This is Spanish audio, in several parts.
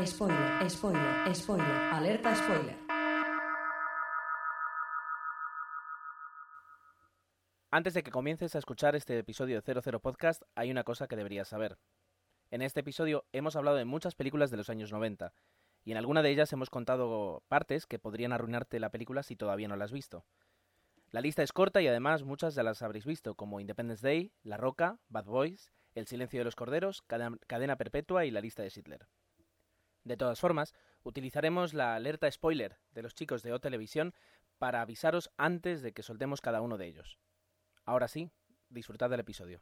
Spoiler, spoiler, spoiler, alerta spoiler. Antes de que comiences a escuchar este episodio de 00 Podcast, hay una cosa que deberías saber. En este episodio hemos hablado de muchas películas de los años 90, y en alguna de ellas hemos contado partes que podrían arruinarte la película si todavía no la has visto. La lista es corta y además muchas ya las habréis visto, como Independence Day, La Roca, Bad Boys, El Silencio de los Corderos, Cadena Perpetua y La Lista de Hitler. De todas formas, utilizaremos la alerta spoiler de los chicos de O Televisión para avisaros antes de que soltemos cada uno de ellos. Ahora sí, disfrutad del episodio.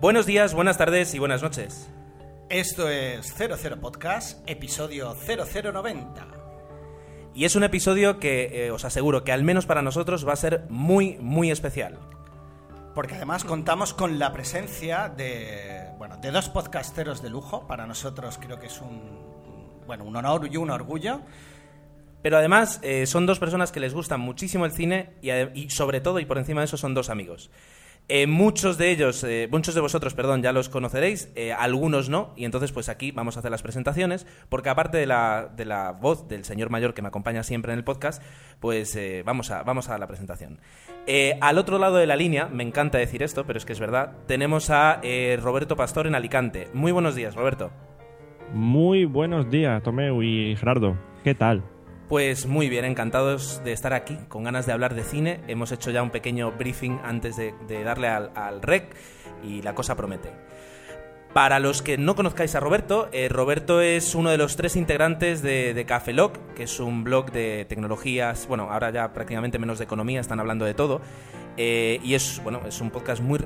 Buenos días, buenas tardes y buenas noches. Esto es 00 Podcast, episodio 0090. Y es un episodio que eh, os aseguro que al menos para nosotros va a ser muy, muy especial. Porque además contamos con la presencia de, bueno, de dos podcasteros de lujo. Para nosotros creo que es un, bueno, un honor y un orgullo. Pero además eh, son dos personas que les gusta muchísimo el cine y sobre todo y por encima de eso son dos amigos. Eh, muchos de ellos, eh, muchos de vosotros, perdón, ya los conoceréis, eh, algunos no, y entonces pues aquí vamos a hacer las presentaciones, porque aparte de la, de la voz del señor mayor que me acompaña siempre en el podcast, pues vamos, a, vamos a la presentación. al otro lado de la línea, me encanta decir esto, pero es que es verdad, tenemos a Roberto Pastor en Alicante. Muy buenos días, Roberto. Muy buenos días, Tomeu y Gerardo. ¿Qué tal? Pues muy bien, encantados de estar aquí, con ganas de hablar de cine. Hemos hecho ya un pequeño briefing antes de, darle al, rec y la cosa promete. Para los que no conozcáis a Roberto, eh, Roberto es uno de los tres integrantes de, de que es un blog de tecnologías, bueno, ahora ya prácticamente menos de economía, están hablando de todo. Eh, y es, bueno, es un podcast muy,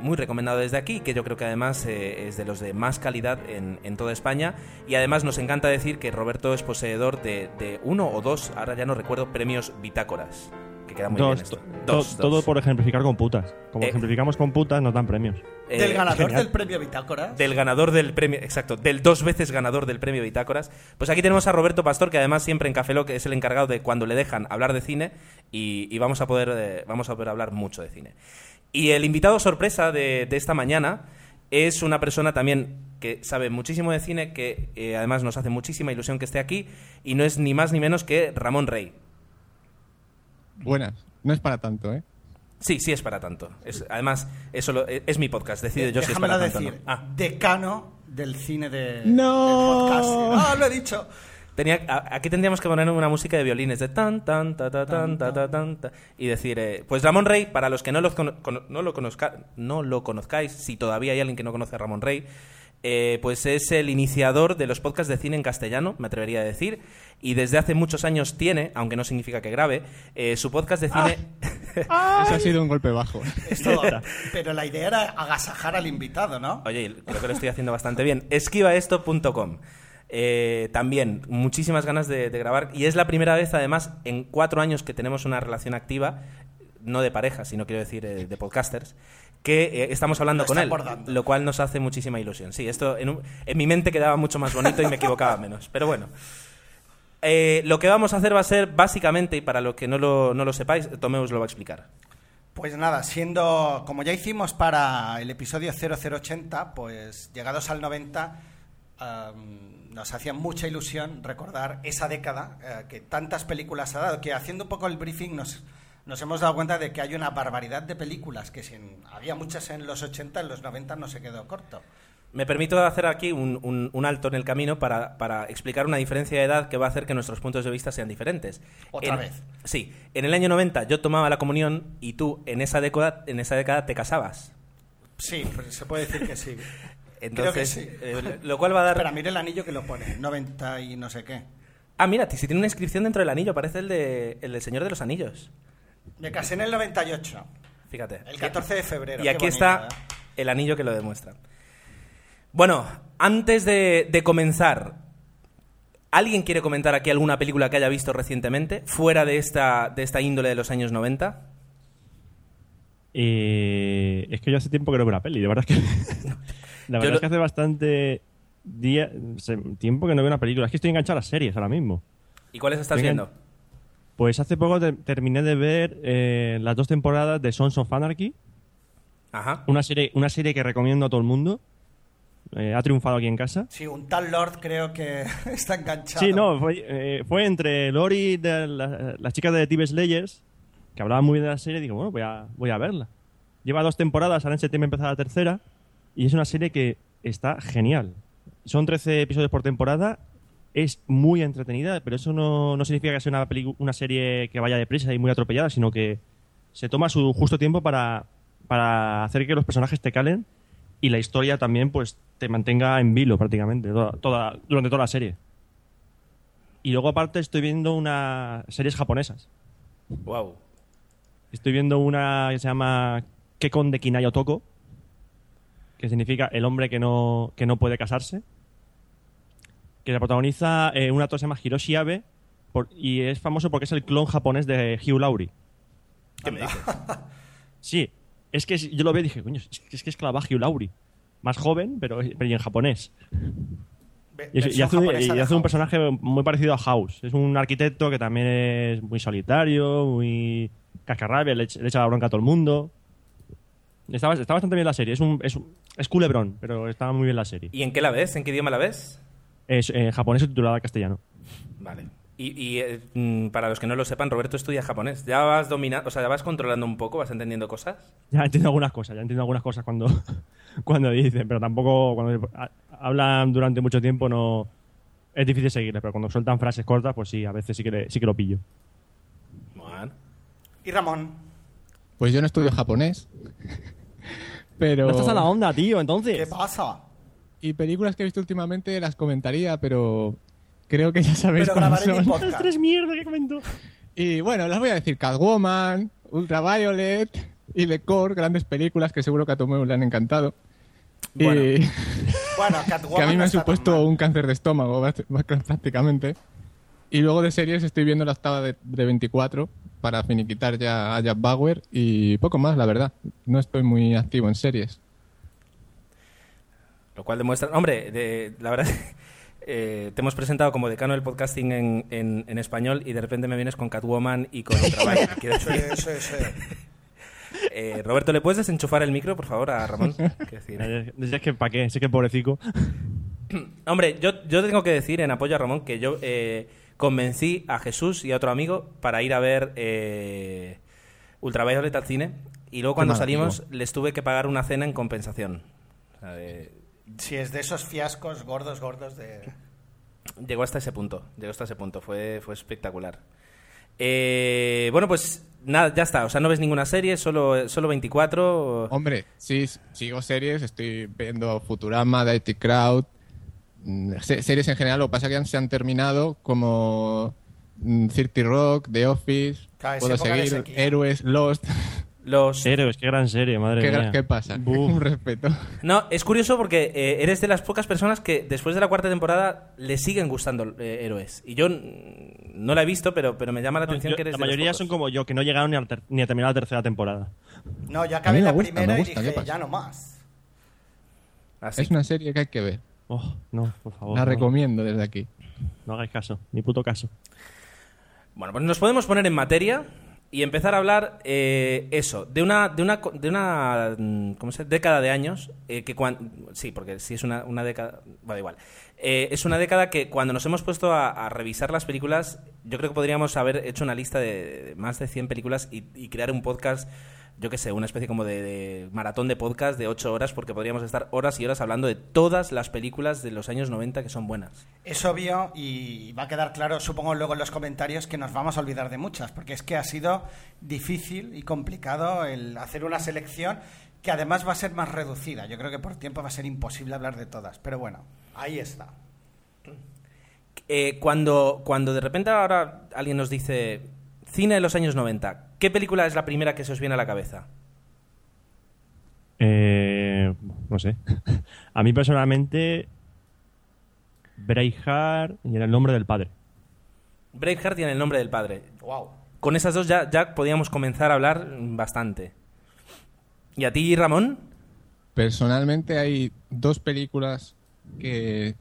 muy recomendado desde aquí, que yo creo que además eh, es de los de más calidad en, en, toda España. Y además nos encanta decir que Roberto es poseedor de, de uno o dos, ahora ya no recuerdo, premios bitácoras. Que queda muy dos, bien esto. Dos, Todo por ejemplificar con putas. Como Eh, ejemplificamos con putas, nos dan premios. Eh, del ganador genial. del premio Bitácora. del ganador del premio, exacto, del dos veces ganador del premio Bitácoras. Pues aquí tenemos a Roberto Pastor, que además siempre en Café Lock es el encargado de cuando le dejan hablar de cine y, y vamos, a poder, eh, vamos a poder hablar mucho de cine. Y el invitado sorpresa de, de esta mañana es una persona también que sabe muchísimo de cine, que eh, además nos hace muchísima ilusión que esté aquí, y no es ni más ni menos que Ramón Rey. Buenas, no es para tanto, ¿eh? Sí, sí es para tanto. Es, además, eso lo- es mi podcast, decido yo si es para tanto o decir, no. Ah. decano del cine de, ¡No! del podcast. Ah, lo he dicho. Tenía, aquí tendríamos que poner una música de violines de tan, tan, ta, ta, tan, ta, ta, tan, ta, y decir, eh, pues Ramón Rey, para los que no lo, cono- cono- no, lo conozca- no lo conozcáis, si todavía hay alguien que no conoce a Ramón Rey, eh, pues es el iniciador de los podcasts de cine en castellano, me atrevería a decir, y desde hace muchos años tiene, aunque no significa que grabe, eh, su podcast de cine... Eso ha sido un golpe bajo. Esto- pero la idea era agasajar al invitado, ¿no? Oye, creo que lo estoy haciendo bastante bien. Esquivaesto.com. Eh, también, muchísimas ganas de, de grabar. Y es la primera vez, además, en cuatro años que tenemos una relación activa, no de pareja, sino quiero decir eh, de podcasters, que eh, estamos hablando Lo con él. acordando. Lo cual nos hace muchísima ilusión. Sí, esto en, un- en mi mente quedaba mucho más bonito y me equivocaba menos. Pero bueno. Eh, lo que vamos a hacer va a ser básicamente, y para los que no lo, no lo sepáis, Tomeus lo va a explicar. Pues nada, siendo como ya hicimos para el episodio 0080, pues llegados al 90, am, nos hacía mucha ilusión recordar esa década eh, que tantas películas ha dado, que haciendo un poco el briefing nos, nos hemos dado cuenta de que hay una barbaridad de películas, que si había muchas en los 80, en los 90 no se quedó corto. Me permito hacer aquí un, un- un alto en el camino para, para explicar una diferencia de edad que va a hacer que nuestros puntos de vista sean diferentes. Otra En- vez. Sí, en el año 90 yo tomaba la comunión y tú en esa década, en esa década te casabas. Sí, pues se puede decir que sí. Entonces, Creo que sí. eh, lo cual va a dar... Espera, mire el anillo que lo pone, 90 y no sé qué. Ah, mira, si tiene una inscripción dentro del anillo, parece el, de, el del Señor de los Anillos. Me casé en el 98, Fíjate. el 14 de febrero. Y aquí bonito, está ¿eh? el anillo que lo demuestra. Bueno, antes de, de comenzar, ¿alguien quiere comentar aquí alguna película que haya visto recientemente, fuera de esta, de esta índole de los años 90? Eh, es que yo hace tiempo que no veo la peli, la verdad es que. la verdad lo- es que hace bastante día, tiempo que no veo una película. Es que estoy enganchado a las series ahora mismo. ¿Y cuáles estás viendo? Pues hace poco te- terminé de ver eh, las dos temporadas de Sons of Anarchy. Ajá. Una serie, una serie que recomiendo a todo el mundo. Eh, ha triunfado aquí en casa. Sí, un tal Lord creo que está enganchado. Sí, no, fue, eh, fue entre Lori, de la- las chicas de TV Slayers, que hablaban muy bien de la serie, y digo, bueno, voy a, voy a verla. Lleva dos temporadas, ahora en septiembre empezó la tercera, y es una serie que está genial. Son 13 episodios por temporada, es muy entretenida, pero eso no, no significa que sea una, una serie que vaya deprisa y muy atropellada, sino que se toma su justo tiempo para, para hacer que los personajes te calen y la historia también pues te mantenga en vilo prácticamente toda, toda- durante toda la serie. Y luego aparte estoy viendo unas series japonesas. Wow. Estoy viendo una que se llama Kekon de Kinayo Toko, que significa el hombre que no, que no puede casarse. Que la protagoniza eh, un actor que se llama Hiroshi Abe por- y es famoso porque es el clon japonés de Hugh Laurie. ¿Qué me dices? Sí, es que yo lo veo y dije, coño, es que es, que es Clava Hugh Laurie. Más joven, pero, pero y en japonés. Y, es- y versión hace, un- y hace personaje muy parecido a House. Es un arquitecto que también es muy solitario, muy cascarrabia, le, echa- le echa la bronca a todo el mundo. Está, está bastante bien la serie. Es, un, es, un- es culebrón, pero está muy bien la serie. ¿Y en qué la ves? ¿En qué idioma la ves? Es en japonés subtitulada castellano. Vale. Y, y, eh, mm, para los que no lo sepan, Roberto estudia japonés. ¿Ya vas dominando, o sea, ya vas controlando un poco? ¿Vas entendiendo cosas? Ya entiendo algunas cosas, ya entiendo algunas cosas cuando, cuando dicen, pero tampoco cuando ha- hablan durante mucho tiempo no es difícil seguirles, pero cuando sueltan frases cortas, pues sí, a veces sí que, le- sí que lo pillo. Bueno. Y Ramón, Pues yo no estudio japonés. Pero. No estás a la onda, tío, entonces. ¿qué pasa? Y películas que he visto últimamente las comentaría, pero creo que ya sabéis Pero cuáles son. podcast. tres mierdas que comentó. Y bueno, las voy a decir Catwoman, Ultraviolet y The Core, grandes películas que seguro que a Tomeu le han encantado. Bueno. Y Bueno, Catwoman que a mí me han supuesto un cáncer de estómago prácticamente. Y luego de series estoy viendo la octava de, de 24 para finiquitar ya a Jack Bauer y poco más, la verdad. No estoy muy activo en series. Lo cual demuestra... Hombre, de- la verdad... eh, te hemos presentado como decano del podcasting en, en- en español y de repente me vienes con Catwoman y con Sí, sí, sí. eh, Roberto, ¿le puedes desenchufar el micro, por favor, a Ramón? Decir, Es que, ¿para qué? Sé que pobrecico. Hombre, yo, yo tengo que decir en apoyo a Ramón que yo eh, convencí a Jesús y a otro amigo para ir a ver eh, Ultraviolet al cine y luego cuando salimos les tuve que pagar una cena en compensación. O sea, de- Sí, es de esos fiascos gordos, gordos de... llegó hasta ese punto, llegó hasta ese punto, fue, fue espectacular. Eh, bueno, pues nada, ya está, o sea, no ves ninguna serie, solo, solo 24. Hombre, sí, sigo series, estoy viendo Futurama, Dirty Crowd, mm, se- series en general, lo que pasa es que ya se han terminado como mm, 30 Rock, The Office, Claro, puedo seguir. Héroes, Lost. Los... Héroes, qué gran serie, madre ¿Qué, mía. qué pasa? Buf. Un respeto. No, es curioso porque eh, eres de las pocas personas que después de la cuarta temporada le siguen gustando eh, héroes. Y yo no la he visto, pero, pero me llama la No, atención yo- que eres la de los mayoría pocos. son como yo, que no llegaron ni a, ter- ni a terminar la tercera temporada. No, yo acabé la gusta, primera me y gusta, ¿qué dije, ya no más. Así. Es una serie que hay que ver. Oh, no, por favor. La no. recomiendo desde aquí. No hagáis caso, ni puto caso. Bueno, pues nos podemos poner en materia y empezar a hablar eh, eso, de una, de una, de una mm, ¿cómo se década de años, eh, que cuan- sí, porque si es una, una década, bueno, igual. Eh, es una década que cuando nos hemos puesto a, revisar las películas, yo creo que podríamos haber hecho una lista de, más de 100 películas y crear un podcast, yo qué sé, una especie como de, de maratón de podcast de 8 horas, porque podríamos estar horas y horas hablando de todas las películas de los años 90 que son buenas. Es obvio y va a quedar claro, supongo luego en los comentarios, que nos vamos a olvidar de muchas, porque es que ha sido difícil y complicado el hacer una selección que además va a ser más reducida. Yo creo que por tiempo va a ser imposible hablar de todas, pero bueno, ahí está. Eh, cuando, cuando de repente ahora alguien nos dice cine de los años 90, ¿qué película es la primera que se os viene a la cabeza? Eh, no sé. A mí personalmente, Braveheart y en el nombre del padre. Braveheart tiene el nombre del padre. Wow. Con esas dos ya, ya podíamos comenzar a hablar bastante. ¿Y a ti, Ramón? Personalmente hay dos películas que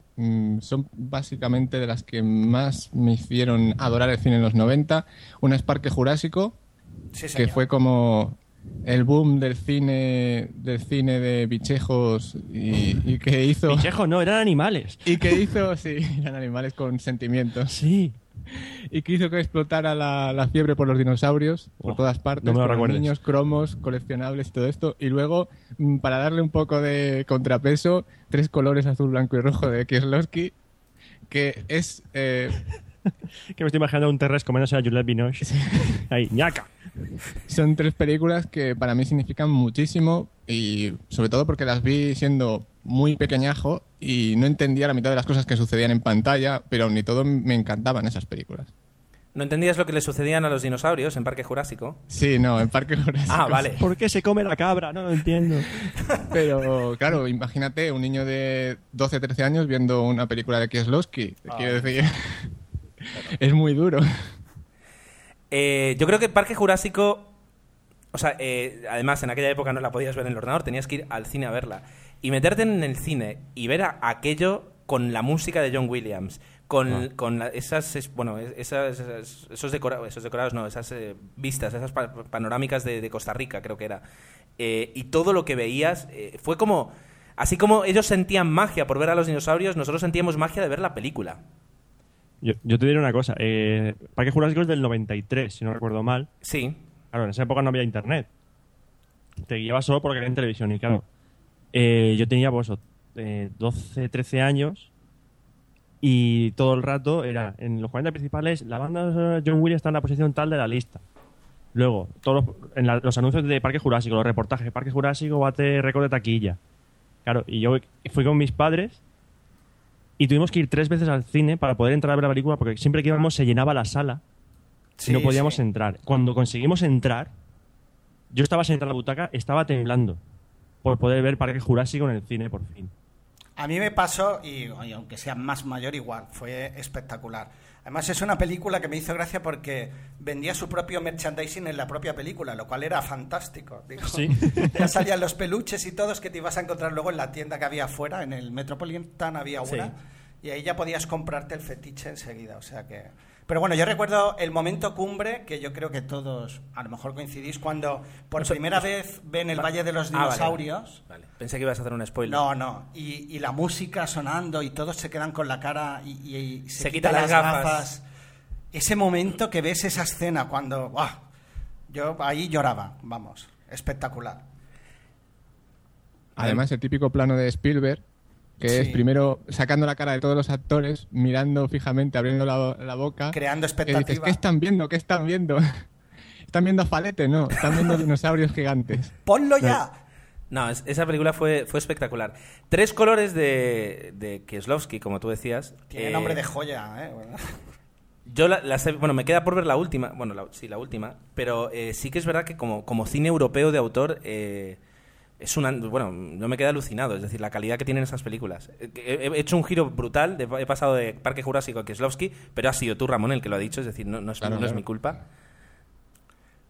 son básicamente de las que más me hicieron adorar el cine en los 90. Una es Parque Jurásico, Sí, que fue como el boom del cine del cine de bichejos y, y que hizo Bichejos no, eran animales. y que hizo sí eran animales con sentimientos Sí. y que hizo que explotara la, la fiebre por los dinosaurios por Oh, todas partes no me lo por los niños cromos coleccionables y todo esto y luego mm, para darle un poco de contrapeso tres colores azul blanco y rojo de Kieslowski que es eh, Que me estoy imaginando un terrestre comiéndose a Juliette Binoche. Ahí, ñaca. Son tres películas que para mí significan muchísimo y sobre todo porque las vi siendo muy pequeñajo y no entendía la mitad de las cosas que sucedían en pantalla, pero ni todo me encantaban esas películas. ¿No entendías lo que le sucedían a los dinosaurios en Parque Jurásico? Sí, no, en Parque Jurásico. Ah, vale. ¿Por qué se come la cabra? No lo entiendo. Pero claro, imagínate un niño de 12, 13 años viendo una película de Kieslowski. Te quiero decir, es muy duro. Eh, yo creo que Parque Jurásico, o sea, eh, además en aquella época no la podías ver en el ordenador, tenías que ir al cine a verla. Y meterte en el cine y ver a aquello con la música de John Williams, con, con la- esas, es- bueno, esas, esas- esos, decora- esos decorados, no, esas eh, vistas, esas pa- panorámicas de, de Costa Rica, creo que era. Eh, y todo lo que veías fue como... Así como ellos sentían magia por ver a los dinosaurios, nosotros sentíamos magia de ver la película. Yo, yo te diré una cosa. Eh, Parque Jurásico es del 93, si no recuerdo mal. Sí, Claro, en esa época no había internet. Te guiabas solo porque había en televisión. Y claro, eh, yo tenía pues, eh, 12, 13 años y todo el rato era en los 40 principales, la banda John Williams está en la posición tal de la lista. Luego, todos los, en la- los anuncios de Parque Jurásico, los reportajes, Parque Jurásico bate récord de taquilla. Claro, y yo fui con mis padres y tuvimos que ir tres veces al cine para poder entrar a ver la película porque siempre que íbamos se llenaba la sala Sí, y no podíamos sí. entrar. Cuando conseguimos entrar, yo estaba sentado en la butaca, estaba temblando por poder ver Parque Jurásico en el cine por fin. A mí me pasó, y, y aunque sea más mayor igual, fue espectacular. Además es una película que me hizo gracia porque vendía su propio merchandising en la propia película, lo cual era fantástico. Sí. Ya salían los peluches y todos que te ibas a encontrar luego en la tienda que había afuera, en el Metropolitan había una, Sí. y ahí ya podías comprarte el fetiche enseguida. O sea que... Pero bueno, yo recuerdo el momento cumbre, que yo creo que todos a lo mejor coincidís, cuando por Eso- primera vez ven el Valle de los Ah, vale, Dinosaurios. Vale, Pensé que ibas a hacer un spoiler. No, no. Y, y la música sonando y todos se quedan con la cara y, y- y se, Se quitan quitan las las gafas. gafas. Ese momento que ves esa escena cuando... ¡guau! Yo ahí lloraba, vamos. Espectacular. Además, el típico plano de Spielberg, que Sí. es primero sacando la cara de todos los actores, mirando fijamente, abriendo la, la boca. Creando que dices, expectativa. ¿Qué están viendo? ¿Qué están viendo? ¿Están viendo a Falete? No, están viendo dinosaurios gigantes. ¡Ponlo ya! No, es- esa película fue, fue espectacular. Tres colores de, de Kieslowski, como tú decías. Tiene Eh, nombre de joya, ¿eh? Bueno. Yo la- las he- bueno, me queda por ver la última, bueno, la- sí, la última, pero eh, sí que es verdad que como, como cine europeo de autor eh, es una, bueno, no me queda alucinado, es decir, la calidad que tienen esas películas. Eh, He, he hecho un giro brutal, de- he pasado de Parque Jurásico a Kieslowski, pero ha sido tú, Ramón, el que lo ha dicho, es decir, no, no es, Claro, no es claro. mi culpa.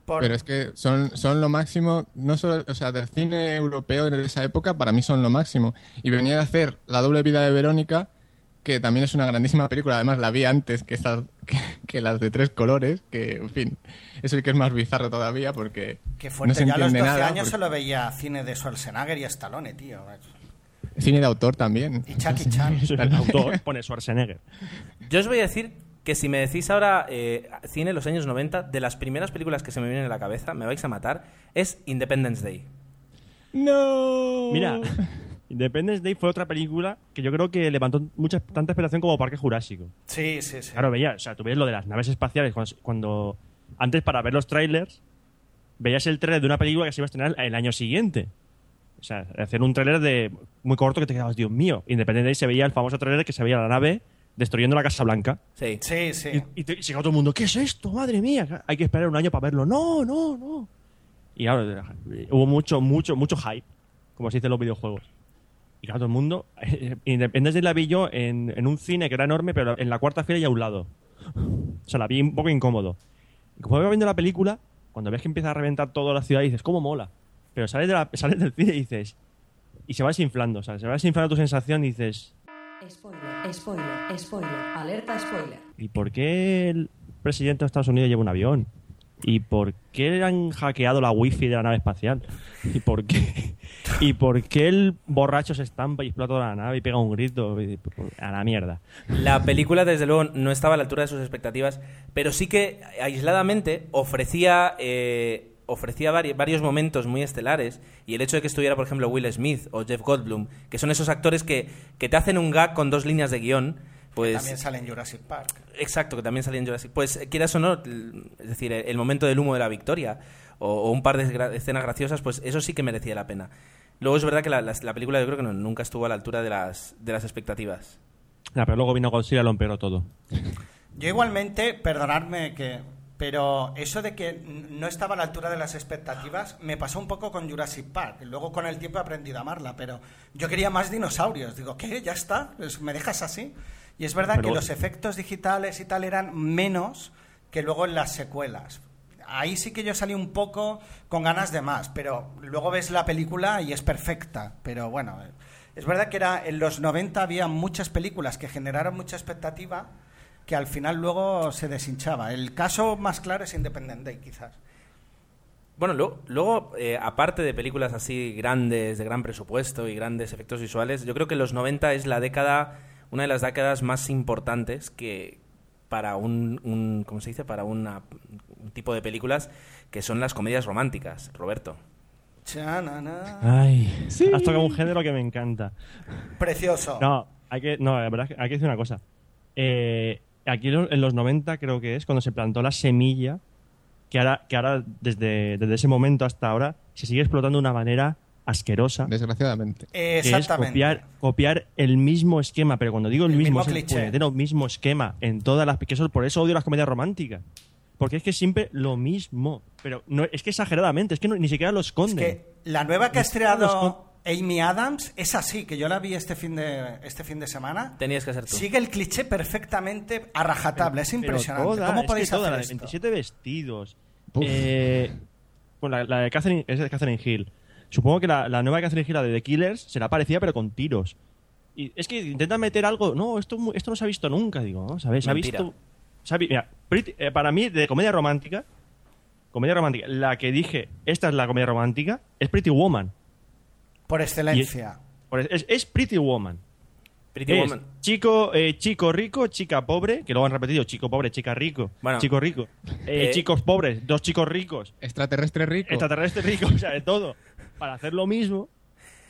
Por- Pero es que son, son lo máximo, no solo, o sea, del cine europeo de esa época, para mí son lo máximo. Y venía de hacer La doble vida de Verónica, que también es una grandísima película, además la vi antes que, estas, que, que las de tres colores, que, en fin, eso sí que es más bizarro todavía porque Qué no fuerte. se ya a los entiende 12 nada. años porque- solo veía cine de Schwarzenegger y Stallone, tío. Cine de autor también. Y Jackie Chan. Autor, pone Schwarzenegger. Yo os voy a decir que si me decís ahora eh, cine de los años 90, de las primeras películas que se me vienen a la cabeza, me vais a matar, es Independence Day. ¡No! Mira, Independence Day fue otra película que yo creo que levantó mucha tanta esperación como Parque Jurásico. Sí, sí, sí. Claro, veías, o sea, tú ves lo de las naves espaciales cuando, cuando- antes para ver los trailers veías el trailer de una película que se iba a estrenar el año siguiente. O sea, hacer un trailer de muy corto que te quedabas, Dios mío. Independence Day se veía el famoso trailer que se veía la nave destruyendo la Casa Blanca. Sí. Sí, sí. Y, y, te- y quedó todo el mundo, ¿qué es esto? Madre mía, hay que esperar un año para verlo. No, no, no. Y claro, hubo mucho, mucho, mucho hype, como se dice en los videojuegos. Y claro, todo el mundo, Independence Day la vi yo en, en un cine que era enorme, pero en la cuarta fila y a un lado. O sea, la vi un poco incómodo. Y como iba viendo la película, cuando ves que empieza a reventar toda la ciudad, dices, ¿cómo mola? Pero sales, de la- sales del cine y dices, y se va desinflando, o sea, se va desinflando tu sensación y dices, Spoiler, spoiler, spoiler, alerta spoiler. ¿y por qué el presidente de Estados Unidos lleva un avión? ¿Y por qué han hackeado la wifi de la nave espacial? ¿Y por qué, ¿Y por qué el borracho se estampa y explota la nave y pega un grito? A la mierda. La película, desde luego, no estaba a la altura de sus expectativas, pero sí que aisladamente ofrecía, eh, ofrecía vari- varios momentos muy estelares. Y el hecho de que estuviera, por ejemplo, Will Smith o Jeff Goldblum, que son esos actores que, que te hacen un gag con dos líneas de guion, pues. También sale en Jurassic Park. Exacto, que también salía en Jurassic. Pues eh, quieras o no, es decir, el el momento del humo de la victoria o, o un par de gra- escenas graciosas, pues eso sí que merecía la pena. Luego es verdad que la, la- la película yo creo que no- nunca estuvo a la altura de las, de las expectativas. Ya, pero luego vino Godzilla y lo empeoró todo. Yo igualmente, perdonadme que... Pero eso de que no estaba a la altura de las expectativas me pasó un poco con Jurassic Park. Luego con el tiempo he aprendido a amarla, pero yo quería más dinosaurios. Digo, ¿qué? ¿Ya está? Pues, ¿Me dejas así? Y es verdad Pero- que los efectos digitales y tal eran menos que luego en las secuelas. Ahí sí que yo salí un poco con ganas de más, pero luego ves la película y es perfecta. Pero bueno, eh, es verdad que era en los 90 había muchas películas que generaron mucha expectativa que al final luego se deshinchaba. El caso más claro es Independent Day, quizás. Bueno, lo- luego, eh, aparte de películas así grandes, de gran presupuesto y grandes efectos visuales, yo creo que los 90 es la década, una de las décadas más importantes que para un, un ¿cómo se dice? Para una- un tipo de películas que son las comedias románticas, Roberto. Chanana. Ay, has tocado un género que me encanta. Precioso. No, hay que, no, la verdad es que hay que decir una cosa. Eh, aquí en los 90 creo que es cuando se plantó la semilla que ahora, que ahora desde, desde ese momento hasta ahora se sigue explotando de una manera asquerosa. Desgraciadamente. Que es Exactamente. copiar, copiar el mismo esquema, pero cuando digo el, El mismo, mismo es el cliché. mismo esquema en todas las... Que eso, por eso odio las comedias románticas. Porque es que siempre lo mismo. Pero no, es que exageradamente, es que no- ni siquiera lo Es esconden. que la nueva que ha estrenado Amy Adams es así, que yo la vi este fin de, este fin de semana. Tenías que ser tú. Sigue el cliché perfectamente a rajatabla. es Pero impresionante. toda, ¿Cómo es podéis que toda, hacer la de esto? 27 vestidos. Eh, bueno, la, la de Catherine, es de Catherine Hill. Supongo que la, la nueva de Catherine Hill, la de The Killers, será parecida pero con tiros. Y es que intentan meter algo. No, esto, mu- esto no se ha visto nunca. Digo, ¿no? ¿Sabes? Se ha visto. se ha vi- mira, Pretty- eh, para mí, de comedia romántica, comedia romántica, la que dije, esta es la comedia romántica, es Pretty Woman. Por excelencia. Por- Es, es Pretty Woman. Pretty Es Woman. chico, eh, chico rico, chica pobre, que luego han repetido, chico pobre, chica rico, Bueno. chico rico. Eh, Eh, chicos pobres, dos chicos ricos, Extraterrestre rico. extraterrestre rico, o sea, de todo. Para hacer lo mismo.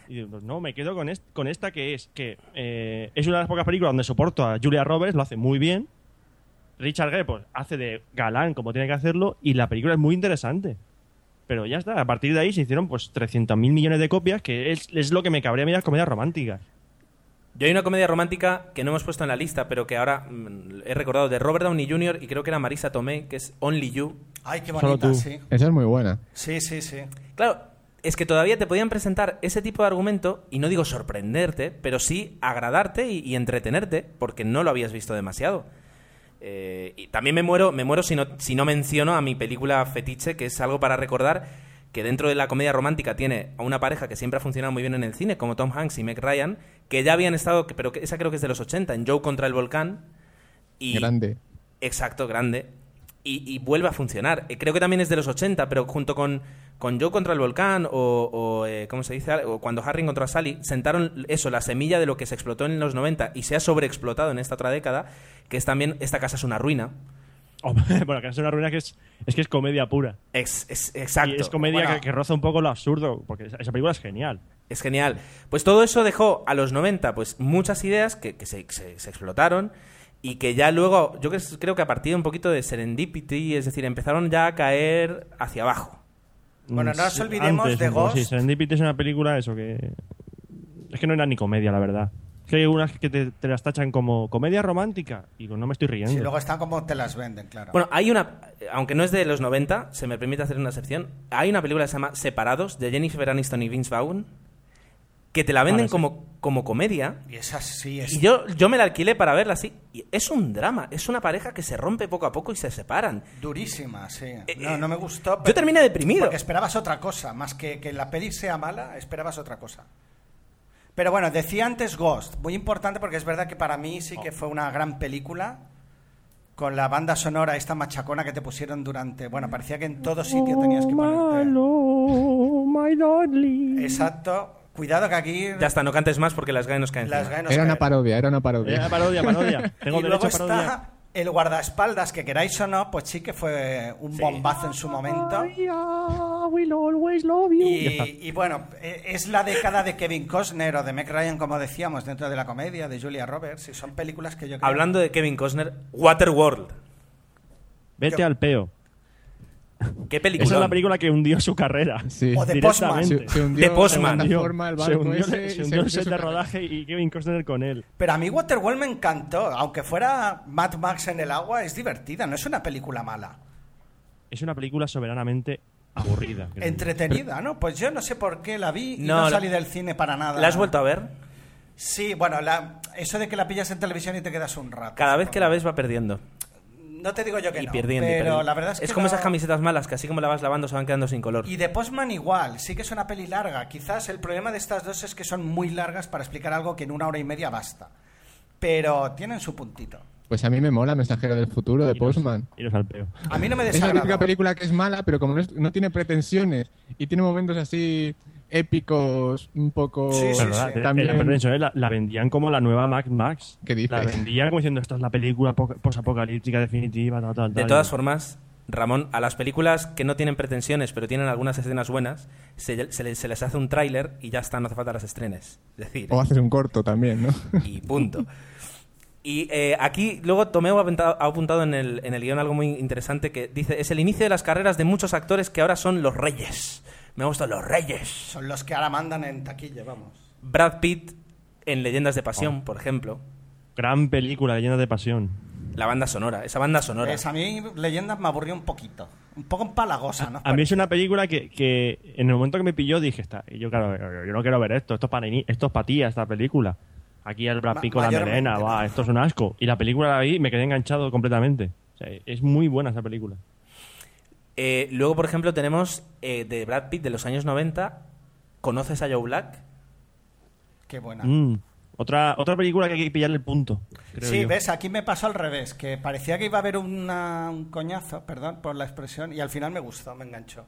Y digo, pues no, me quedo con, est- con esta que es que eh, es una de las pocas películas donde soporto a Julia Roberts, lo hace muy bien. Richard Gere pues, hace de galán como tiene que hacerlo y la película es muy interesante. Pero ya está, a partir de ahí se hicieron pues 300.000 millones de copias, que es, es lo que me cabría a mí las comedias románticas. Yo hay una comedia romántica que no hemos puesto en la lista, pero que ahora mm, he recordado de Robert Downey Jr. y creo que era Marisa Tomei, que es Only You. Ay, qué Solo bonita, tú. sí. Esa es muy buena. Sí, sí, sí. Claro, es que todavía te podían presentar ese tipo de argumento, y no digo sorprenderte, pero sí agradarte y, y entretenerte, porque no lo habías visto demasiado. Eh, y también me muero, me muero si no, si no menciono a mi película fetiche, que es algo para recordar que dentro de la comedia romántica tiene a una pareja que siempre ha funcionado muy bien en el cine, como Tom Hanks y Meg Ryan, que ya habían estado, pero esa creo que es de los 80, en Joe contra el volcán. Y, Grande. Exacto, grande. Y, y vuelve a funcionar. Eh, Creo que también es de los 80, pero junto con, con Joe contra el volcán o, o, eh, ¿cómo se dice? O cuando Harry encontró a Sally, sentaron eso, la semilla de lo que se explotó en los 90 y se ha sobreexplotado en esta otra década, que es también Esta casa es una ruina. Bueno, es una ruina que es, es que es comedia pura. Ex- es- exacto. Y es comedia Bueno. que, que roza un poco lo absurdo, porque esa, esa película es genial. Es genial. Pues todo eso dejó a los 90 pues muchas ideas que, que se, se- se explotaron y que ya luego, yo cre- creo que a partir de un poquito de serendipity, es decir, empezaron ya a caer hacia abajo. Bueno, no nos Sí, olvidemos antes de Ghost. Sí, Serendipity es una película, eso que. Es que no era ni comedia, la verdad. Es que hay unas que te, te las tachan como comedia romántica. Y digo, no me estoy riendo. Sí, luego están como te las venden, claro. Bueno, hay una, aunque no es de los 90, se me permite hacer una excepción, hay una película que se llama Separados, de Jennifer Aniston y Vince Vaughn, que te la venden sí. como, como comedia. y esa sí es... Y yo, yo me la alquilé para verla así. Y es un drama, es una pareja que se rompe poco a poco y se separan. Durísima, sí. Eh, No, no me gustó. Yo terminé deprimido. Porque esperabas otra cosa, más que que la peli sea mala, esperabas otra cosa. Pero bueno, decía antes Ghost, muy importante porque es verdad que para mí sí que fue una gran película. con la banda sonora esta machacona que te pusieron durante... Bueno, parecía que en todo sitio tenías que ponerte... Exacto. Cuidado que aquí... Ya está, no cantes más porque las GAE nos caen Las. GAE nos Era una caen. parodia, era una parodia. Era parodia, parodia. Tengo y derecho luego a parodia. está el guardaespaldas, que queráis o no, pues sí que fue un bombazo en su momento. I, uh, will always love you. Y, y bueno, eh, es la década de Kevin Costner o de Meg Ryan, como decíamos, dentro de la comedia, de Julia Roberts, y son películas que yo creo... Hablando de Kevin Costner, Waterworld. Vete Yo- al peo. ¿Qué película? Esa es la película que hundió su carrera. Sí. O de Postman. Directamente. Se, se hundió De Postman. de Se hundió- forma el se barco hundió, ese y se hundió el hundió set de carrera. rodaje y Kevin Costner con él. Pero a mí Waterworld me encantó, aunque fuera Mad Max en el agua, es divertida, no es una película mala. Es una película soberanamente aburrida. creo. Entretenida, ¿no? Pues yo no sé por qué la vi y No, no, la- salí del cine para nada. ¿La has vuelto a ver? Sí, bueno, la- eso de que la pillas en televisión y te quedas un rato. Cada vez que la ves va perdiendo. No te digo yo que y no, perdiendo. y pero perdiendo. la verdad es que como no- esas camisetas malas que así como la vas lavando se van quedando sin color. Y de Postman igual, sí que es una peli larga. Quizás el problema de estas dos es que son muy largas para explicar algo que en una hora y media basta. Pero tienen su puntito. Pues a mí me mola Mensajero del Futuro de Iros- Postman. iros al peo. A mí no me Es la desagrada. película que es mala, pero como no, es- no tiene pretensiones y tiene momentos así épicos, un poco... Sí, sí, También- eh, eh, la, la vendían como la nueva Max Max. ¿Qué dices? La vendían como diciendo, esta es la película po- posapocalíptica definitiva, tal, tal, De tal". todas formas, Ramón, a las películas que no tienen pretensiones pero tienen algunas escenas buenas, se, se les, se les hace un tráiler y ya está, no hace falta las estrenes. Es decir, O haces un corto también, ¿no? y punto. Y eh, aquí luego Tomeo ha apuntado, ha apuntado en, el, en el guion algo muy interesante que dice, es el inicio de las carreras de muchos actores que ahora son los reyes. Me gustan los reyes. Son los que ahora mandan en taquilla, vamos. Brad Pitt en Leyendas de Oh. Pasión, por ejemplo. Gran película llena de pasión. La banda sonora, esa banda sonora. Pues a mí Leyendas me aburrió un poquito. Un poco empalagosa, ¿no? A mí es una película que, que en el momento que me pilló dije, está, y yo claro, yo no quiero ver esto, esto es para, ni- esto es para ti, esta película. Aquí el Brad Pitt con la melena, va, esto es un asco. Y la película la vi y me quedé enganchado completamente. O sea, es muy buena esa película. Eh, luego, por ejemplo, tenemos eh, de Brad Pitt de los años 90. ¿Conoces a Joe Black? Qué buena. Mm. Otra, otra película que hay que pillarle el punto. creo Sí, yo. ves, aquí me pasó al revés, que parecía que iba a haber una- un coñazo, perdón por la expresión, y al final me gustó, me enganchó.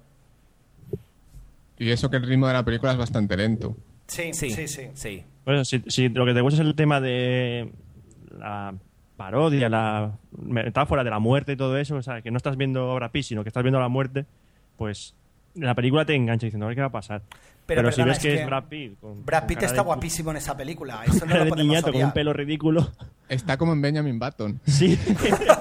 Y eso que el ritmo de la película es bastante lento. Sí, sí, sí. sí. Bueno, si, si lo que te gusta es el tema de la parodia, la metáfora de la muerte y todo eso, o sea, que no estás viendo a Brad Pitt, sino que estás viendo la muerte, pues la película te engancha diciendo, a ver qué va a pasar. Pero Pero, si ves es que, que es Brad Pitt. Con, Brad Pitt está de guapísimo en esa película, eso no cara lo de podemos niñato con un pelo ridículo. Está como en Benjamin Button. Sí.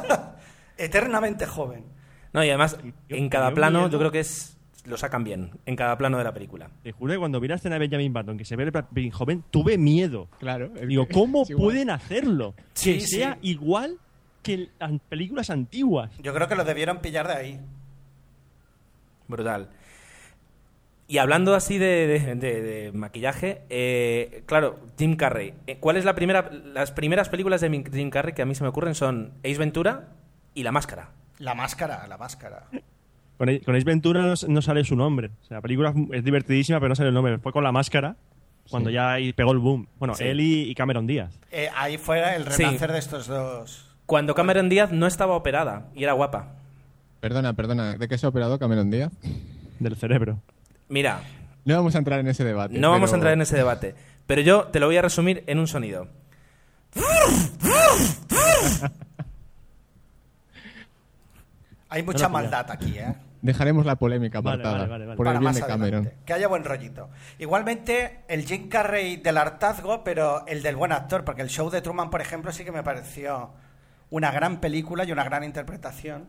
Eternamente joven. No, y además, Yo- en cada plano, miedo. yo creo que es lo sacan bien. En cada plano de la película. Te juro que cuando vi la escena de Benjamin Button, que se ve el joven, tuve miedo. Claro. Digo, ¿cómo pueden hacerlo? Sí, que sí. sea igual que las películas antiguas. Yo creo que lo debieron pillar de ahí. Brutal. Y hablando así de, de- de- de maquillaje, eh, claro, Jim Carrey. Eh, ¿Cuál es la primera, las primeras películas de Jim Carrey que a mí se me ocurren son Ace Ventura y La Máscara. La máscara, la máscara. Con, con Ace Ventura no, no sale su nombre. O sea, la película es divertidísima, pero no sale el nombre. Fue con la máscara cuando ya ahí pegó el boom. Bueno, Sí. él y, y Cameron Díaz. Eh, ahí fue el Sí. renacer de estos dos. Cuando Cameron Díaz no estaba operada y era guapa. Perdona, perdona. ¿De qué se ha operado Cameron Díaz? Del cerebro. Mira, No vamos a entrar en ese debate. no vamos a entrar en ese debate, pero yo te lo voy a resumir en un sonido. Hay mucha maldad aquí, ¿eh? Dejaremos la polémica apartada. vale, vale, vale. Por Para el bien más de Cameron. adelante. Que haya buen rollito. Igualmente, el Jim Carrey del hartazgo, pero el del buen actor, porque el show de Truman, por ejemplo, sí que me pareció una gran película y una gran interpretación.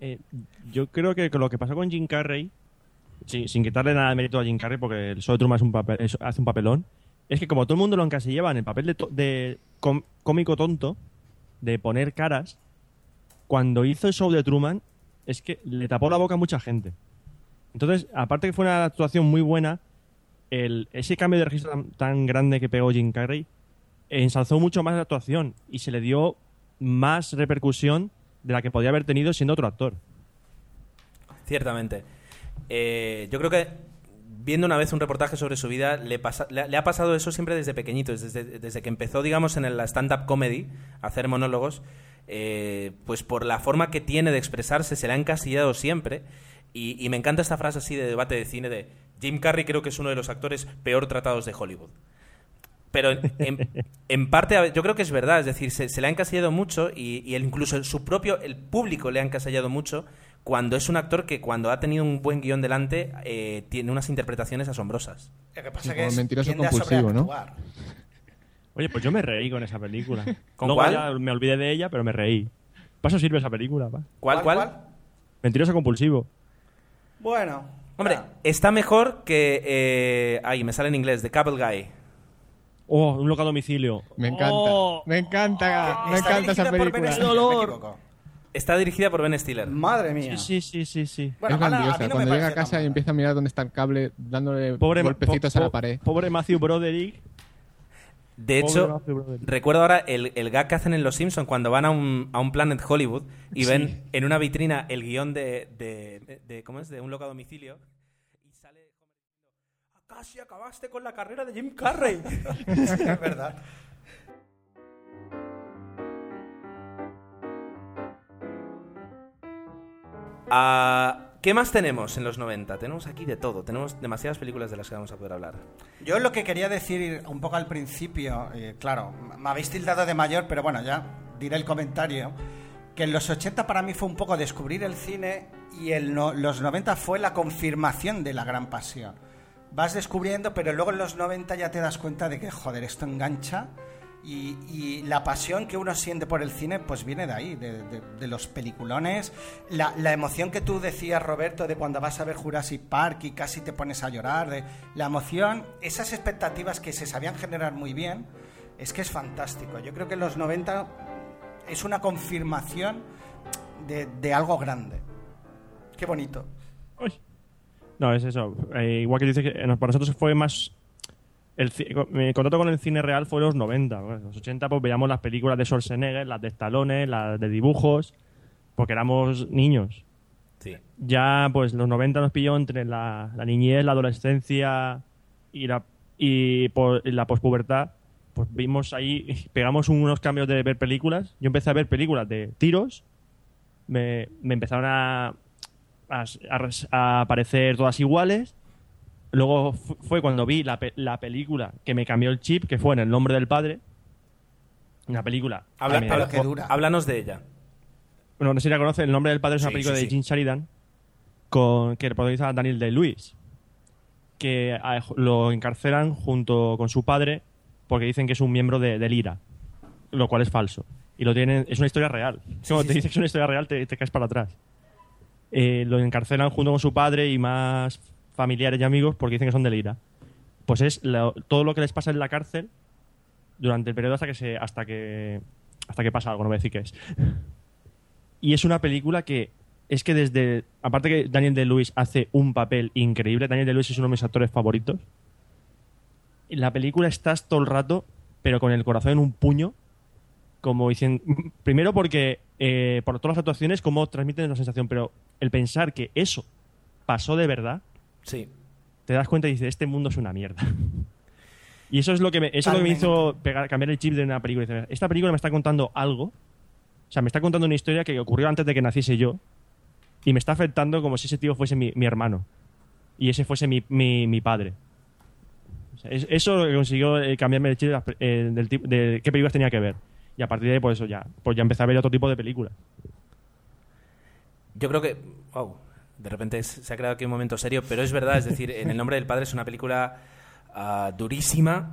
Eh, yo creo que lo que pasó con Jim Carrey, sí, sin quitarle nada de mérito a Jim Carrey, porque el show de Truman es un papel, es- hace un papelón, es que como todo el mundo lo encasillaba en el papel de, to- de com- cómico tonto, de poner caras, cuando hizo el show de Truman, es que le tapó la boca a mucha gente. Entonces, aparte que fue una actuación muy buena, el, ese cambio de registro tan, grande que pegó Jim Carrey ensalzó mucho más la actuación y se le dio más repercusión de la que podía haber tenido siendo otro actor. Ciertamente. Eh, yo creo que viendo una vez un reportaje sobre su vida, le, ha pasado eso siempre desde pequeñito, desde, desde que empezó, digamos, en la stand-up comedy, a hacer monólogos. Eh, pues por la forma que tiene de expresarse, se le ha encasillado siempre. Y, y me encanta esta frase así de debate de cine de Jim Carrey creo que es uno de los actores peor tratados de Hollywood. Pero en, en- en parte yo creo que es verdad, es decir, se, se le ha encasillado mucho y, incluso su propio, el público le ha encasillado mucho cuando es un actor que cuando ha tenido un buen guion delante eh, tiene unas interpretaciones asombrosas. Lo que pasa es mentiroso compulsivo, ¿no? Oye, pues yo me reí con esa película. ¿Con Luego cuál? ya me olvidé de ella, pero me reí. Paso sirve esa película. ¿Cuál, cuál? Mentiroso compulsivo. Bueno. Hombre, ah, está mejor que... Eh, ay, me sale en inglés, The Cable Guy. Oh, un loco a domicilio. Me encanta. Oh. Me encanta. Me está encanta esa dirigida por Ben película. Dolor. equivoco. Está dirigida por Ben Stiller. Madre mía. Sí, sí, sí, sí, sí. Bueno, es a grandiosa. mí no me Cuando llega a parece tan casa y mala. empieza a mirar dónde está el cable, dándole Pobre, golpecitos po- a la po- pared. Pobre Matthew Broderick. De hecho, recuerdo ahora el, el gag que hacen en Los Simpsons cuando van a un, a un Planet Hollywood y ven en una vitrina el guion de, de, de- ¿cómo es? De un loco a domicilio y sale diciendo, casi acabaste con la carrera de Jim Carrey. Es verdad. Ah, ¿Qué más tenemos en los 90? Tenemos aquí de todo. Tenemos demasiadas películas de las que vamos a poder hablar. Yo lo que quería decir un poco al principio, eh, claro, me habéis tildado de mayor, pero bueno, ya diré el comentario, que en los 80 para mí fue un poco descubrir el cine y en no- los 90 fue la confirmación de la gran pasión. Vas descubriendo, pero luego en los 90 ya te das cuenta de que, joder, esto engancha y, la pasión que uno siente por el cine pues viene de ahí, de, los peliculones. La, emoción que tú decías, Roberto, de cuando vas a ver Jurassic Park y casi te pones a llorar, de la emoción, esas expectativas que se sabían generar muy bien, es que es fantástico. Yo creo que en los 90 es una confirmación de, algo grande. Qué bonito. No, es eso. Eh, igual que dice que eh, para nosotros fue más. El, mi contacto con el cine real fue en los 90. Bueno, en los 80 pues veíamos las películas de Schwarzenegger, las de Stallone, las de dibujos, porque éramos niños. Sí. Ya, pues los 90 nos pilló entre la, la niñez, la adolescencia y la, y, po- y la pospubertad. Pues vimos ahí, pegamos unos cambios de ver películas. Yo empecé a ver películas de tiros. Me, me empezaron a, a, a aparecer todas iguales. Luego fu- fue cuando vi la, pe- la película que me cambió el chip, que fue en El nombre del padre. Una película. Habla- que habla- que dura. Háblanos de ella. bueno, no sé si la conoce, El nombre del padre es una Sí, película sí, de sí. Jim Sheridan con, que protagoniza a Daniel Day-Lewis, que a- lo encarcelan junto con su padre porque dicen que es un miembro de, del IRA, lo cual es falso. Y lo tienen, es una historia real. Cuando te dices que es una historia real, te, te caes para atrás. Eh, lo encarcelan junto con su padre y más familiares y amigos porque dicen que son del IRA. Pues es todo lo que les pasa en la cárcel durante el periodo hasta que se hasta que hasta que pasa algo, no voy a decir qué es. Y es una película que es que desde. Aparte que Daniel de hace un papel increíble, Daniel de es uno de mis actores favoritos. En la película estás todo el rato, pero con el corazón en un puño, como diciendo. Primero porque eh, por todas las actuaciones, como transmiten la sensación, pero el pensar que eso pasó de verdad, Sí. te das cuenta y dices: Este mundo es una mierda. Y eso es lo que me, eso es lo que me hizo pegar, cambiar el chip de una película. Dices, Esta película me está contando algo o sea, me está contando una historia que ocurrió antes de que naciese yo y me está afectando como si ese tío fuese mi, mi hermano y ese fuese mi, mi, mi padre. O sea, es- eso lo que consiguió eh, cambiarme el chip de, eh, del tip- de qué películas tenía que ver. Y a partir de ahí, pues eso ya, pues ya empecé a ver otro tipo de películas. Yo creo que. Wow. De repente se ha creado aquí un momento serio, pero es verdad, es decir, En el nombre del padre es una película ah, durísima,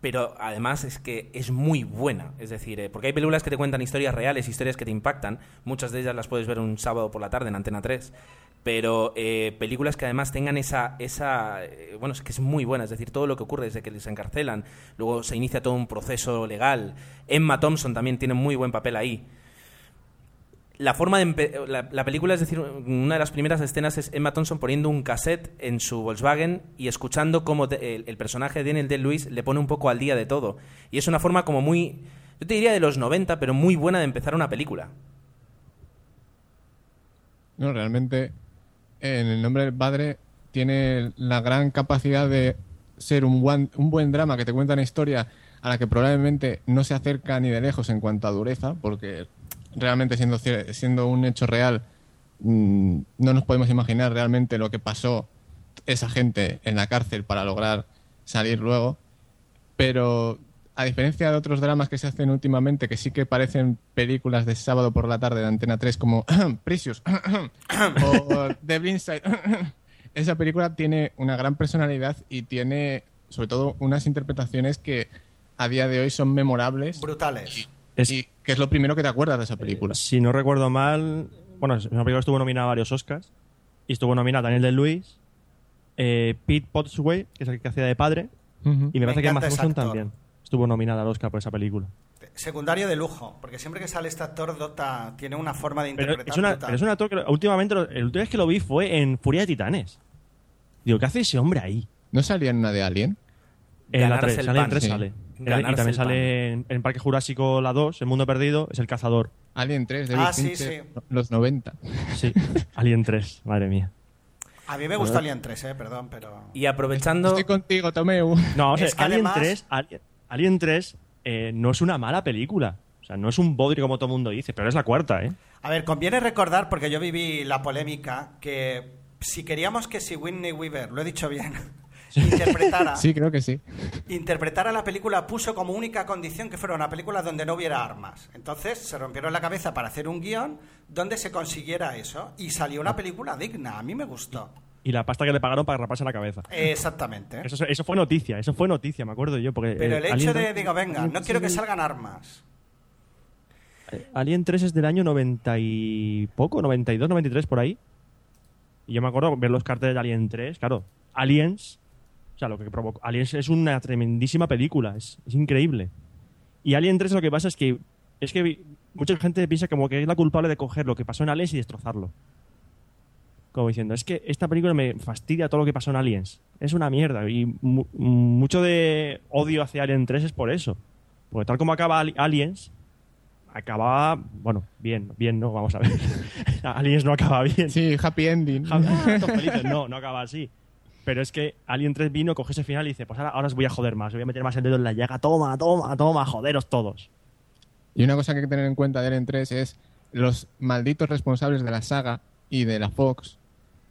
pero además es que es muy buena. Es decir, eh, porque hay películas que te cuentan historias reales, historias que te impactan. Muchas de ellas las puedes ver un sábado por la tarde en Antena 3. Pero eh, películas que además tengan esa. esa eh, bueno, es que es muy buena. Es decir, todo lo que ocurre desde que les encarcelan, luego se inicia todo un proceso legal. Emma Thompson también tiene muy buen papel ahí la forma de la, la película, es decir, una de las primeras escenas es Emma Thompson poniendo un cassette en su Volkswagen y escuchando cómo de- el, personaje de Daniel Day-Lewis le pone un poco al día de todo. Y es una forma como muy, yo te diría de los 90, pero muy buena de empezar una película. No, realmente, en el nombre del padre tiene la gran capacidad de ser un buen, un buen drama que te cuenta una historia a la que probablemente no se acerca ni de lejos en cuanto a dureza, porque realmente siendo, siendo un hecho real, mm, no nos podemos imaginar realmente lo que pasó esa gente en la cárcel para lograr salir luego. Pero a diferencia de otros dramas que se hacen últimamente, que sí que parecen películas de sábado por la tarde de Antena 3 como Precious o The Blind Side, esa película tiene una gran personalidad y tiene sobre todo unas interpretaciones que a día de hoy son memorables Brutales. Es- y que es lo primero que te acuerdas de esa película. Si no recuerdo mal, bueno, es una película que estuvo nominada a varios Oscars. Y estuvo nominada Daniel de Luis, eh, Pete Pottsway, que es el que hacía de padre, y me Me parece que encanta Matt también. Estuvo nominada al Oscar por esa película. Secundario de lujo, porque siempre que sale este actor dota, tiene una forma de Pero interpretar es, una, pero es un actor que últimamente, el última vez que lo vi fue en Furia de Titanes. Digo, ¿qué hace ese hombre ahí? ¿No salía en una de Alien? En la Ganarse 3, el sale en pan, 3 sí. sale. Ganarse y también sale en, en Parque Jurásico la 2, El Mundo Perdido, es el cazador. Alien 3, de Ah, sí, sí. los 90. Sí, Alien 3, madre mía. A mí me gusta Alien 3, eh, perdón, pero... Y aprovechando... Estoy contigo, Tomeu. No, vamos a Es que Alien además- 3, Alien, Alien 3 eh, no es una mala película. O sea, no es un bodrio como todo el mundo dice, pero es la cuarta, ¿eh? A ver, conviene recordar, porque yo viví la polémica, que si queríamos que si Whitney Weaver, lo he dicho bien, interpretara, Sí, creo que sí. interpretara la película, puso como única condición que fuera una película donde no hubiera armas. Entonces se rompieron la cabeza para hacer un guion donde se consiguiera eso y salió una película digna. A mí me gustó. Y la pasta que le pagaron para raparse la cabeza. Exactamente. Eso, eso fue noticia, eso fue noticia, me acuerdo yo. Porque, Pero eh, el hecho Alien de, 3 digo, venga, no 3 quiero que salgan armas. eh, Alien 3 es del año 90 y poco, 92, 93, por ahí. Y yo me acuerdo ver los carteles de Alien 3, claro. Aliens, sea, lo que provocó. Aliens es una tremendísima película, es, es increíble. Y Alien 3 lo que pasa es que. Es que mucha gente piensa como que es la culpable de coger lo que pasó en Aliens y destrozarlo. Como diciendo, es que esta película me fastidia todo lo que pasó en Aliens. Es una mierda. Y mu- mucho de odio hacia Alien 3 es por eso. Porque tal como acaba Ali- Aliens, acababa. Bueno, bien, bien, no, vamos a ver. Aliens no acaba bien. Sí, happy ending. Ah. No, no acaba así. Pero es que Alien 3 vino, cogió ese final y dice: Pues ahora, ahora os voy a joder más, os voy a meter más el dedo en la llaga. Toma, toma, toma, joderos todos. Y una cosa que hay que tener en cuenta de Alien 3 es los malditos responsables de la saga y de la Fox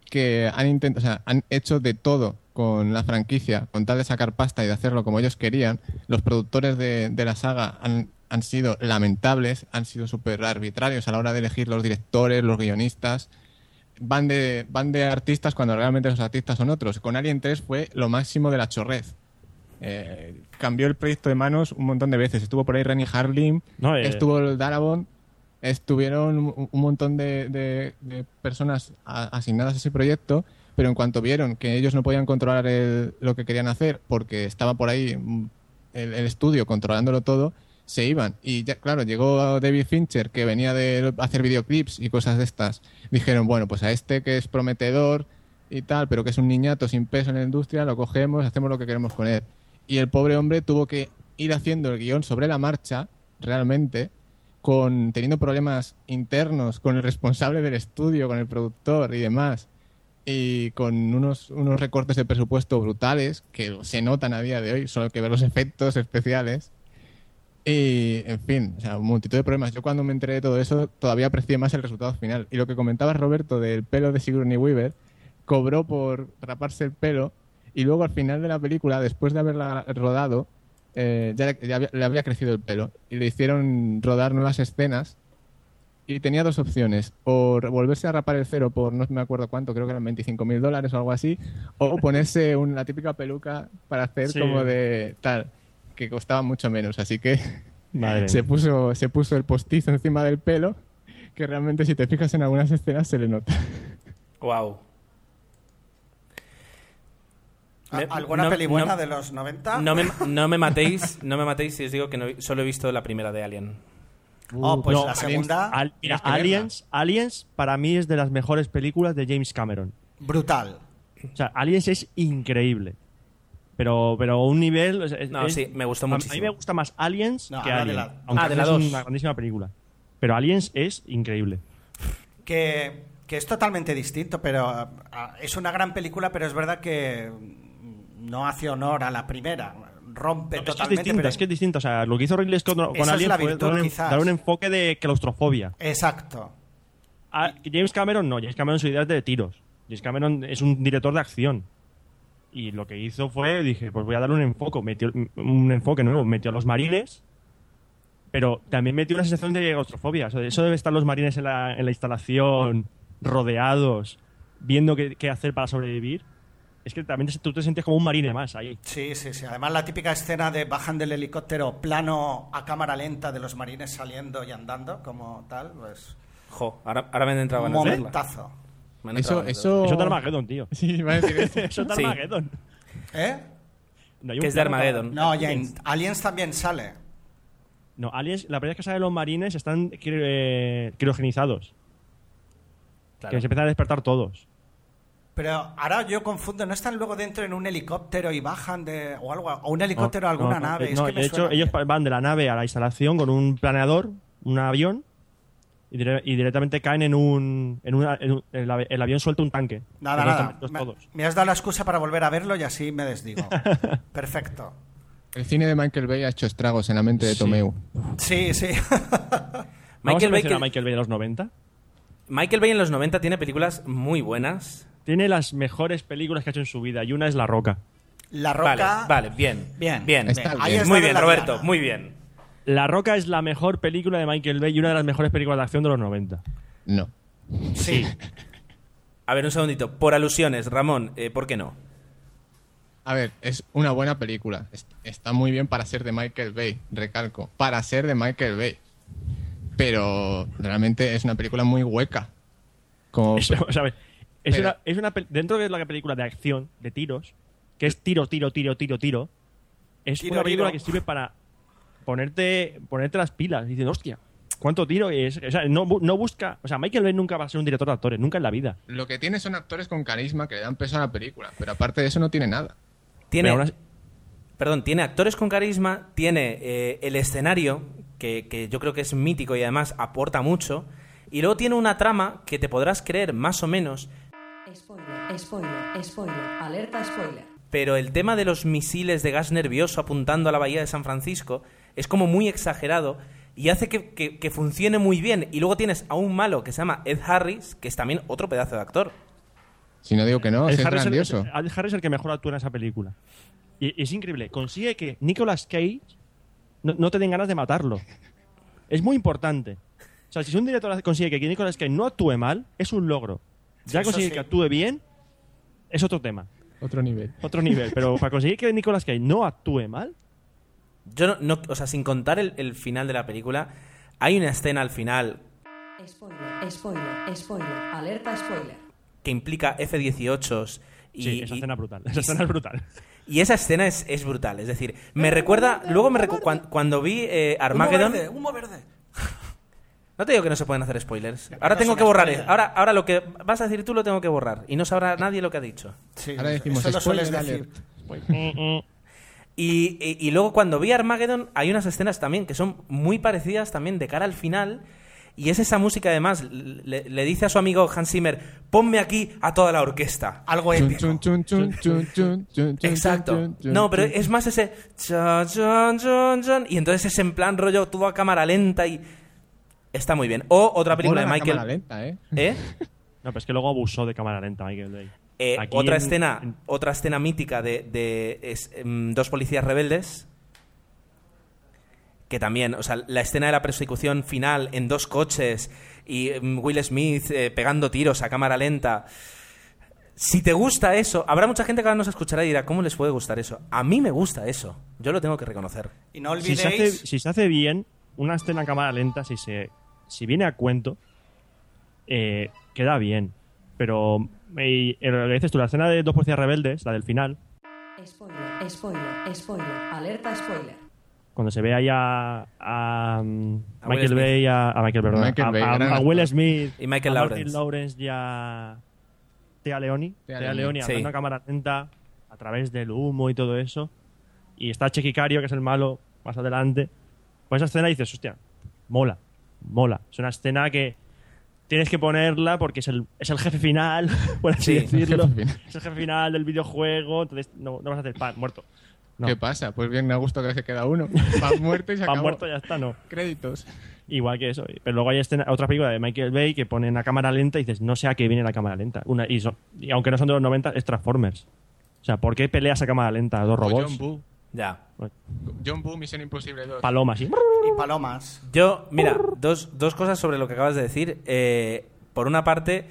que han intentado, o sea, han hecho de todo con la franquicia, con tal de sacar pasta y de hacerlo como ellos querían. Los productores de, de la saga han, han sido lamentables, han sido súper arbitrarios a la hora de elegir los directores, los guionistas. Van de, van de artistas cuando realmente los artistas son otros. Con Alien 3 fue lo máximo de la chorrez. Eh, cambió el proyecto de manos un montón de veces. Estuvo por ahí Rennie Harlin, No, eh, estuvo el Darabont, estuvieron un, un montón de, de- de personas a- asignadas a ese proyecto, pero en cuanto vieron que ellos no podían controlar el- lo que querían hacer porque estaba por ahí mm, el, el estudio controlándolo todo, se iban. Y claro, llegó David Fincher, que venía de hacer videoclips y cosas de estas. Dijeron, bueno, pues a este que es prometedor y tal, pero que es un niñato sin peso en la industria, lo cogemos, hacemos lo que queremos con él. Y el pobre hombre tuvo que ir haciendo el guion sobre la marcha, realmente, con teniendo problemas internos con el responsable del estudio, con el productor y demás, y con unos, unos recortes de presupuesto brutales que se notan a día de hoy, solo que ver los efectos especiales. Y, en fin, o sea, multitud de problemas. Yo cuando me enteré de todo eso, todavía aprecié más el resultado final. Y lo que comentabas, Roberto, del pelo de Sigourney Weaver, cobró por raparse el pelo y luego al final de la película, después de haberla rodado, eh, ya, ya había- le había crecido el pelo y le hicieron rodar nuevas escenas y tenía dos opciones, o volverse a rapar el cero por no me acuerdo cuánto, creo que eran 25 mil dólares o algo así, o ponerse un- la típica peluca para hacer Sí. como de tal, que costaba mucho menos, así que Madre se puso, se puso el postizo encima del pelo, que realmente si te fijas en algunas escenas se le nota. Wow. Me- ¿Alguna no- peli buena no- de los 90? No me, no me matéis, no me matéis si os digo que no- solo he visto la primera de Alien. Oh, pues No, la Aliens- segunda, Al- mira. Aliens, Aliens para mí es de las mejores películas de James Cameron. brutal. O sea, Aliens es increíble. Pero, pero un nivel. es- es- No, es- sí, me gustó a- A mí muchísimo. me gusta más Aliens No, que de Alien. la- aunque Ah, de la es dos. una grandísima película. Pero Aliens es increíble. que, que es totalmente distinto, pero ah, es una gran película, pero es verdad que no hace honor a la primera. rompe Es es totalmente. pero- es que es distinto. O sea, lo que hizo Ridley Scott con Esa es Alien la fue dar un, dar un enfoque de claustrofobia. Exacto. A James Cameron no, James Cameron su idea es de tiros. James Cameron es un director de acción. Y lo que hizo fue, dije, pues voy a darle un enfoque, metió un enfoque nuevo, metió a los marines, pero también metió una sensación de claustrofobia. O sea, eso debe estar los marines en la, en la instalación, rodeados, viendo qué, qué hacer para sobrevivir. Es que también tú te sientes como un marine más ahí. Sí, sí, sí. Además, la típica escena de bajan del helicóptero, plano a cámara lenta de los marines saliendo y andando, como tal, pues. Jo, ahora, ahora me han entrado de verla. Eso, eso... Eso es de Armageddon, tío. Sí, iba a decir eso. Eso es de. Armageddon. ¿Eh? No, hay un Que es de Armageddon. No, ya en Aliens también sale. No, Aliens, la primera vez que salen los marines están cri- eh, criogenizados. Claro. Que se empiezan a despertar todos. Pero ahora yo confundo, ¿no están luego dentro en un helicóptero y bajan de. o algo? O un helicóptero a alguna No, no, nave? eh, Es no, que me de hecho, suena ellos van de la nave a la instalación con un planeador, un avión, y, dire- y directamente caen en un. En una- en un- el, avión suelta un tanque. Nada, nada. Me, todos. me has dado la excusa para volver a verlo y así me desdigo. Perfecto. El cine de Michael Bay ha hecho estragos en la mente de Sí. Tomeu. Sí, sí. Vamos a Michael Bay, a Michael Bay de los 90. Michael Bay en los 90 tiene películas muy buenas. Tiene las mejores películas que ha hecho en su vida y una es La Roca. La roca. Vale, vale, bien. Bien, bien. Está Ahí Muy bien, Roberto, muy bien. La Roca es la mejor película de Michael Bay y una de las mejores películas de acción de los 90. No. Sí. A ver, un segundito. Por alusiones, Ramón, eh, ¿por qué no? A ver, es una buena película. Es- Está muy bien para ser de Michael Bay, recalco. Para ser de Michael Bay. Pero realmente es una película muy hueca. Como, Es, o sea, a ver, es Pero- una, es una pel- dentro de la película de acción, de tiros, que es tiro, tiro, tiro, tiro, tiro, es Tiro, una película tiro. que sirve para ponerte, ponerte las pilas. Y dices, hostia, ¿cuánto tiro es? O sea, no, no busca. O sea, Michael Bay nunca va a ser un director de actores, nunca en la vida. Lo que tiene son actores con carisma que le dan peso a la película. Pero aparte de eso no tiene nada. Tiene, perdón, tiene actores con carisma, tiene eh, el escenario, que, que yo creo que es mítico y además aporta mucho, y luego tiene una trama que te podrás creer más o menos, Spoiler, spoiler, spoiler, alerta spoiler. pero el tema de los misiles de gas nervioso apuntando a la bahía de San Francisco es como muy exagerado y hace que, que- que funcione muy bien. Y luego tienes a un malo que se llama Ed Harris, que es también otro pedazo de actor. Si no digo que no, Ed es Harris grandioso. Ed Harris es el que mejor actúa en esa película. Y, es increíble. Consigue que Nicolas Cage no, no te den ganas de matarlo. Es muy importante. O sea, si un director consigue que Nicolas Cage no actúe mal, es un logro. Ya consigue sí. que actúe bien, es otro tema. Otro nivel. Otro nivel. Pero para conseguir que Nicolas Cage no actúe mal, Yo no, no- o sea, sin contar el, el final de la película, hay una escena al final Spoiler, spoiler, spoiler, alerta spoiler. que implica F-18s y, sí, esa y- escena es brutal. Esa escena es brutal. y esa escena es, es brutal. Es decir, me recuerda. Luego me recu- cuan- cuando vi eh, Armageddon. Humo verde, humo verde. No te digo que no se pueden hacer spoilers. Ahora tengo que borrar. Ahora, ahora lo que vas a decir tú lo tengo que borrar. Y no sabrá nadie lo que ha dicho. Sí, Ahora decimos eso lo sueles spoiler decir. alert. Y, y- y luego cuando vi Armageddon hay unas escenas también que son muy parecidas también de cara al final. Y es esa música además, le, le dice a su amigo Hans Zimmer, ponme aquí a toda la orquesta. Algo épico. Exacto. No, pero es más ese... y entonces es en plan rollo todo a cámara lenta y... Está muy bien. O otra película Mola de la Michael... cámara lenta, ¿eh? ¿Eh? No, pero es que luego abusó de cámara lenta Michael Bay. Eh, otra en- escena en- otra escena mítica de, de- es, em, dos policías rebeldes que también o sea la escena de la persecución final en dos coches y em, Will Smith eh, pegando tiros a cámara lenta si te gusta eso habrá mucha gente que ahora nos escuchará y dirá cómo les puede gustar eso a mí me gusta eso yo lo tengo que reconocer Y no si se, hace, olvidéis. si se hace bien, una escena en cámara lenta, si se si viene a cuento, eh, queda bien. Pero eh, lo que dices tú, la escena de dos policías rebeldes, la del final, Spoiler, spoiler, spoiler, alerta spoiler. cuando se ve ahí a, a, A Will Michael. Bay, a, a Michael, perdón, Michael a, Bay, a- gran a actor. Will Smith, Y Michael a Lawrence. Martin Lawrence y a Tea Leoni, Tea Tea Leoni. Leoni Sí. andando a cámara lenta a través del humo y todo eso. Y está Chequicario, que es el malo, más adelante. Pues esa escena dices, hostia, mola, mola. Es una escena que tienes que ponerla porque es el, es el jefe final, por así Sí, decirlo. final. Es el jefe final del videojuego, entonces no, no vas a hacer pan, muerto. No. ¿Qué pasa? Pues bien, me gusto que se queda uno. Va muerto y se Pan acabó. muerto ya está, no. Créditos. Igual que eso. Pero luego hay escena- otra película de Michael Bay que ponen a cámara lenta y dices, no sé a qué viene la cámara lenta. Una, y, son- y aunque no son de los 90, es Transformers. O sea, ¿por qué peleas a cámara lenta? Dos O robots. Ya. John Boo, Misión Imposible 2. Palomas, ¿sí? Y palomas. Yo, mira, dos, dos cosas sobre lo que acabas de decir. Eh, por una parte,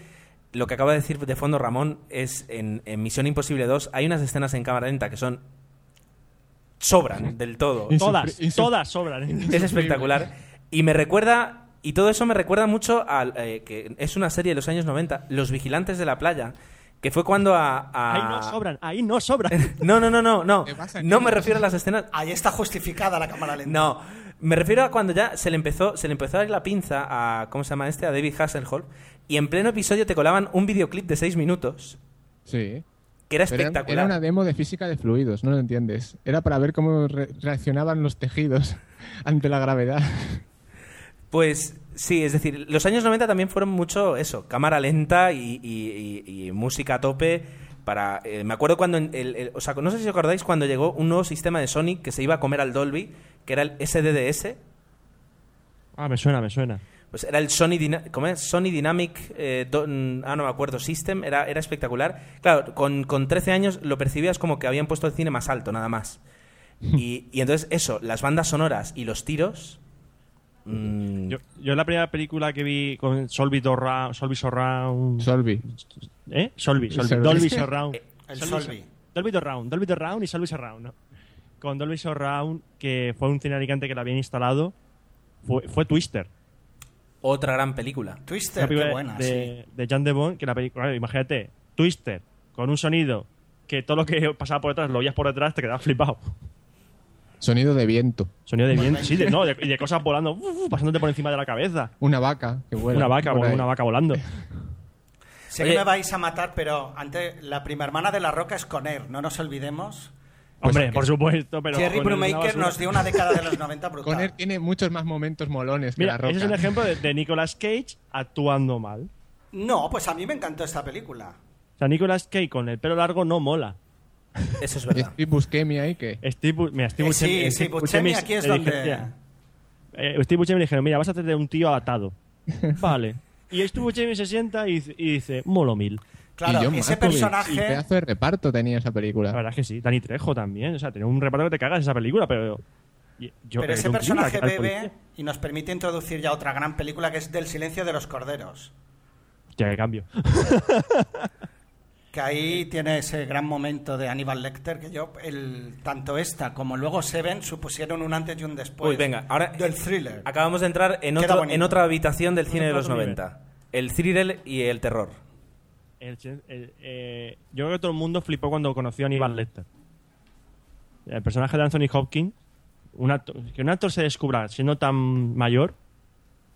lo que acaba de decir de fondo Ramón es en, en Misión Imposible 2 hay unas escenas en cámara lenta que son sobran del todo. Insufri- Todas, todas sobran. ¿eh? Es espectacular. Y me recuerda, y todo eso me recuerda mucho al eh, que es una serie de los años 90, Los Vigilantes de la Playa, que fue cuando a... a- Ahí no sobran, ahí no sobran. No, no, no, no, no. ¿Qué pasa, No me refiero a las escenas... Ahí está justificada la cámara lenta. No, me refiero a cuando ya se le empezó, se le empezó a dar la pinza a, ¿cómo se llama este? A David Hasselhoff. Y en pleno episodio te colaban un videoclip de seis minutos, Sí. que era Pero espectacular. Era una demo de física de fluidos, no lo entiendes. Era para ver cómo re- reaccionaban los tejidos ante la gravedad. Pues sí, es decir, los años 90 también fueron mucho eso, cámara lenta y, y- y- y música a tope. Para, eh, me acuerdo cuando, el, el- o sea, no sé si os acordáis cuando llegó un nuevo sistema de Sony que se iba a comer al Dolby, que era el SDDS. Ah, me suena, me suena. Pues era el Sony, ¿cómo es? Sony Dynamic, eh, mm, ah, no me acuerdo, System, era, era espectacular. Claro, con, con 13 años lo percibías como que habían puesto el cine más alto, nada más. Y, y entonces eso, las bandas sonoras y los tiros... mm, Yo, yo la primera película que vi con Solby Surround... Solvi. ¿Eh? Solby. Solby. Dolby Surround. El Solby Solvi. Dolby Surround, Dolby Surround y Solby Surround, ¿no? Con Dolby Surround, que fue un cine de Alicante que lo habían instalado, fue, fue Twister. otra gran película. Twister, qué película buena, de, sí. de Jan de Bond, que la película, claro, imagínate, Twister, con un sonido que todo lo que pasaba por detrás lo oías por detrás, te quedabas flipado. Sonido de viento. Sonido de viento, sí, de, no, de- y de cosas volando, pasándote por encima de la cabeza. Una vaca que vuela. una vaca, una vaca volando. Sé Oye. que me vais a matar, pero ante la prima hermana de la roca es Conner, no nos olvidemos. Hombre, aquí- por supuesto, pero. Jerry basura. nos dio una década de los 90 brutal. Conner tiene muchos más momentos molones que Mira, la roca. ese es un ejemplo de, de Nicolas Cage actuando mal. No, pues a mí me encantó esta película. O sea, Nicolas Cage con el pelo largo no mola. Eso es Y verdad. Steve Buscemi ahí que... Steve, Bu- mira, Steve Eh, sí, Buscemi- sí, Steve Buscemi Buscemi aquí es donde- dijeron, eh, Steve Buscemi le dijeron, mira, vas a hacer de un tío atado. vale. Y Steve Buscemi se sienta y, dice- y dice, molo mil. Claro, y John ese Malkovich. Y personaje. pedazo de reparto tenía esa La película. verdad es que sí. Dani Trejo también. O sea, tenía un reparto que te cagas esa película, pero... y- Yo, Pero eh, ese John personaje bebe y nos permite introducir ya otra gran película que es Del silencio de los corderos. Hostia, qué cambio. Que ahí tiene ese gran momento de Aníbal Lecter que yo, el, tanto esta como luego Seven supusieron un antes y un después Uy, venga, ahora del thriller. acabamos de entrar en, otro, en otra habitación del cine de los otro nivel. 90. El thriller y el terror. El el- eh, yo creo que todo el mundo flipó cuando conoció a Aníbal Lecter. El personaje de Anthony Hopkins, un acto- que un actor se descubra siendo tan mayor,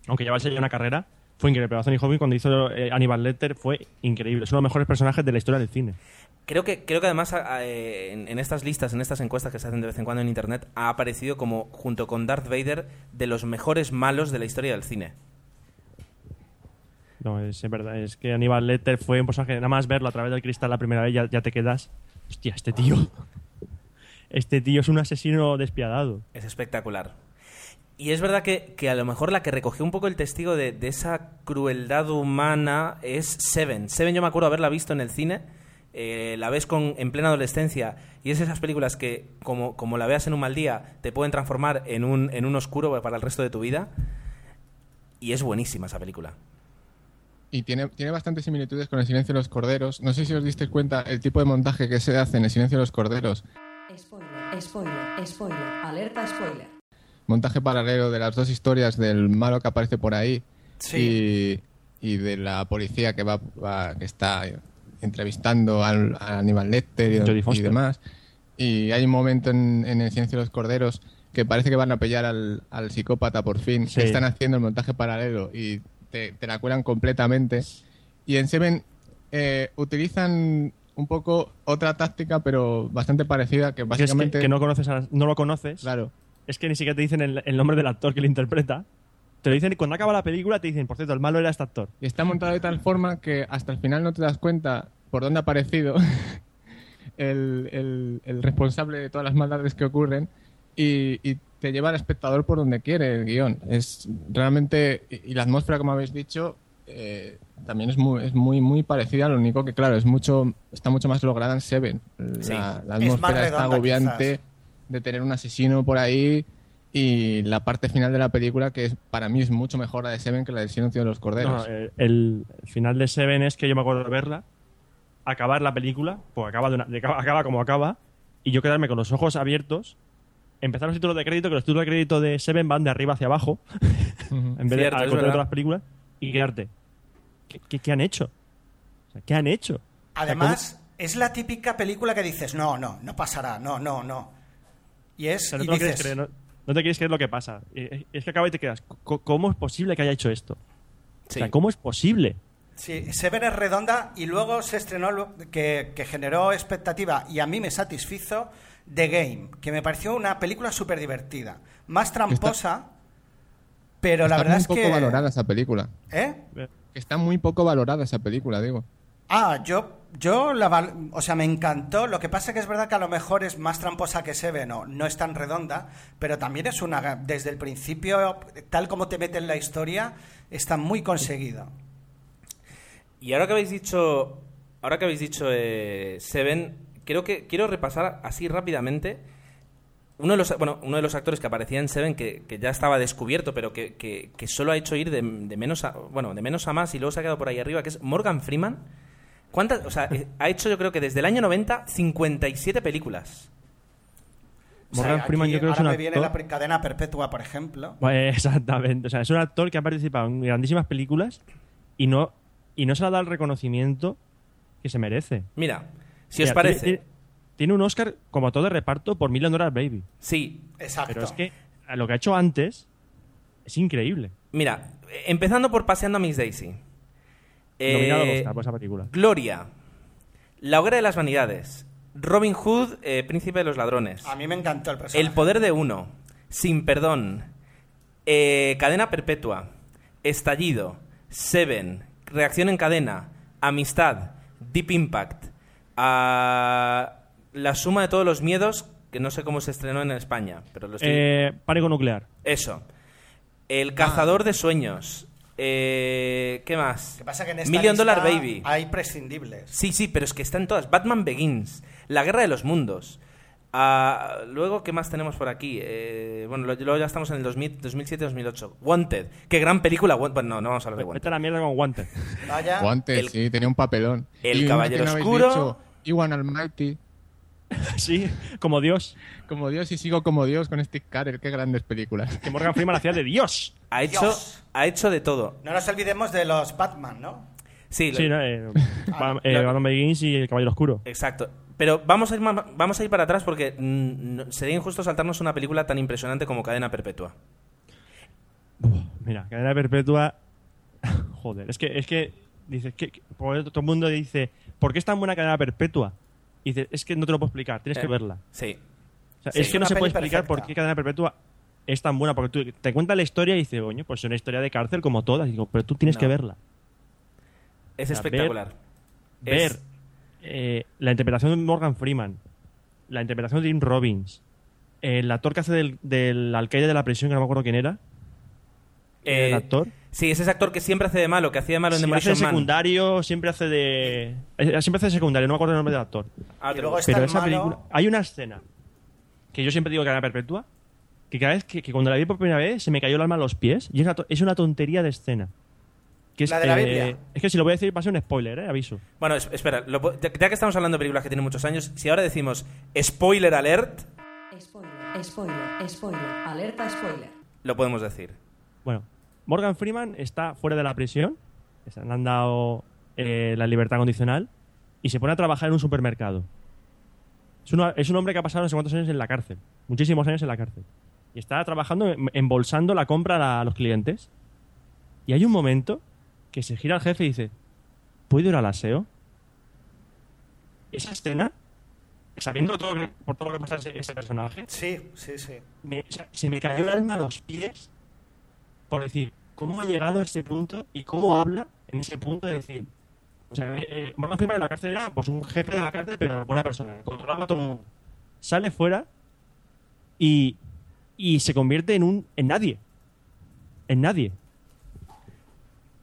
aunque llevase ya una carrera, fue increíble. Pero Anthony Hopkins cuando hizo eh, Aníbal Lecter fue increíble. Es uno de los mejores personajes de la historia del cine. Creo que, creo que además a- a- eh, en, en estas listas, en estas encuestas que se hacen de vez en cuando en internet, ha aparecido como, junto con Darth Vader, de los mejores malos de la historia del cine. No, es, es verdad. Es que Aníbal Lecter fue un personaje nada más verlo a través del cristal la primera vez ya, ya te quedas. Hostia, este tío. Este tío es un asesino despiadado. Es espectacular. Y es verdad que, que a lo mejor la que recogió un poco el testigo de, de esa crueldad humana es Seven. Seven yo me acuerdo haberla visto en el cine. eh, la ves con, en plena adolescencia y es esas películas que, como, como la veas en un mal día, te pueden transformar en un, en un oscuro para el resto de tu vida. Y es buenísima esa película. Y tiene, tiene bastantes similitudes con El silencio de los corderos. No sé si os disteis cuenta el tipo de montaje que se hace en El silencio de los corderos. Spoiler, spoiler, spoiler, alerta spoiler. Montaje paralelo de las dos historias del malo que aparece por ahí Sí. y, y de la policía que va, va- que está entrevistando al, a Aníbal Lecter y, demás. Y hay un momento en, en El silencio de los corderos que parece que van a pillar al, al psicópata por fin. Sí. que Están haciendo el montaje paralelo y te, te la cuelan completamente. Y en Seven eh, utilizan un poco otra táctica, pero bastante parecida, que Que es básicamente... que, que no, conoces a- no lo conoces. Claro. Es que ni siquiera te dicen el, el nombre del actor que lo interpreta. Te lo dicen y cuando acaba la película te dicen, por cierto, el malo era este actor. Y está montado de tal forma que hasta el final no te das cuenta por dónde ha aparecido. el, el- el responsable de todas las maldades que ocurren y, y te lleva al espectador por donde quiere el guion. Es realmente, y, y la atmósfera, como habéis dicho, eh, también es muy, es muy, muy parecida, lo único que, claro, es mucho, está mucho más lograda en Seven. La, Sí. la Es más atmósfera está agobiante quizás. De tener un asesino por ahí y la parte final de la película que es para mí es mucho mejor la de Seven que la del Silencio de los Corderos. No, el, el final de Seven es que yo me acuerdo de verla, acabar la película, pues acaba, de una- de- acaba como acaba, y yo quedarme con los ojos abiertos, empezar los títulos de crédito, que los títulos de crédito de Seven van de arriba hacia abajo, en vez Cierto, de al todas las películas, y quedarte. ¿Qué, qué- qué han hecho? O sea, ¿Qué han hecho? Además, es la típica película que dices, no, no, no pasará, no, no, no. Y es, O sea, no, te quieres dices, creer, no, no te quieres creer lo que pasa. Eh, Es que acaba y te quedas. "Co- ¿Cómo es posible que haya hecho esto? Sí. O sea, ¿cómo es posible? Sí, Seven es redonda y luego se estrenó lo que, que generó expectativa y a mí me satisfizo The Game, que me pareció una película súper divertida. Más tramposa, pero la está verdad muy es poco que... valorada esa película. ¿Eh? Que Está muy poco valorada esa película, digo. Ah, yo, yo la o sea, me encantó. Lo que pasa que es verdad que a lo mejor es más tramposa que Seven, o no es tan redonda, pero también es una, desde el principio, tal como te mete en la historia, está muy conseguido. Y ahora que habéis dicho, ahora que habéis dicho eh, Seven, creo que quiero repasar así rápidamente uno de los, bueno, uno de los actores que aparecía en Seven que, que ya estaba descubierto, pero que, que- que solo ha hecho ir de, de menos a, bueno, de menos a más y luego se ha quedado por ahí arriba, que es Morgan Freeman. ¿Cuántas, o sea, eh, ha hecho yo creo que desde el año 90 57 películas. O sea, Morgan Freeman yo creo que es ahora un me viene la actor... cadena perpetua, por ejemplo. Pues, exactamente. O sea, es un actor que ha participado en grandísimas películas y no, y no se le ha dado el reconocimiento que se merece. Mira, si os Mira, parece, Tiene, tiene- tiene un Oscar como todo de reparto por Million Dollar Baby. sí, Exacto. Pero es que lo que ha hecho antes es increíble. mira, eh, empezando por Paseando a Miss Daisy. Nominado al Eh, Oscar por esa película. Gloria, La hoguera de las vanidades, Robin Hood, eh, príncipe de los ladrones, A mí me encantó el personaje. El poder de uno, Sin perdón, eh, Cadena perpetua, Estallido, Seven, Reacción en cadena, Amistad, Deep Impact, ah, La suma de todos los miedos, que no sé cómo se estrenó en España, pero lo estoy... Eh, pánico nuclear. Eso. El cazador de sueños. Eh, ¿Qué más? Que pasa que en esta Million Dollar Baby. hay prescindibles. Sí, sí, pero es que están todas. Batman Begins, La Guerra de los Mundos. Ah, luego, ¿qué más tenemos por aquí? Eh, bueno, lo- luego ya estamos en el 2000 2007-2008. Wanted. Qué gran película. Wan- Bueno, no, no vamos a hablar de Vete Wanted. a la mierda con guantes. Vaya. Guantes, el- sí, tenía un papelón. el Y una Caballero que no habéis Oscuro. dicho, Iwan Almighty. sí, como Dios. Como Dios y sigo como Dios con Steve Carell. Qué grandes películas. Que Morgan Freeman hacía de Dios. Ha hecho, Dios. ha hecho de todo. No nos olvidemos de los Batman, ¿no? Sí, lo- Sí, ¿no? Eh, Ba- eh, Claro. Batman Begins y El Caballero Oscuro. exacto. Pero vamos a ir, vamos a ir para atrás porque mm, sería injusto saltarnos una película tan impresionante como Cadena Perpetua. Mira, cadena perpetua. Joder, es que, es que dices que, todo el mundo dice, ¿por qué es tan buena cadena perpetua? Y dices, es que no te lo puedo explicar, tienes que Eh, verla. Sí. O sea, sí, es que no se puede explicar por perfecta. qué cadena perpetua es tan buena, porque tú te cuentas la historia y dices, coño, pues es una historia de cárcel como todas. Y digo, pero tú tienes No. que verla. Es sea, espectacular. Ver Es- eh, la interpretación de Morgan Freeman, la interpretación de Tim Robbins, el actor que hace del, del alcaide de la prisión, que no me acuerdo quién era. Eh, el actor. Sí, es ese actor que siempre hace de malo, que hacía de malo en Siempre hace Demolition de Man. secundario, siempre hace de. eh, Siempre hace de secundario, no me acuerdo el nombre del actor. Ah, Pero esa malo- película. Hay una escena que yo siempre digo que era perpetua. Que cada vez que, que cuando la vi por primera vez se me cayó el alma a los pies. Y es una, to- es una tontería de escena. Que es, ¿La de la eh, Biblia? Es que si lo voy a decir va a ser un spoiler, ¿eh? Aviso. Bueno, es- espera, lo ya que estamos hablando de películas que tienen muchos años, si ahora decimos spoiler alert, Spoiler, spoiler, spoiler, alerta spoiler. lo podemos decir. Bueno, Morgan Freeman está fuera de la prisión. Le han dado eh, la libertad condicional. Y se pone a trabajar en un supermercado. Es, una- es un hombre que ha pasado no sé cuántos años en la cárcel. Muchísimos años en la cárcel. Y está trabajando, em- embolsando la compra a, la- a los clientes. Y hay un momento que se gira al jefe y dice: ¿Puedo ir al aseo? Esa escena, sabiendo todo, por todo lo que pasa ese, ese personaje, Sí, sí, sí. me- o sea, se me cayó el alma a los pies por decir cómo ha llegado a ese punto y cómo habla en ese punto de decir O sea, eh, Morgan Freeman en la cárcel era pues, un jefe de la cárcel, pero buena persona. Controlaba a todo el mundo. Sale fuera y, y se convierte en un en nadie. En nadie.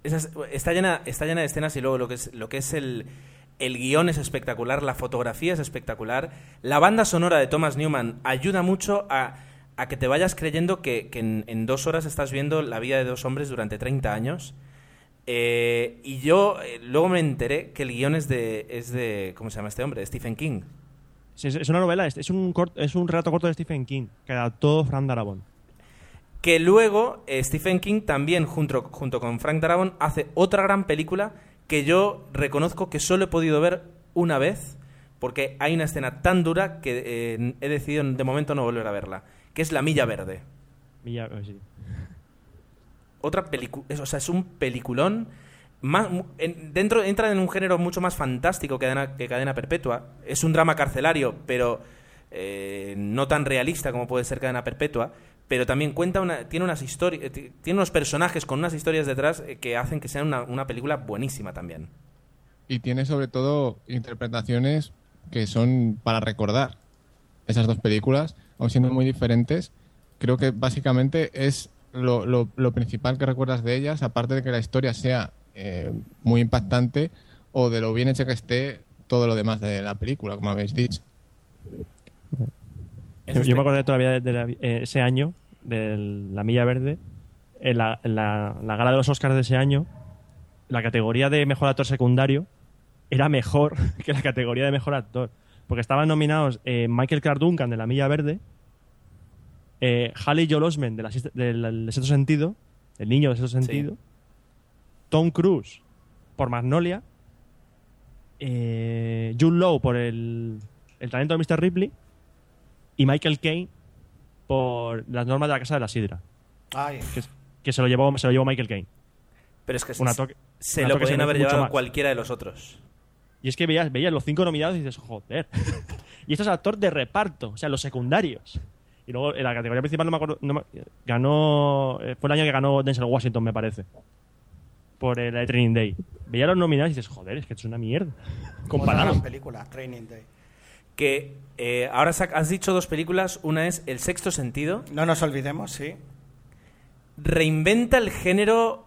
Está, llena, está llena de escenas y luego lo que es, lo que es el, el guion es espectacular, la fotografía es espectacular, la banda sonora de Thomas Newman ayuda mucho a, a que te vayas creyendo que, que en, en dos horas estás viendo la vida de dos hombres durante 30 años. Eh, y yo eh, luego me enteré que el guion es de, es de... ¿Cómo se llama este hombre? Stephen King. Sí, Es, una novela, es, es un cort- es un relato corto de Stephen King que adaptó Fran Darabont. Que luego eh, Stephen King también, junto, junto con Frank Darabont, hace otra gran película que yo reconozco que solo he podido ver una vez, porque hay una escena tan dura que he decidido de momento no volver a verla, que es La Milla Verde. Milla- eh, sí. Otra película, o sea, es un peliculón. Más, en- dentro entra en un género mucho más fantástico que cadena, que cadena perpetua. Es un drama carcelario, pero eh, no tan realista como puede ser cadena perpetua. Pero también cuenta una, tiene unas historias, tiene unos personajes con unas historias detrás eh, que hacen que sea una, una película buenísima también. Y tiene sobre todo interpretaciones que son para recordar. Esas dos películas, aun siendo muy diferentes, creo que básicamente es lo, principal que recuerdas de ellas, aparte de que la historia sea eh, muy impactante o de lo bien hecha que esté todo lo demás de la película, como habéis dicho. Yo, me acordé todavía de, la- eh, ese año, de la Milla Verde, en la, en la- la gala de los Oscars de ese año, la categoría de mejor actor secundario era mejor que la categoría de mejor actor. Porque estaban nominados eh, Michael Clark Duncan de la Milla Verde, eh, Haley Joel Osment de la del del Sexto Sentido, el niño del Sexto Sentido, Tom Cruise por Magnolia, eh, Jude Law por el, el talento de Mr. Ripley y Michael Caine por las normas de la Casa de la Sidra, Ay, que, que se, lo llevó, se lo llevó Michael Caine. pero es que Un se, actor que- se un lo podían haber llevado cualquiera de los otros. Y es que veías, veías los cinco nominados y dices, joder. y esto es actor de reparto, o sea, los secundarios. Y luego en la categoría principal no me acuerdo, no me- ganó, eh, fue el año que ganó Denzel Washington, me parece. Por el eh, Training Day. Veía los nominados y dices, joder, es que esto es una mierda. una Comparado. gran película, Training Day. Que eh, ahora has dicho dos películas, una es El Sexto Sentido, No nos olvidemos, sí. reinventa el género.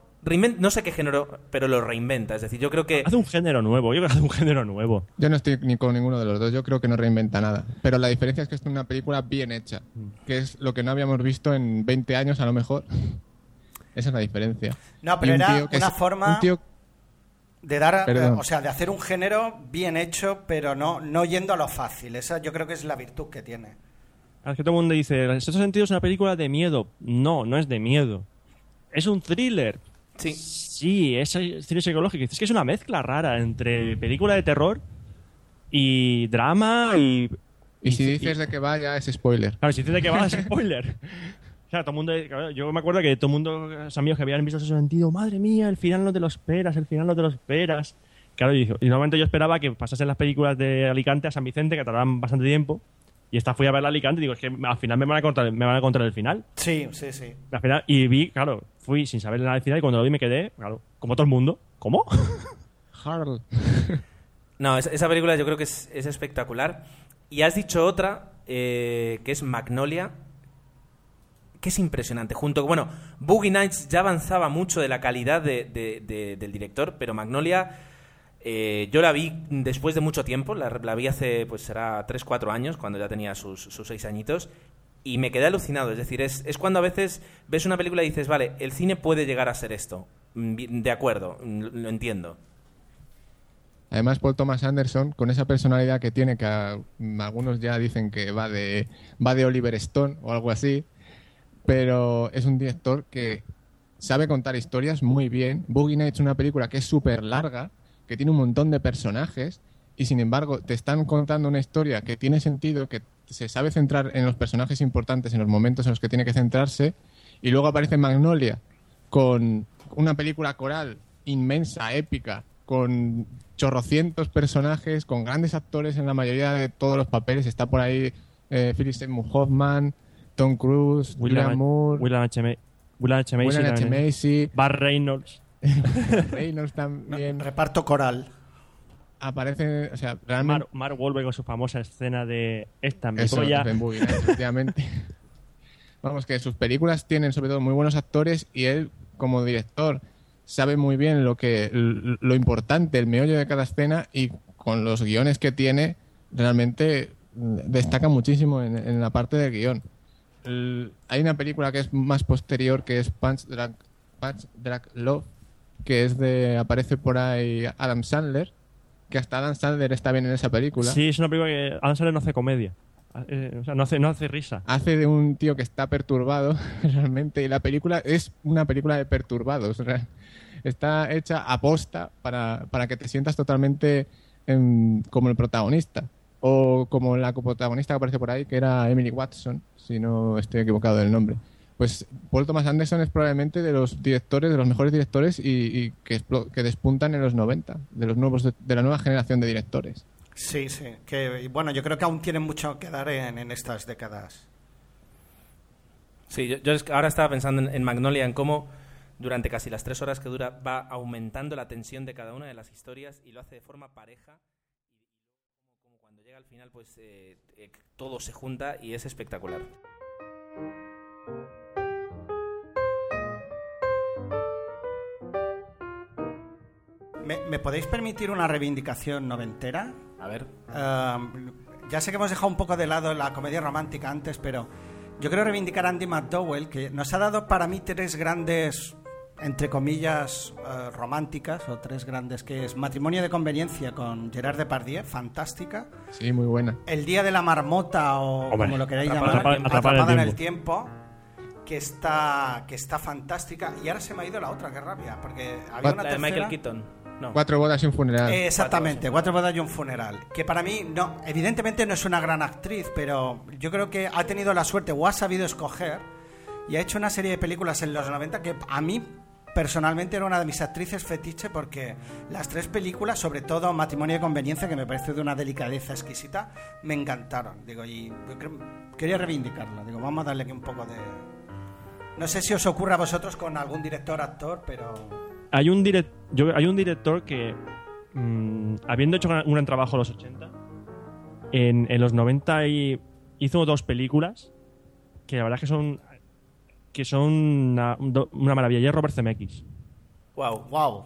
No sé qué género, pero lo reinventa. Es decir, yo creo que. Hace un género nuevo, yo creo que hace un género nuevo. Yo no estoy ni con ninguno de los dos, yo creo que no reinventa nada. Pero la diferencia es que es una película bien hecha, que es lo que no habíamos visto en 20 años a lo mejor. Esa es la diferencia. No, pero un era tío que una es- forma un tío- de dar, eh, Perdón. o sea, de hacer un género bien hecho, pero no, no yendo a lo fácil. Esa yo creo que es la virtud que tiene. Es que todo el mundo dice, en sexto sentido es una película de miedo. No, no es de miedo. Es un thriller. Sí. Sí, es thriller psicológico. Es que es una mezcla rara entre película de terror y drama y... Y si dices de que vaya, es spoiler. Claro, si dices de que va, es spoiler. Claro, todo el mundo, yo me acuerdo que todo el mundo, los amigos que habían visto ese sentido, madre mía, el final no te lo esperas, el final no te lo esperas. Claro, y, y normalmente yo esperaba que pasasen las películas de Alicante a San Vicente, que tardaban bastante tiempo, y esta fui a ver Alicante y digo, es que al final me van a contar, me van a contar el final. Sí, sí, sí. Al final, y vi, claro, fui sin saber nada del final y cuando lo vi me quedé, claro, como todo el mundo. ¿Cómo? Harl. No, es- esa película yo creo que es, es espectacular. Y has dicho otra, eh, que es Magnolia, que es impresionante. Junto, bueno, Boogie Nights ya avanzaba mucho de la calidad de- de- de- del director, pero Magnolia eh, yo la vi después de mucho tiempo, la, la vi hace, pues será 3, 4 años, cuando ya tenía sus, sus 6 añitos, y me quedé alucinado. Es decir, es, es cuando a veces ves una película y dices, vale, el cine puede llegar a ser esto. Mm, De acuerdo, mm, lo entiendo. Además, Paul Thomas Anderson, con esa personalidad que tiene, que a- algunos ya dicen que va de, va de Oliver Stone o algo así, pero es un director que sabe contar historias muy bien. Boogie Nights es una película que es súper larga, que tiene un montón de personajes, y sin embargo te están contando una historia que tiene sentido, que se sabe centrar en los personajes importantes, en los momentos en los que tiene que centrarse, y luego aparece Magnolia con una película coral inmensa, épica, con chorrocientos personajes, con grandes actores en la mayoría de todos los papeles. Está por ahí eh, Philip Seymour Hoffman, Tom Cruise, William Moore, William H. William H. Macy, William H. Macy, Bar Reynolds. Reynolds No, también. reparto coral. Aparece, o sea, realmente... Mark, Mark Wahlberg con su famosa escena de esta mi Eso, Movie efectivamente. Vamos, que sus películas tienen sobre todo muy buenos actores y él, como director, sabe muy bien lo que lo importante, el meollo de cada escena y con los guiones que tiene, realmente mm, destaca muchísimo en, en la parte del guion. El- hay una película que es más posterior que es Punch Drag, Punch Drag Love, que es de aparece por ahí Adam Sandler, que hasta Adam Sandler está bien en esa película. Sí, es una película que Adam Sandler no hace comedia. Eh, o sea, no hace, no hace risa. hace de un tío que está perturbado realmente y la película es una película de perturbados o sea, está hecha a posta para, para que te sientas totalmente em, como el protagonista o como la coprotagonista que aparece por ahí que era Emily Watson si no estoy equivocado del nombre pues Paul Thomas Anderson es probablemente de los directores de los mejores directores y, y que, que despuntan en los 90 de los nuevos de, de la nueva generación de directores Sí, sí. Que, y bueno, yo creo que aún tienen mucho que dar en, en estas décadas. Sí, yo, ahora estaba pensando en, en Magnolia, en cómo durante casi las tres horas que dura va aumentando la tensión de cada una de las historias y lo hace de forma pareja. Y, como cuando llega al final, pues eh, eh, todo se junta y es espectacular. ¿Me, me podéis permitir una reivindicación noventera? A ver. Um, ya sé que hemos dejado un poco de lado la comedia romántica antes, pero yo quiero reivindicar a Andy McDowell, que nos ha dado para mí tres grandes, entre comillas, eh, románticas, o tres grandes, que es Matrimonio de Conveniencia con Gerard Depardieu, fantástica. sí muy buena El Día de la Marmota, o Hombre, como lo queráis llamar, Atrapada- en en el tiempo, que está, que está fantástica. Y ahora se me ha ido la otra, qué rabia, porque había una La de tercera... Michael Keaton. No. cuatro bodas y un funeral Eh, Exactamente, Cuatro bodas y un funeral. Que para mí, no, evidentemente no es una gran actriz, pero yo creo que ha tenido la suerte o ha sabido escoger y ha hecho una serie de películas en los 90 que a mí personalmente era una de mis actrices fetiche porque las tres películas, sobre todo Matrimonio de Conveniencia, que me parece de una delicadeza exquisita, me encantaron. Digo, y quería reivindicarla. Digo, vamos a darle aquí un poco de... No sé si os ocurre a vosotros con algún director, actor, pero... Hay un, direct, yo, hay un director que, mm, habiendo hecho un gran trabajo en los 80, en, en los 90 y- hizo dos películas que la verdad es que son, que son una, maravilla. Y es Robert Zemeckis. Wow. ¡Wow!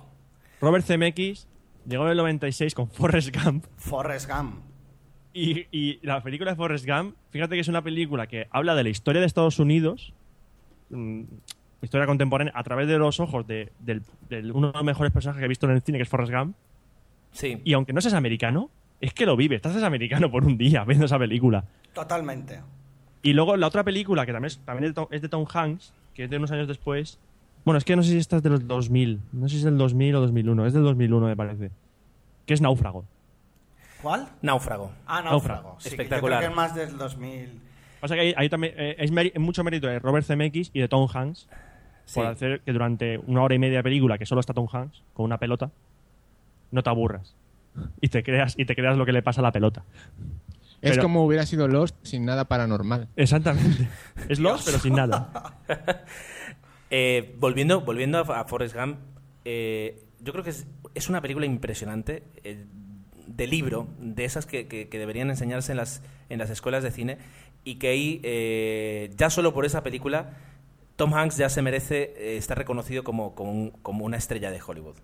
Robert Zemeckis llegó en el 96 con Forrest Gump. Forrest Gump. Y, y la película de Forrest Gump, fíjate que es una película que habla de la historia de Estados Unidos, mm, historia contemporánea, a través de los ojos de, del- del- uno de los mejores personajes que he visto en el cine, que es Forrest Gump. Sí. Y aunque no seas americano, es que lo vive. Estás es americano por un día viendo esa película. Totalmente. Y luego la otra película, que también es, también es de Tom, Hanks, que es de unos años después. Bueno, es que no sé si esta es de los 2000. No sé si es del 2000 o 2001. Es del 2001, me parece. Que es Náufrago. ¿Cuál? Náufrago. Ah, Náufrago. Náufrago. Sí, Espectacular. Que yo creo que es más del 2000. Pasa que ahí, ahí también eh, es mucho mérito de Robert Zemeckis y de Tom Hanks Sí. por hacer que durante una hora y media de película que solo está Tom Hanks con una pelota no te aburras y te creas y te creas lo que le pasa a la pelota. Es Pero- como hubiera sido Lost sin nada paranormal. Exactamente. Es Lost, pero sin nada. Eh, volviendo, volviendo a, a Forrest Gump, eh, yo creo que es, es una película impresionante, eh, de libro, de esas que, que- que deberían enseñarse en las, en las escuelas de cine, y que ahí, eh, ya solo por esa película, Tom Hanks ya se merece eh, estar reconocido como, como, un- como una estrella de Hollywood.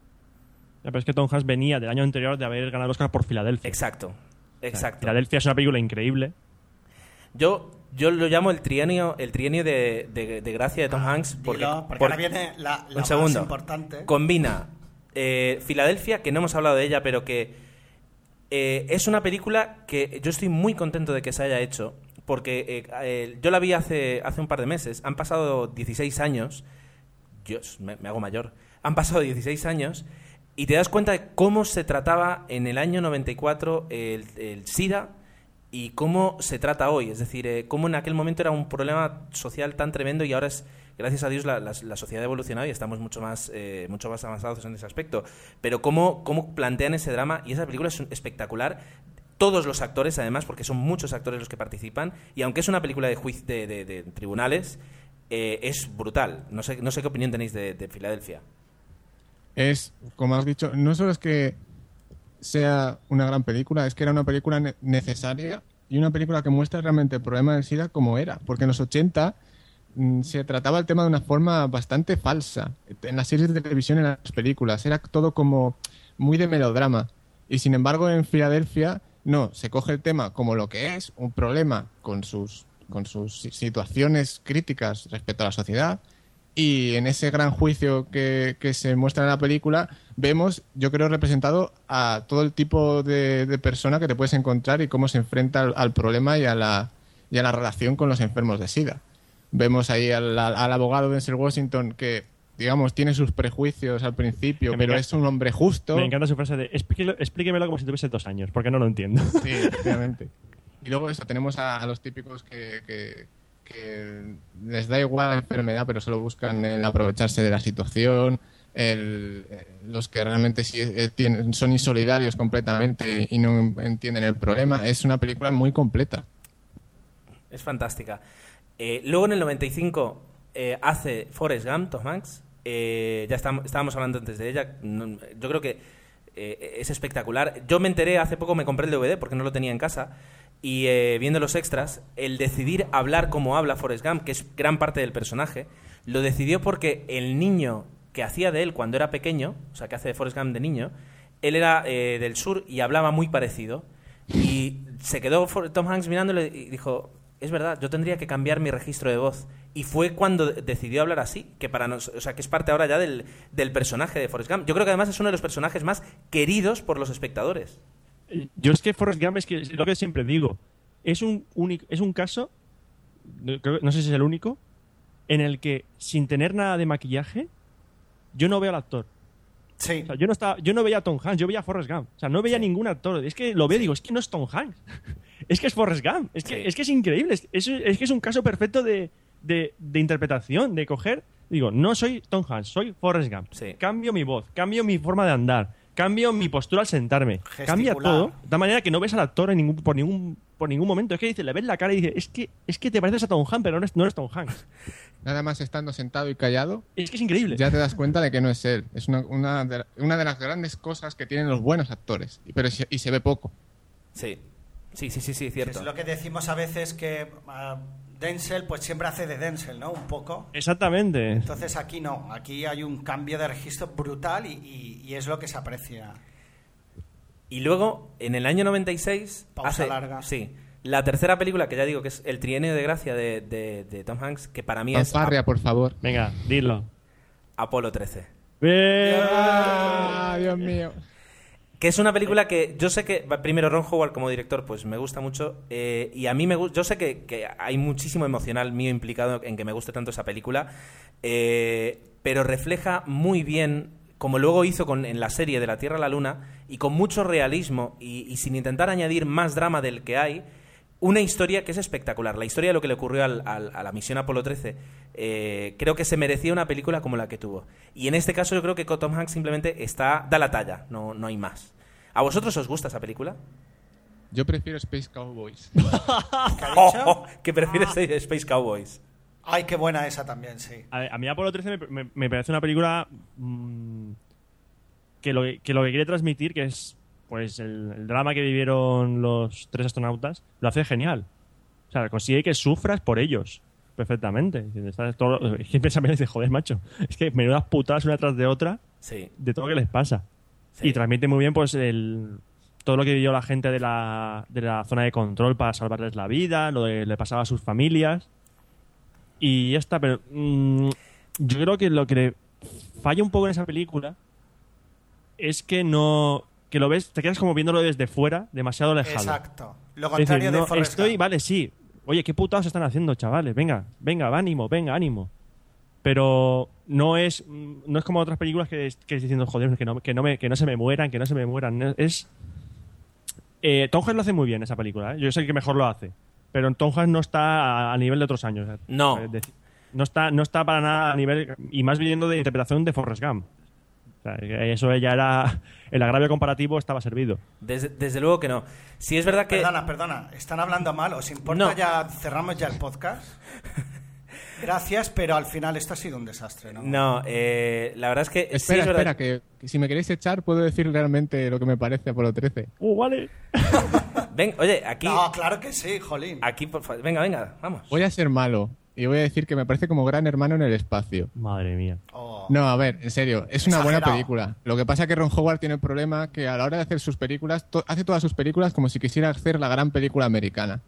Ya, Pero es que Tom Hanks venía del año anterior de haber ganado el Oscar por Filadelfia. Exacto, O sea, exacto. Filadelfia es una película increíble. Yo, yo lo llamo el trienio, el trienio de, de- de gracia de Tom Hanks porque, Ah, Dilo, porque por- ahora viene la, la un más segundo. importante. Combina eh, Filadelfia, que no hemos hablado de ella, pero que eh, es una película que yo estoy muy contento de que se haya hecho, porque eh, eh, yo la vi hace, hace un par de meses, han pasado 16 años, Dios, me, hago mayor, han pasado 16 años y te das cuenta de cómo se trataba en el año 94 el, el SIDA y cómo se trata hoy. Es decir, eh, cómo en aquel momento era un problema social tan tremendo y ahora es, gracias a Dios, la, la- sociedad ha evolucionado y estamos mucho más, eh, mucho más avanzados en ese aspecto. Pero cómo, cómo plantean ese drama y esa película es espectacular. Todos los actores, además, porque son muchos actores los que participan, y aunque es una película de, juiz- de, de- tribunales, eh, es brutal. No sé, no sé qué opinión tenéis de, de Filadelfia. Es, como has dicho, no solo es que sea una gran película es que era una película ne- necesaria y una película que muestra realmente el problema del SIDA como era. Porque en los 80 mm, se trataba el tema de una forma bastante falsa. En las series de televisión, en las películas, era todo como muy de melodrama. Y sin embargo, en Filadelfia, no, se coge el tema como lo que es, un problema con sus, con sus si- situaciones críticas respecto a la sociedad. Y en ese gran juicio que, que se muestra en la película, vemos, yo creo, representado a todo el tipo de, de persona que te puedes encontrar y cómo se enfrenta al, problema y a, la, y a la relación con los enfermos de SIDA. Vemos ahí al- al abogado Denzel Washington que, digamos, tiene sus prejuicios al principio, Que pero es un hombre justo. Me encanta su frase de "Explíquelo- explíquemelo como si tuviese dos años, porque no lo entiendo. Sí, efectivamente. Y luego eso, tenemos a, a los típicos que, que- que les da igual la enfermedad, pero solo buscan el aprovecharse de la situación, el- los que realmente sí, eh, tienen- son insolidarios completamente y no entienden el problema. Es una película muy completa. Es fantástica. Eh, luego en el 95 eh, hace Forrest Gump, Tom Hanks. Eh, ya estábamos hablando antes de ella. Yo creo que eh, es espectacular. Yo me enteré hace poco, me compré el DVD porque no lo tenía en casa. Y eh, viendo los extras, el decidir hablar como habla Forrest Gump, que es gran parte del personaje, lo decidió porque el niño que hacía de él cuando era pequeño, o sea, que hace de Forrest Gump de niño, él era eh, del sur y hablaba muy parecido. Y se quedó Tom Hanks mirándole y dijo, es verdad, yo tendría que cambiar mi registro de voz. Y fue cuando de- decidió hablar así, que para nos, o sea, que es parte ahora ya del, del personaje de Forrest Gump. Yo creo que además es uno de los personajes más queridos por los espectadores. Yo es que Forrest Gump es, que, es lo que siempre digo. Es un, único, es un caso, no sé si es el único, en el que sin tener nada de maquillaje, yo no veo al actor. Sí. O sea, yo no, estaba, yo no veía a Tom Hanks, yo veía a Forrest Gump. O sea, no veía ningún actor. Es que lo veo y digo, es que no es Tom Hanks. es que es Forrest Gump. Es que, Sí. es, que es increíble. Es, es- es que es un caso perfecto de, de- de interpretación, de coger. Digo, no soy Tom Hanks, soy Forrest Gump. Sí. Cambio mi voz, cambio mi forma de andar, cambio mi postura al sentarme. Cambia todo. De tal manera que no ves al actor en ningún, por, ningún, por ningún momento. Es que dice, le ves la cara y dice, es que, es que te pareces a Tom Hanks, pero no eres, no eres Tom Hanks. Nada más estando sentado y callado, Es que es increíble. ya te das cuenta de que no es él. Es una, una, de, una de las grandes cosas que tienen los buenos actores, y- pero se- y se ve poco. Sí, sí, sí, sí, sí cierto. Es lo que decimos a veces que ah, Denzel pues siempre hace de Denzel, ¿no? Un poco. Exactamente. Entonces aquí no, aquí hay un cambio de registro brutal y, y- y es lo que se aprecia. Y luego, en el año 96, Pausa hace, larga. Sí, la tercera película, que ya digo que es El Trienio de Gracia de, de- de Tom Hanks, que para mí es Fanfarria, por favor. Venga, dilo. Apolo 13. Bien. ¡Ah, Dios mío! Que es una película que yo sé que, primero, Ron Howard como director, pues me gusta mucho. eh, y a mí me gusta. Yo sé que, que hay muchísimo emocional mío implicado en que me guste tanto esa película. eh, pero refleja muy bien, como luego hizo con, en la serie de La Tierra a la Luna, y con mucho realismo y, sin intentar añadir más drama del que hay, una historia que es espectacular. La historia de lo que le ocurrió al- al- a la misión Apolo 13. eh, creo que se merecía una película como la que tuvo. Y en este caso yo creo que Tom Hanks simplemente está, da la talla, no, no hay más. ¿A vosotros os gusta esa película? Yo prefiero Space Cowboys. ¿Qué ha Oh, dicho? oh, que prefieres Space Cowboys. Ay, qué buena esa también, sí. A, a mí Apolo 13 me, me- me parece una película mm, que, lo, que que lo que quiere transmitir, que es pues el, el drama que vivieron los tres astronautas, lo hace genial. O sea, consigue que sufras por ellos perfectamente. Estás todo- Es que piensa y dice, joder, macho, es que menudas putadas una tras de otra Sí. de todo lo que les pasa. Sí. Y transmite muy bien pues el todo lo que vivió la gente de la, de la zona de control para salvarles la vida, lo que le pasaba a sus familias. Y ya está, pero mm, yo creo que lo que le falla un poco en esa película es que no que lo ves, te quedas como viéndolo desde fuera, demasiado lejano. Exacto. Lo Es contrario decir, de no, Forrest estoy, Gump. vale, sí. Oye, qué putados están haciendo, chavales. Venga, venga, ánimo, venga, ánimo. Pero no es no es como otras películas que, que es diciendo, joder, que no, que, no me, que no se me mueran, que no se me mueran. Es. Eh, Tom Hanks lo hace muy bien esa película, ¿eh? yo sé el que mejor lo hace. Pero Tom Hanks no está a, a nivel de otros años. ¿eh? No. Es decir, no está, no está para nada a nivel. Y más viniendo de interpretación de Forrest Gump. O sea, eso ya era. El agravio comparativo estaba servido. Desde, desde luego que no. Si es verdad que... Perdona, perdona. ¿Están hablando mal? ¿Os importa No. ya cerramos ya el podcast? Gracias, pero al final esto ha sido un desastre, ¿no? No, eh, la verdad es que... sí Espera, espera, que, que si me queréis echar, puedo decir realmente lo que me parece Apolo 13. ¡Uh, vale! Ven, oye, aquí... No, claro que sí, jolín. Aquí, por favor. Venga, venga, vamos. Voy a ser malo y voy a decir que me parece como gran hermano en el espacio. Madre mía. Oh. No, a ver, en serio, es una buena película. Lo que pasa es que Ron Howard tiene el problema que a la hora de hacer sus películas, to- hace todas sus películas como si quisiera hacer la gran película americana.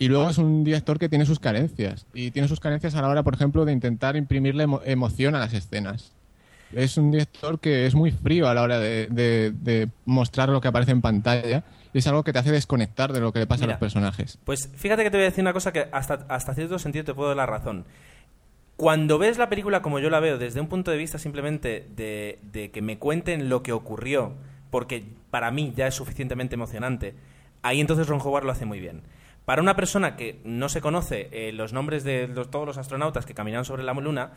Y luego es un director que tiene sus carencias. Y tiene sus carencias a la hora, por ejemplo, de intentar imprimirle emo- emoción a las escenas. Es un director que es muy frío a la hora de, de- de mostrar lo que aparece en pantalla. Y es algo que te hace desconectar de lo que le pasa Mira. a los personajes. Pues fíjate que te voy a decir una cosa que hasta, hasta cierto sentido te puedo dar la razón. Cuando ves la película como yo la veo, desde un punto de vista simplemente de, de que me cuenten lo que ocurrió, porque para mí ya es suficientemente emocionante, ahí entonces Ron Howard lo hace muy bien. Para una persona que no se conoce eh, los nombres de todos los astronautas que caminaron sobre la luna,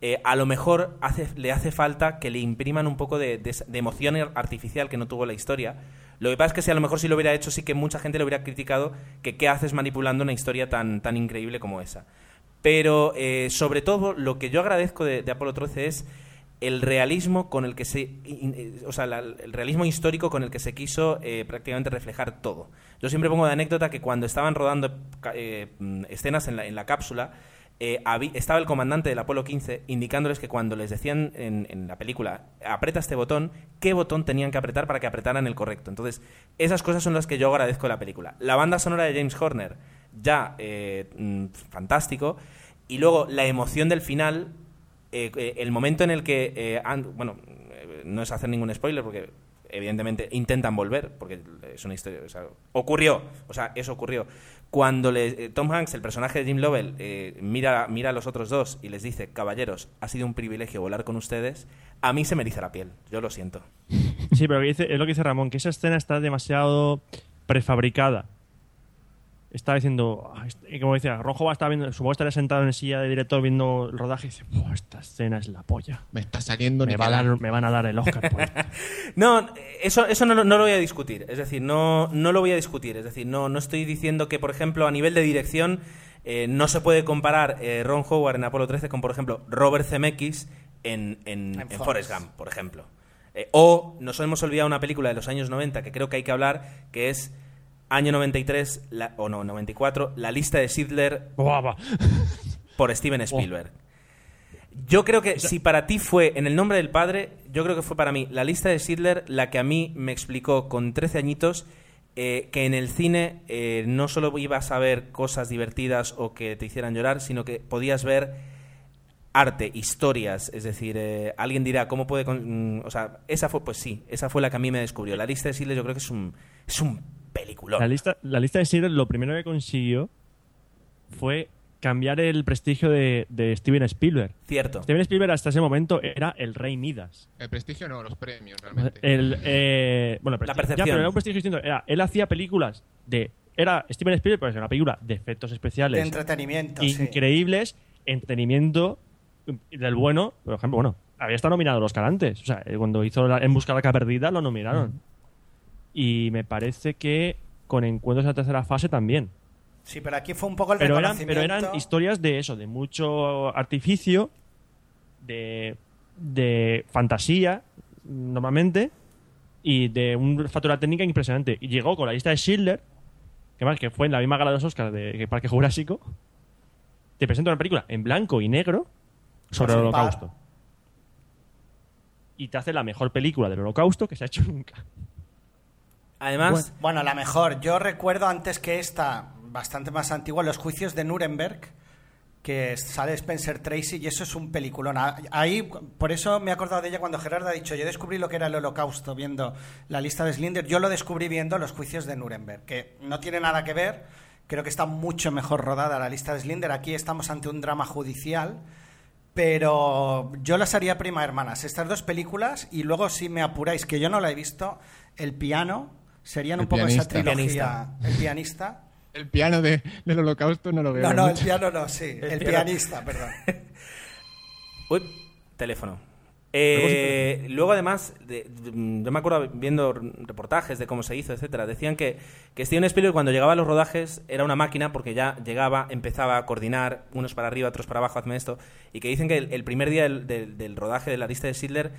eh, a lo mejor le hace falta que le impriman un poco de emoción artificial que no tuvo la historia. Lo que pasa es que si a lo mejor si lo hubiera hecho, sí que mucha gente le hubiera criticado que qué haces manipulando una historia tan, tan increíble como esa. Pero eh, sobre todo lo que yo agradezco de, de Apolo 13 es el realismo con el que se eh, o sea la- el realismo histórico con el que se quiso eh, prácticamente reflejar todo yo siempre pongo de anécdota que cuando estaban rodando eh, mm, escenas en la, en la cápsula estaba el comandante del Apolo 15 indicándoles que cuando les decían en, en la película aprieta este botón, qué botón tenían que apretar para que apretaran el correcto. Entonces, esas cosas son las que yo agradezco de la película. La banda sonora de James Horner, ya mm, fantástico. Y luego la emoción del final, eh, eh, el momento en el que, eh, han- bueno, no es hacer ningún spoiler porque evidentemente intentan volver, porque es una historia, o sea, ocurrió, o sea, eso ocurrió. Cuando le- Tom Hanks, el personaje de Jim Lovell, eh, mira, mira a los otros dos y les dice, caballeros, ha sido un privilegio volar con ustedes, a mí se me eriza la piel, yo lo siento. Sí, pero es lo que dice Ramón, que esa escena está demasiado prefabricada. Está diciendo, ah, est- y como decía, Rojo va a estar viendo, supongo que estaría sentado en silla de director viendo el rodaje y dice, "Buah, esta escena es la polla. Me está saliendo Me, va a dar- me van a dar el Oscar por esto". No, eso, eso no, lo- no lo voy a discutir. Es decir, no, no lo voy a discutir. Es decir, no, no estoy diciendo que, por ejemplo, a nivel de dirección eh, no se puede comparar eh, Ron Howard en Apolo 13 con, por ejemplo, Robert Zemeckis en, en, En en Forrest. Forrest Gump, por ejemplo. Eh, o nos hemos olvidado una película de los años 90 que creo que hay que hablar, que es año 93, la- o no, 94, La lista de va. por Steven Spielberg. Yo creo que si para ti fue En el nombre del padre, yo creo que fue para mí la lista de Schindler la que a mí me explicó con 13 añitos eh, que en el cine eh, no solo ibas a ver cosas divertidas o que te hicieran llorar, sino que podías ver arte, historias, es decir, eh, alguien dirá, ¿cómo puede...? con- mm, o sea, esa fue, pues sí, esa fue la que a mí me descubrió. La lista de Schindler yo creo que es un, es un peliculón. La lista, la lista de Schindler lo primero que consiguió fue cambiar el prestigio de, de Steven Spielberg. Cierto. Steven Spielberg hasta ese momento era el rey Midas. El prestigio no, los premios, realmente. El, eh, bueno, La prestigio- percepción. Ya, pero era un prestigio distinto. Era, él hacía películas de... Era Steven Spielberg, pues era una película de efectos De especiales entretenimiento, sí. increíbles, entretenimiento del bueno. Por ejemplo, bueno, había estado nominado a los antes. O sea, eh, cuando hizo la- En busca de la perdida lo nominaron. Y me parece que con Encuentros en la tercera fase también. Sí, pero aquí fue un poco el Pero eran, pero eran historias de eso, de mucho artificio, de, de fantasía, normalmente, y de una factura técnica impresionante. Y llegó con la lista de Schindler, que más que fue en la misma gala de los Oscars de que Parque Jurásico, te presenta una película en blanco y negro sobre Pues el par. holocausto. Y te hace la mejor película del holocausto que se ha hecho nunca. Además, Bueno, la mejor. Yo recuerdo antes que esta, bastante más antigua, los juicios de Nuremberg, que sale Spencer Tracy y eso es un peliculón. Ah, Ahí, por eso me he acordado de ella cuando Gerardo ha dicho, yo descubrí lo que era el holocausto viendo la lista de Slinder, yo lo descubrí viendo los juicios de Nuremberg, que no tiene nada que ver, creo que está mucho mejor rodada la lista de Slinder, aquí estamos ante un drama judicial. Pero yo las haría prima hermanas, estas dos películas, y luego si me apuráis, que yo no la he visto, El piano, serían El un poco esa pianista. trilogía. El pianista. El piano de- del holocausto no lo veo. No, no, el piano no, sí. El, pianista, perdón. Uy, teléfono. Eh, luego, además, de- de- yo me acuerdo viendo reportajes de cómo se hizo, etcétera. Decían que, que Steven Spielberg, cuando llegaba a los rodajes, era una máquina porque ya llegaba, empezaba a coordinar unos para arriba, otros para abajo, hazme esto. Y que dicen que el, el primer día del, del- del rodaje de la lista de Sidler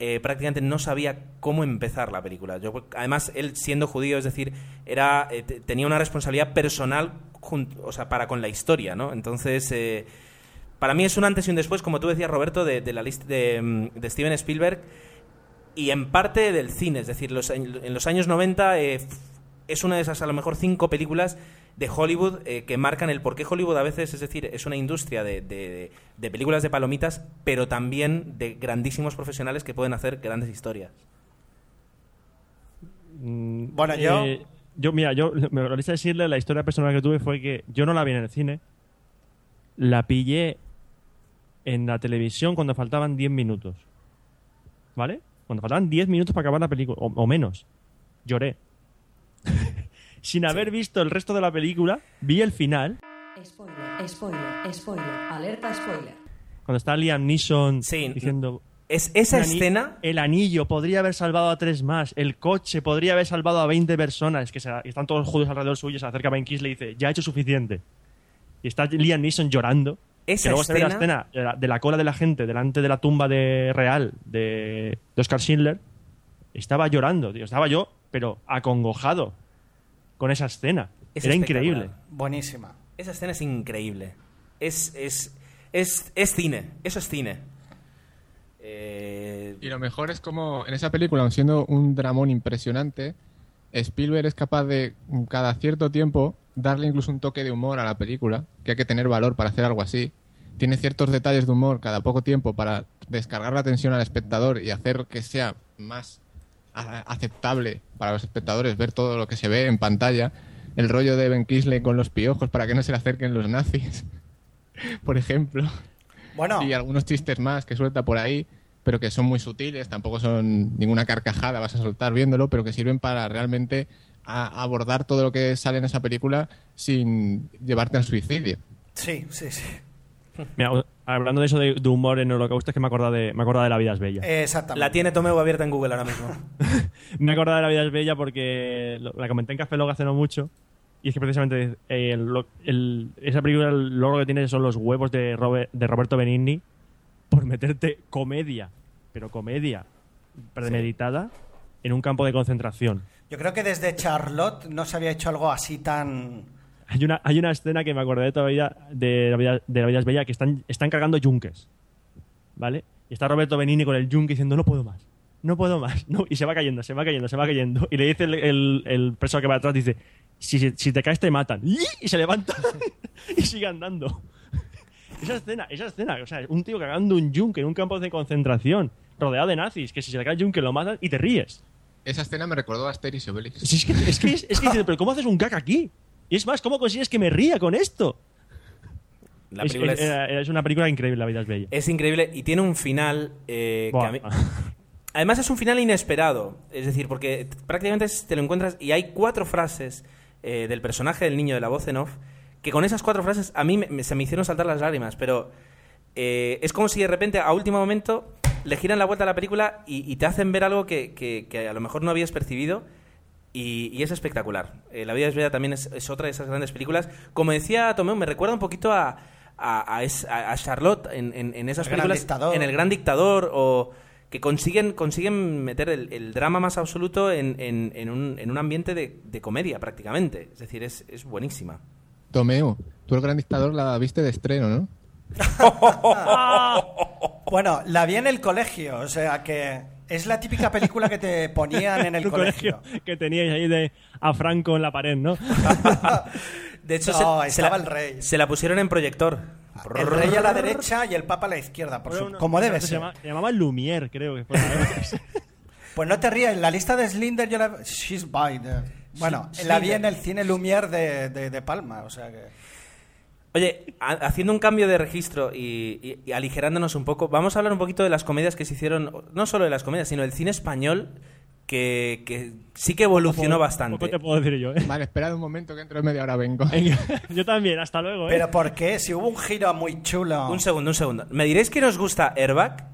eh, prácticamente no sabía cómo empezar la película. Además, él siendo judío, es decir, era eh, te- tenía una responsabilidad personal o sea, para con la historia, ¿no? Entonces, eh, para mí es un antes y un después, como tú decías, Roberto, de, la lista de, mm, de Steven Spielberg y en parte del cine. Es decir, los, en los años 90 eh, f- es una de esas, a lo mejor, cinco películas de Hollywood eh, que marcan el por qué Hollywood a veces, es decir, es una industria de, de- de películas de palomitas, pero también de grandísimos profesionales que pueden hacer grandes historias. Mm, Bueno, yo- eh, yo, mira, yo me lista decirle, la historia personal que tuve fue que yo no la vi en el cine, la pillé en la televisión cuando faltaban 10 minutos. ¿Vale? Cuando faltaban 10 minutos para acabar la película, o, o menos. Lloré. Sin haber visto el resto de la película, vi el final, Spoiler, spoiler, spoiler, alerta spoiler. cuando está Liam Neeson Sí. diciendo... Es esa "Un ani- escena... El anillo podría haber salvado a tres más. El coche podría haber salvado a 20 personas. Que se- están todos los judíos alrededor suyo. Se acerca a Ben le dice: Ya ha hecho suficiente. Y está Liam Neeson llorando. Esa que luego se ve la escena- escena de la, de la cola de la gente delante de la tumba de real de, de Oscar Schindler. Estaba llorando, tío. Estaba yo, pero acongojado con esa escena. Es Era increíble. Buenísima. Esa escena es increíble. Es, es, es, es cine. Eso es cine. Eh, Y lo mejor es como en esa película, aun siendo un dramón impresionante, Spielberg es capaz de cada cierto tiempo darle incluso un toque de humor a la película, que hay que tener valor para hacer algo así. Tiene ciertos detalles de humor cada poco tiempo para descargar la atención al espectador y hacer que sea más aceptable para los espectadores ver todo lo que se ve en pantalla. El rollo de Ben Kingsley con los piojos para que no se le acerquen los nazis, por ejemplo Bueno, y algunos chistes más que suelta por ahí, pero que son muy sutiles, tampoco son ninguna carcajada vas a soltar viéndolo, pero que sirven para realmente a- abordar todo lo que sale en esa película sin llevarte al suicidio. sí, sí, sí. Mira, hablando de eso de, de humor en Holocausto, es que me acordaba de, me acordaba de La vida es bella. Exactamente. la tiene Tomeu abierta en Google ahora mismo. Me acordaba de La vida es bella porque lo- la comenté en Café Log hace no mucho. Y es que precisamente eh, el lo- el- esa película el logro que tiene son los huevos de Roberto Benigni por meterte comedia, pero comedia premeditada en un campo de concentración. Yo creo que desde Charlotte no se había hecho algo así tan... Hay una, hay una escena que me acordé todavía de La vida, de la vida es bella que están, están cargando yunques. ¿Vale? Y está Roberto Benigni con el yunque diciendo no puedo más. No puedo más. No, y se va cayendo, se va cayendo, se va cayendo. Y le dice el, el- el preso que va atrás, dice, si, si- si te caes te matan. Y se levanta y sigue andando. Esa escena, esa escena, o sea, un tío cagando un yunque en un campo de concentración, rodeado de nazis, que si se le cae el yunque lo matan y te ríes. Esa escena me recordó a Asterix y Obelix. Es que, es que, es, es que pero ¿cómo haces un gag aquí? Y es más, ¿cómo consigues que me ría con esto? La Es, una película increíble, La vida es bella. es increíble y tiene un final eh, que Buah. a mí- Además es un final inesperado, es decir, porque prácticamente te lo encuentras y hay cuatro frases eh, del personaje del niño de la voz en off que con esas cuatro frases a mí me- me- se me hicieron saltar las lágrimas, pero eh, es como si de repente a último momento le giran la vuelta a la película y, y te hacen ver algo que, que- que a lo mejor no habías percibido y, y es espectacular. Eh, la vida es bella también es, es otra de esas grandes películas. Como decía Tomeu, me recuerda un poquito a, a, a es- a- Charlotte en, en- en esas El Gran películas. Dictador. En El Gran Dictador o que consiguen, consiguen meter el, el drama más absoluto en, en- en un, en un ambiente de, de comedia prácticamente. Es decir, es, es buenísima. Tomeo, tú el gran dictador la viste de estreno, ¿no? Bueno, la vi en el colegio, o sea que es la típica película que te ponían en el colegio. colegio que teníais ahí de a Franco en la pared, ¿no? De hecho, No, se, la, el rey. se la pusieron en proyector. El rey a la derecha y el papa a la izquierda, por su- Bueno, como debe se ser. llama- Se llamaba Lumière, creo que fue. Pues no te rías, la lista de Slinder yo la... She's by the- Bueno, Sí, la sí. vi en el cine Lumière de, de- de Palma, o sea que... Oye, ha- haciendo un cambio de registro y, y- y aligerándonos un poco, vamos a hablar un poquito de las comedias que se hicieron, no solo de las comedias, sino del cine español, que, que sí que evolucionó Poco bastante. te puedo decir yo, ¿eh? Vale, esperad un momento que entro en media hora vengo. Yo también, hasta luego, ¿eh? ¿Pero por qué? Si hubo un giro muy chulo... Un segundo, un segundo. ¿Me diréis que nos gusta Airbag?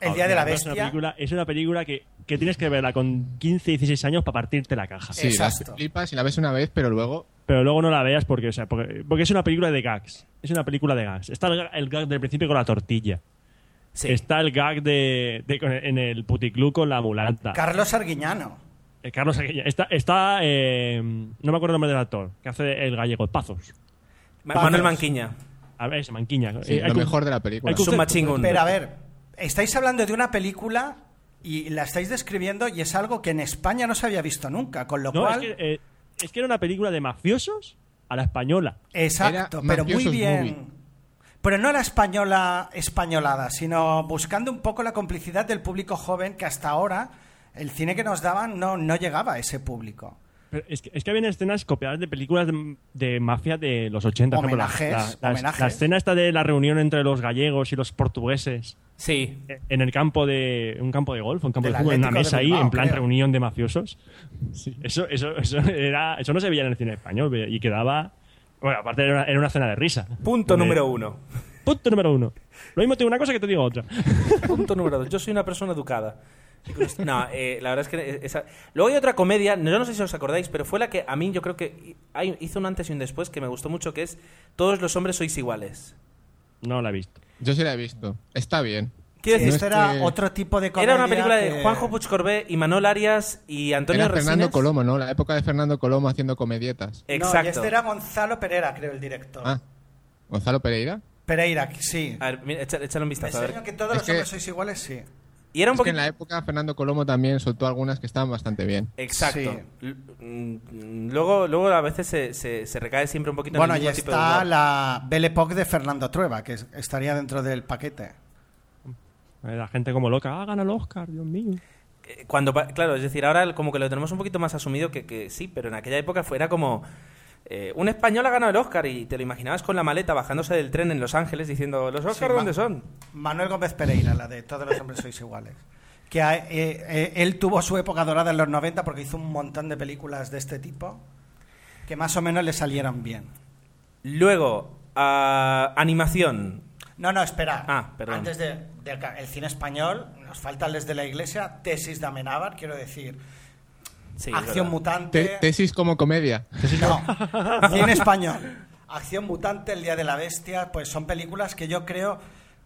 El Día de la Es una Bestia. película, es una película que, que tienes que verla con 15, 16 años para partirte la caja. Sí, la Exacto. flipas y la ves una vez, pero luego Pero luego no la veas porque, o sea, porque, porque es una película de gags. Es una película de gags. Está el, el gag del principio con la tortilla. Sí. Está el gag de, en el puticlub con la mulata. Carlos Arguiñano. Eh, Carlos Aguilla. Está, está eh, no me acuerdo el nombre del actor, que hace el gallego, Pazos. Vamos. Manuel Manquiña. A ver, ese manquiña. sí, Eh, lo mejor de la película. Pero a ver, estáis hablando de una película y la estáis describiendo y es algo que en España no se había visto nunca, con lo No, es cual... que, eh, es que era una película de mafiosos a la española. Exacto, Era pero muy bien. Movie. Pero no la española españolada, sino buscando un poco la complicidad del público joven que hasta ahora el cine que nos daban no, no llegaba a ese público. Pero es, que, es que habían escenas copiadas de películas de, de mafia de los 80. por ejemplo, la- Homenajes, la, la escena esta de la reunión entre los gallegos y los portugueses Sí. en el campo de un campo de golf, un campo Del de fútbol, en una mesa ahí, Bilbao, en plan creo. reunión de mafiosos. Eso, eso, eso, era, eso no se veía en el cine español y quedaba... Bueno, aparte era una, era una escena de risa. Punto número uno. Punto número uno. Lo mismo te digo una cosa que te digo otra. Punto número dos. Yo soy una persona educada. No, eh, la verdad es que esa... Luego hay otra comedia, no, no sé si os acordáis, pero fue la que a mí yo creo que hizo un antes y un después que me gustó mucho, que es Todos los hombres sois iguales. No la he visto. Yo sí la he visto. Está bien. Quiero decir, esto es era que- otro tipo de comedia era una película de Juanjo Puig Corbé y Manuel Arias y Antonio Era Fernando Resines. Colomo, ¿no? La época de Fernando Colomo haciendo comedietas. No, y Exacto. este era Gonzalo Pereira, creo, el director. Ah, Gonzalo Pereira. Pereira, sí. A ver, mira, échale, échale un Me vistazo. a ver. enseño que todos Es los que- hombres sois iguales, sí. Y era un Es que poquito... en la época Fernando Colomo también soltó algunas que estaban bastante bien. Exacto. Sí. Mm, Luego, luego a veces se, se, se recae siempre un poquito Bueno, en el y mismo tipo de está la Belle Époque de Fernando Trueba, que es- estaría dentro del paquete. Eh, La gente como loca, ah, gana el Oscar, Dios mío. Eh, Cuando, claro, es decir, ahora como que lo tenemos un poquito más asumido que, que sí, pero en aquella época fuera como... eh, un español ha ganado el Oscar y te lo imaginabas con la maleta bajándose del tren en Los Ángeles diciendo, ¿los Oscar Sí, dónde ma- son? Manuel Gómez Pereira, la de Todos los hombres sois iguales. Que eh, eh, él tuvo su época dorada en los 90 porque hizo un montón de películas de este tipo que más o menos le salieron bien. Luego, animación. No, no, espera. Ah, perdón. Antes de, del ca- el cine español, nos falta el desde la iglesia, tesis de Amenábar, quiero decir, Sí, acción mutante. Te- tesis como comedia. No, cine español. Acción Mutante, El Día de la Bestia, pues son películas que yo creo,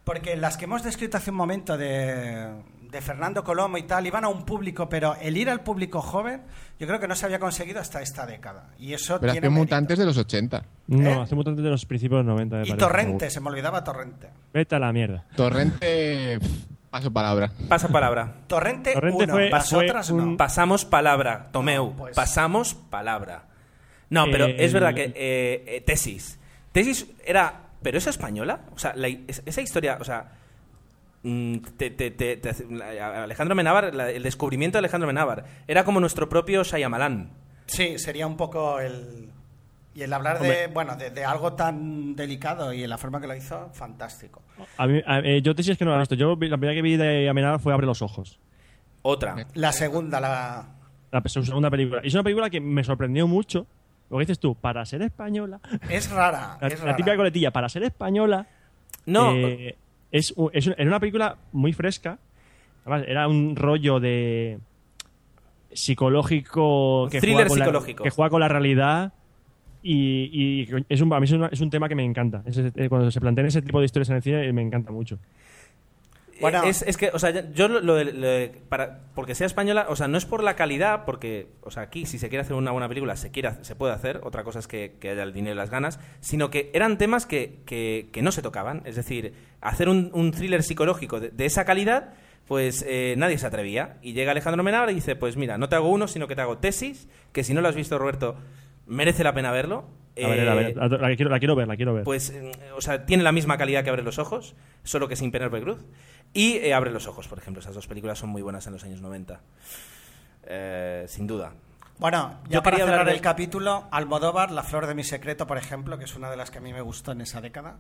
porque las que hemos descrito hace un momento de, de Fernando Colomo y tal, iban a un público, pero el ir al público joven, yo creo que no se había conseguido hasta esta década. Y eso Pero tiene Acción mérito. Mutantes de los 80. No, ¿Eh? hace mutantes de los principios de los 90. me Y parece, Torrente, se me olvidaba Torrente. Vete a la mierda. Torrente. pff, Paso palabra. Pasa palabra. Torrente, Torrente uno, fue- las fue otras un- no. Pasamos palabra, Tomeu. No, pues- Pasamos palabra. No, pero Eh, es verdad el- que eh, eh, tesis. Tesis era, pero es española. O sea, la- es- esa historia, o sea, mm, te- te- te- te hace- la- Alejandro Menábar, la- el descubrimiento de Alejandro Menábar, era como nuestro propio Shyamalan. Sí, sería un poco el... Y el hablar de, bueno, de, de algo tan delicado y en la forma que lo hizo, fantástico. A mí, a- eh, yo tesis que no la he visto. Yo vi- la primera que vi de Amenábar fue Abre los ojos. Otra. La segunda, la... La segunda película. Y es una película que me sorprendió mucho. Lo que dices tú, para ser española. Es rara, La, es la rara. típica coletilla, para ser española. No, eh, es, es era una película muy fresca. Además, era un rollo de psicológico que Thriller juega con la- psicológico. que juega con la realidad y, y es un, a mí es, una- es un tema que me encanta eh, cuando se plantean ese tipo de historias en el cine eh, me encanta mucho Bueno. es, es que, o sea, yo lo, lo de- lo de- para, porque sea española, o sea, no es por la calidad, porque, o sea, aquí si se quiere hacer una buena película, se quiere, se puede hacer, otra cosa es que, que haya el dinero y las ganas, sino que eran temas que, que, que no se tocaban, es decir, hacer un, un thriller psicológico de, de esa calidad, pues eh, nadie se atrevía. Y llega Alejandro Menábar y dice, pues mira, no te hago uno, sino que te hago tesis, que si no lo has visto, Roberto, merece la pena verlo. a ver, a ver, Eh, la, la quiero, la quiero ver la quiero ver pues, eh, o sea, tiene la misma calidad que Abre los Ojos, solo que sin Penélope Cruz. Y eh, Abre los Ojos, por ejemplo. Esas dos películas son muy buenas en los años 90. Eh, sin duda. Bueno, ya Yo para quería cerrar de- el capítulo, Almodóvar, La flor de mi secreto, por ejemplo, que es una de las que a mí me gustó en esa década.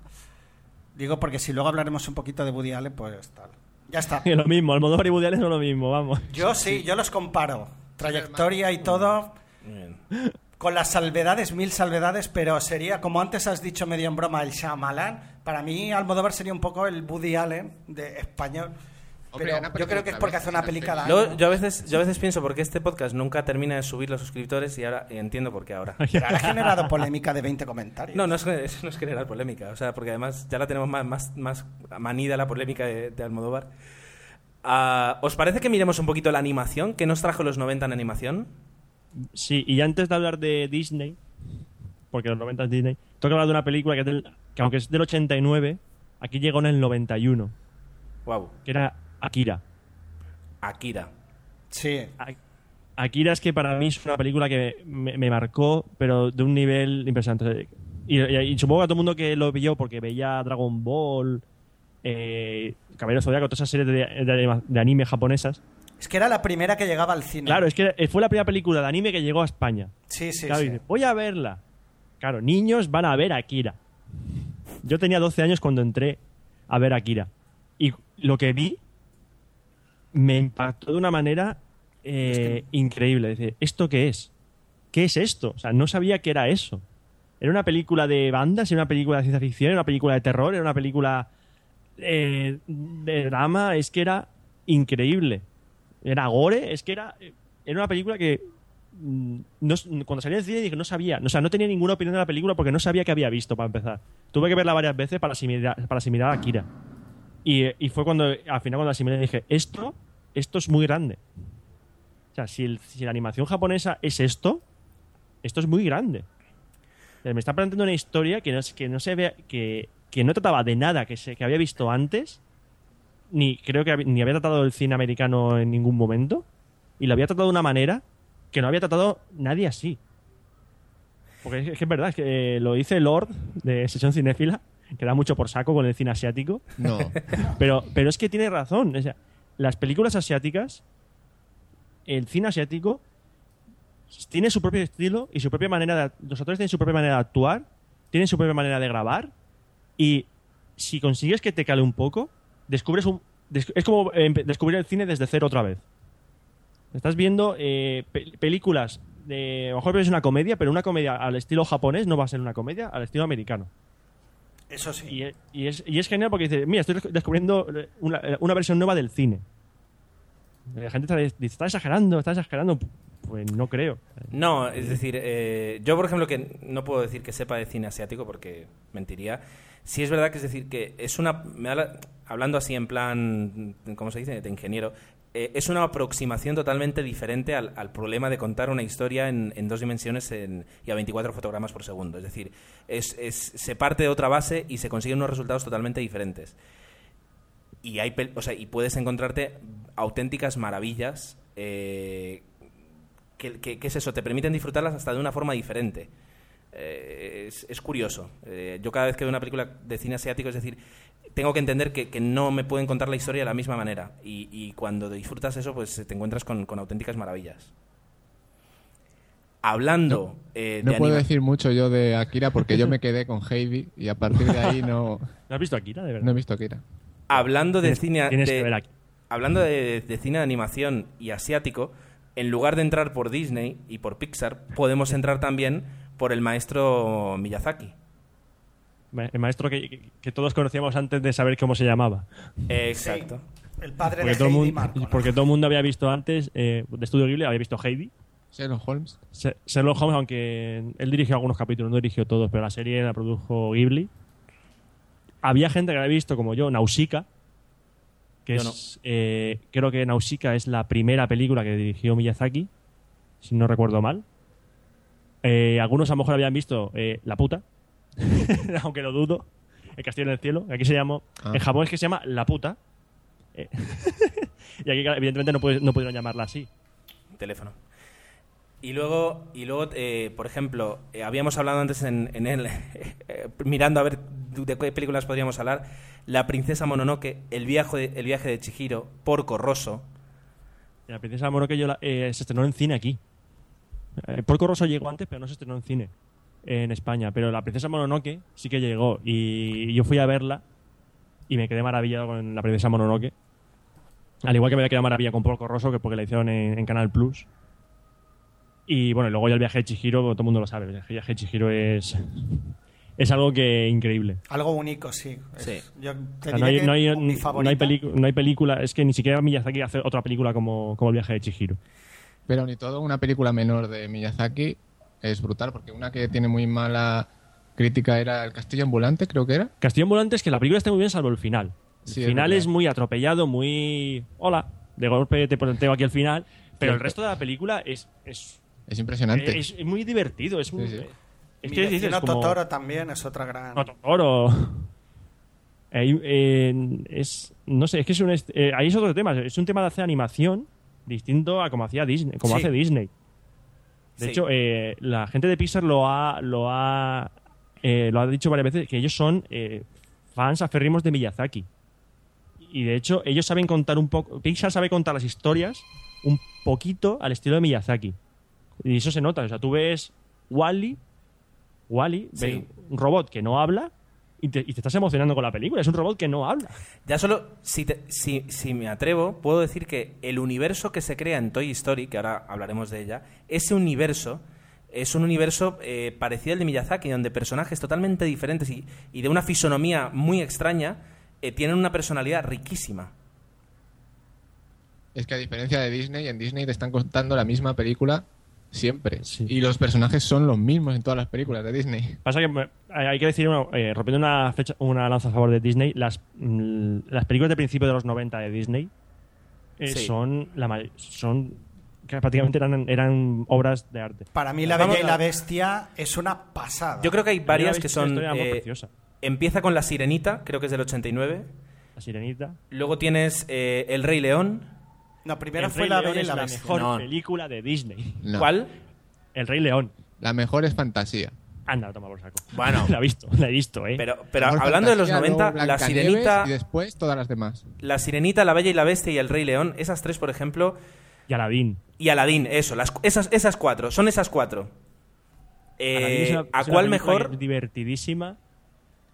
Digo porque si luego hablaremos un poquito de Woody Allen, pues tal. Ya está. lo mismo Almodóvar y Woody Allen son lo mismo vamos Yo sí, yo los comparo. Trayectoria y todo, Muy bien. con las salvedades, mil salvedades, pero sería, como antes has dicho medio en broma, el Shyamalan. Para mí, Almodóvar sería un poco el Woody Allen de español. Pero yo creo que es porque hace una en la peli serie. cada Luego, año. yo, a veces, yo a veces pienso por qué este podcast nunca termina de subir los suscriptores y ahora y entiendo por qué ahora. Pero ahora ha generado polémica de 20 comentarios. No, no es, eso no es generar polémica, o sea, porque además ya la tenemos más, más, más manida la polémica de, de Almodóvar. Ah, ¿Os parece que miremos un poquito la animación? ¿Qué nos trajo los 90 en animación? Sí, y antes de hablar de Disney, porque los 90 es Disney, tengo que hablar de una película que, es del- que aunque es del 89, aquí llegó en el 91, Wow. que era Akira. Akira. Sí. A- Akira es que para mí es una película que me, me marcó, pero de un nivel impresionante. Y, y- y supongo que a todo el mundo que lo vio porque veía Dragon Ball, eh, Caballero Zodiaco, todas esas series de, de anime japonesas. Es que era la primera que llegaba al cine. Claro, es que fue la primera película de anime que llegó a España. Sí, sí, Claro, sí. dice, voy a verla. Claro, niños van a ver Akira. Yo tenía 12 años cuando entré a ver Akira. Y lo que vi me impactó de una manera eh, increíble. Dice, ¿esto qué es? ¿Qué es esto? O sea, no sabía que era eso. Era una película de bandas, era una película de ciencia ficción, era una película de terror, era una película eh, de drama. Es que era increíble. Era gore, es que era, era una película que mm, no, cuando salí del cine dije no sabía, o sea, no tenía ninguna opinión de la película porque no sabía que había visto para empezar. Tuve que verla varias veces para asimilar, para asimilar a Akira. Y, y fue cuando, al final, cuando asimilé, dije, esto, esto es muy grande. O sea, si, el- si la animación japonesa es esto, esto es muy grande. O sea, Me está planteando una historia que no, que no se vea, que, que no trataba de nada que, se, que había visto antes, ni creo que ni había tratado el cine americano en ningún momento, y lo había tratado de una manera que no había tratado nadie así. Porque es, es que es verdad, es que eh, lo dice Lord de Sesión Cinéfila, que da mucho por saco con el cine asiático, No. pero, pero es que tiene razón. O sea, las películas asiáticas, el cine asiático, tiene su propio estilo y su propia manera de. Los actores tienen su propia manera de actuar, tienen su propia manera de grabar. Y si consigues que te cale un poco, descubres un. es como eh, descubrir el cine desde cero otra vez. Estás viendo eh, pe- películas. De, a lo mejor es una comedia, pero una comedia al estilo japonés no va a ser una comedia al estilo americano. Eso sí. Y es, y es, y es genial porque dice, mira, estoy descubriendo una, una versión nueva del cine. La gente está, está exagerando, está exagerando. Pues no creo. No, es decir, eh, yo por ejemplo que no puedo decir que sepa de cine asiático porque mentiría. Sí es verdad que es decir que es una, me hablando así en plan, ¿cómo se dice? De ingeniero, eh, es una aproximación totalmente diferente al, al problema de contar una historia en, en dos dimensiones en- y a 24 fotogramas por segundo. Es decir, es, es- se parte de otra base y se consiguen unos resultados totalmente diferentes. Y, hay, o sea, y puedes encontrarte auténticas maravillas eh, ¿qué, qué- qué es eso? Te permiten disfrutarlas hasta de una forma diferente. Eh, es, es curioso. Eh, yo cada vez que veo una película de cine asiático, es decir, tengo que entender que, que no me pueden contar la historia de la misma manera. Y, y cuando disfrutas eso, pues te encuentras con, con auténticas maravillas. Hablando eh, No de puedo decir mucho yo de Akira porque yo me quedé con Heidi y a partir de ahí no, ¿No has visto Akira, de verdad? no he visto Akira. Hablando de cine tienes de- que ver aquí. hablando de, de cine de animación y asiático, en lugar de entrar por Disney y por Pixar, podemos entrar también por el maestro Miyazaki. El maestro que, que- que todos conocíamos antes de saber cómo se llamaba. Exacto. El padre Porque de todo, Heidi mundo, Marco. ¿no? porque todo el mundo había visto antes, eh, de Estudio Ghibli, había visto Heidi. Sherlock Holmes. Se- Sherlock Holmes, aunque él dirigió algunos capítulos, no dirigió todos, pero la serie la produjo Ghibli. Había gente que había visto, como yo, Nausicaa, que Yo es, eh, creo que Nausicaa es la primera película que dirigió Miyazaki, si no recuerdo mal. Eh, algunos a lo mejor habían visto eh, La puta, aunque lo dudo. El castillo en el cielo, aquí se llama. Ah. En Japón es que se llama La puta. Eh, y aquí, evidentemente, no, puede- no pudieron llamarla así. teléfono. Y luego, y luego eh, por ejemplo, eh, habíamos hablado antes en, en el, eh, mirando a ver de qué películas podríamos hablar, La princesa Mononoke, El viaje de, el viaje de Chihiro, Porco Rosso. La princesa Mononoke yo la- eh, se estrenó en cine aquí. Eh, Porco Rosso llegó antes, pero no se estrenó en cine en España. Pero la princesa Mononoke sí que llegó. Y yo fui a verla y me quedé maravillado con la princesa Mononoke. Al igual que me había quedado maravillado con Porco Rosso, que porque la hicieron en, en Canal Plus. Y bueno, y luego ya el viaje de Chihiro, todo el mundo lo sabe. El viaje de Chihiro es, es algo que increíble. Algo único, sí. Sí. Es- Yo te O sea, diré no, hay, no hay película, es que ni siquiera Miyazaki hace otra película como, como El viaje de Chihiro. Pero ni todo, una película menor de Miyazaki es brutal, porque una que tiene muy mala crítica era El Castillo Ambulante, creo que era. Castillo Ambulante es que la película está muy bien salvo el final. El Sí, es final es muy atropellado, muy... Hola, de golpe te planteo aquí el final, pero el resto de la película es, es, Es impresionante. es, es muy divertido. Es, muy- Sí, sí. es Mi que dices como... Totoro también es otra gran... No, Totoro. Eh, es, no sé, es que es un, eh, ahí es otro tema. Es un tema de hacer animación distinto a como hacía Disney, como Sí. hace Disney. De Sí. hecho, eh, la gente de Pixar lo ha, lo ha, eh, lo ha dicho varias veces que ellos son eh, fans aférrimos de Miyazaki. Y de hecho, ellos saben contar un poco. Pixar sabe contar las historias un poquito al estilo de Miyazaki. Y eso se nota. O sea, tú ves Wally, Wally, Sí. un robot que no habla y te, y te estás emocionando con la película. Es un robot que no habla. Ya solo, si, te- si, si me atrevo, puedo decir que el universo que se crea en Toy Story, que ahora hablaremos de ella, ese universo es un universo eh, parecido al de Miyazaki, donde personajes totalmente diferentes y, y de una fisonomía muy extraña eh, tienen una personalidad riquísima. Es que a diferencia de Disney, en Disney te están contando la misma película siempre. Sí. Y los personajes son los mismos en todas las películas de Disney. Pasa que me- hay que decir, una- eh, rompiendo una, fecha, una lanza a favor de Disney, las, mm, las películas de principio de los 90 de Disney eh, Sí. son, la, son que prácticamente eran, eran obras de arte. Para mí La Bella y la Bestia es una pasada. Yo creo que hay varias que son... eh, preciosa. empieza con La Sirenita, creo que es del 89. La Sirenita. Luego tienes eh, El Rey León. No, primero El fue Rey La León Bella y es la la Bestia. mejor No. película de Disney. No. ¿Cuál? El Rey León. La mejor es fantasía. Anda, toma por saco. Bueno. la he visto, la he visto, ¿eh? Pero, pero Mejor hablando de los fantasía, 90, luego La Blancanieves Sirenita, Y después todas las demás. La Sirenita, La Bella y la Bestia y El Rey León, esas tres, por ejemplo, Y Aladdin. y Aladín, eso, las, esas, esas cuatro, son esas cuatro. Eh, Aladdin es una- ¿A es una cuál película mejor? divertidísima.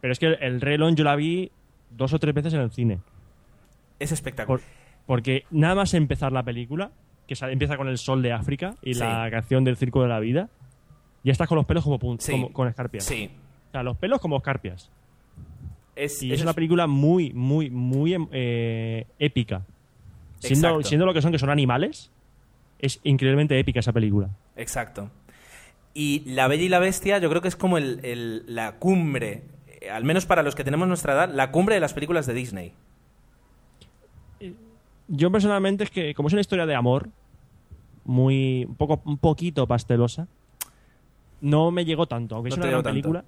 Pero es que el Rey León yo la vi dos o tres veces en el cine. Es espectacular. Por- porque nada más empezar la película, que sale- empieza con el sol de África y Sí. la canción del Circo de la Vida, ya estás con los pelos como, Sí. como- con escarpias. Sí. O sea, los pelos como escarpias. Es, Y es- es una película muy, muy, muy em- eh, épica. Siendo, siendo lo que son, que son animales, es increíblemente épica esa película. Exacto. Y La Bella y la Bestia, yo creo que es como el, el- la cumbre, eh, al menos para los que tenemos nuestra edad, la cumbre de las películas de Disney. Yo personalmente es que, como es una historia de amor, muy un poco un poquito pastelosa, no me llegó tanto, aunque No es una gran película,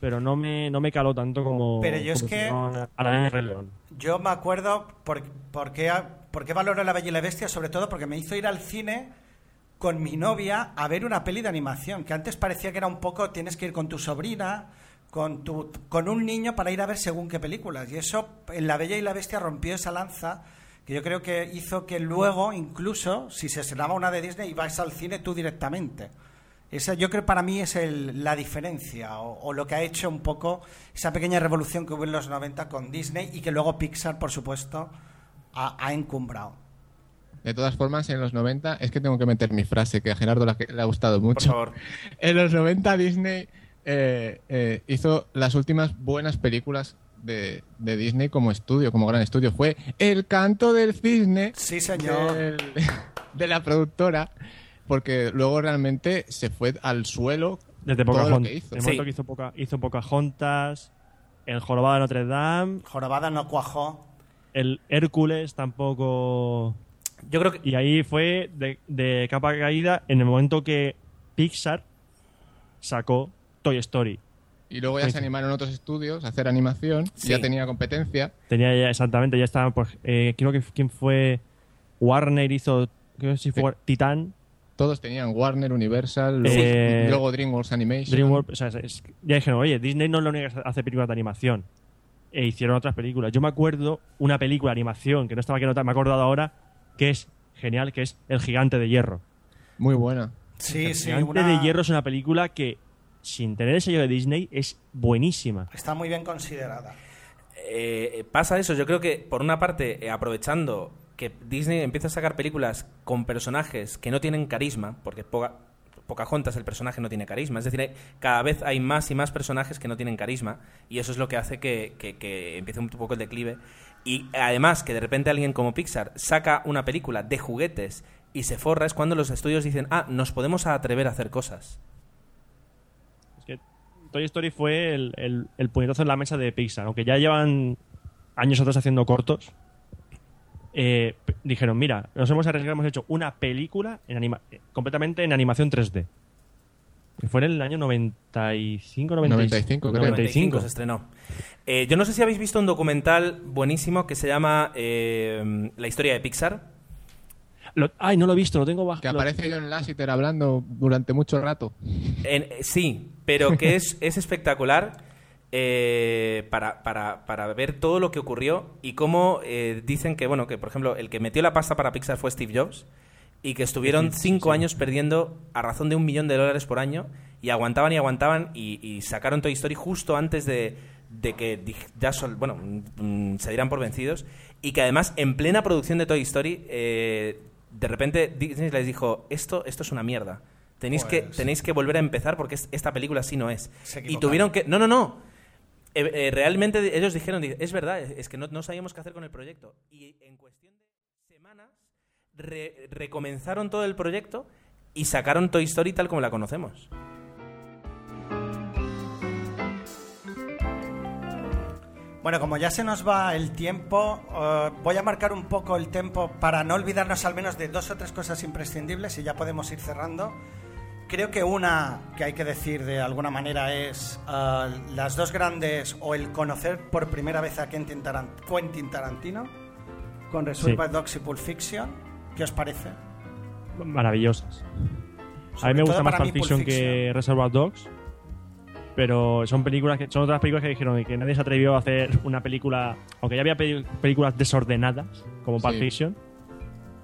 pero no me, no me caló tanto como. Pero yo es que- hicieron a la de Rey León. Yo me acuerdo por, por, qué, por qué valoro La Bella y la Bestia, sobre todo porque me hizo ir al cine con mi novia a ver una peli de animación, que antes parecía que era un poco, tienes que ir con tu sobrina, con, tu, con un niño para ir a ver según qué películas. Y eso en La Bella y la Bestia rompió esa lanza que yo creo que hizo que luego, incluso, si se estrenaba una de Disney, ibas al cine tú directamente. Esa, yo creo que para mí es el- la diferencia o, o lo que ha hecho un poco esa pequeña revolución que hubo en los 90 con Disney y que luego Pixar, por supuesto, ha, ha encumbrado. De todas formas, en los 90, es que tengo que meter mi frase, que a Gerardo la- le ha gustado Por mucho. favor. En los 90 Disney eh, eh, hizo las últimas buenas películas de, de Disney como estudio, como gran estudio. Fue El canto del cisne Sí, señor. del- de la productora, porque luego realmente se fue al suelo Desde todo lo que hizo. El Sí. momento que hizo, Poca, hizo Pocahontas, el Jorobado de Notre Dame, Jorobada no cuajó. el Hércules tampoco. Yo creo que Y ahí fue de, de capa caída en el momento que Pixar sacó Toy Story. Y luego ya Sí. se animaron otros estudios a hacer animación, y Sí. ya tenía competencia. Tenía ya exactamente, ya estaban, pues, eh, creo que quién fue Warner hizo, creo que sí fue Titán, Todos tenían Warner, Universal, luego, Eh, luego DreamWorks Animation. DreamWorks, o sea, es- es- ya dijeron, oye, Disney no es la única que hace películas de animación. E hicieron otras películas. Yo me acuerdo una película de animación que no estaba aquí anotada, me he acordado ahora, que es genial, que es El Gigante de Hierro. Muy buena. Sí, El sí. Gigante una- de Hierro es una película que, sin tener el sello de Disney, es buenísima. Está muy bien considerada. eh, pasa eso. Yo creo que, por una parte, eh, aprovechando que Disney empieza a sacar películas con personajes que no tienen carisma, porque Poca- Pocahontas el personaje no tiene carisma. Es decir, hay- cada vez hay más y más personajes que no tienen carisma y eso es lo que hace que, que- que empiece un poco el declive. Y además que de repente alguien como Pixar saca una película de juguetes y se forra es cuando los estudios dicen, ah, nos podemos atrever a hacer cosas. Toy Story fue el, el, el puñetazo en la mesa de Pixar. Aunque ya llevan años atrás haciendo cortos, eh, dijeron, mira, nos hemos arriesgado, hemos hecho una película en anima- completamente en animación 3D. Que fue en el año 95, 95, creo. 95 se estrenó. Eh, yo no sé si habéis visto un documental buenísimo que se llama eh, La historia de Pixar. Lo- ay, no lo he visto, lo tengo bajo. Que aparece John Lasseter hablando durante mucho rato. En- eh, sí, pero que es, es espectacular eh, para, para- para ver todo lo que ocurrió y cómo eh, dicen que, bueno, que por ejemplo, el que metió la pasta para Pixar fue Steve Jobs y que estuvieron cinco años perdiendo a razón de un millón de dólares por año y aguantaban y aguantaban y, y sacaron Toy Story justo antes de, de que ya bueno, mm, se dieran por vencidos y que además en plena producción de Toy Story eh, de repente Disney les dijo esto, esto es una mierda. Tenéis, que, Pues- tenéis que volver a empezar porque es- esta película así no es. Y tuvieron que... No, no, no. Eh, eh, realmente ellos dijeron, di- es verdad, es, es que no, no sabíamos qué hacer con el proyecto. Y en cuestión de semanas re- recomenzaron todo el proyecto y sacaron Toy Story tal como la conocemos. Bueno, como ya se nos va el tiempo, eh, voy a marcar un poco el tiempo para no olvidarnos al menos de dos o tres cosas imprescindibles y ya podemos ir cerrando. Creo que una que hay que decir de alguna manera es eh, las dos grandes o el conocer por primera vez a Quentin, Taran- Quentin Tarantino con Reservoir Dogs y Pulp Fiction. ¿Qué os parece? maravillosas. a mí me gusta más Pulp Fiction que. Reservoir Dogs, pero son películas que son otras películas que dijeron que nadie se atrevió a hacer una película, aunque ya había películas desordenadas como Pulp Sí. Fiction.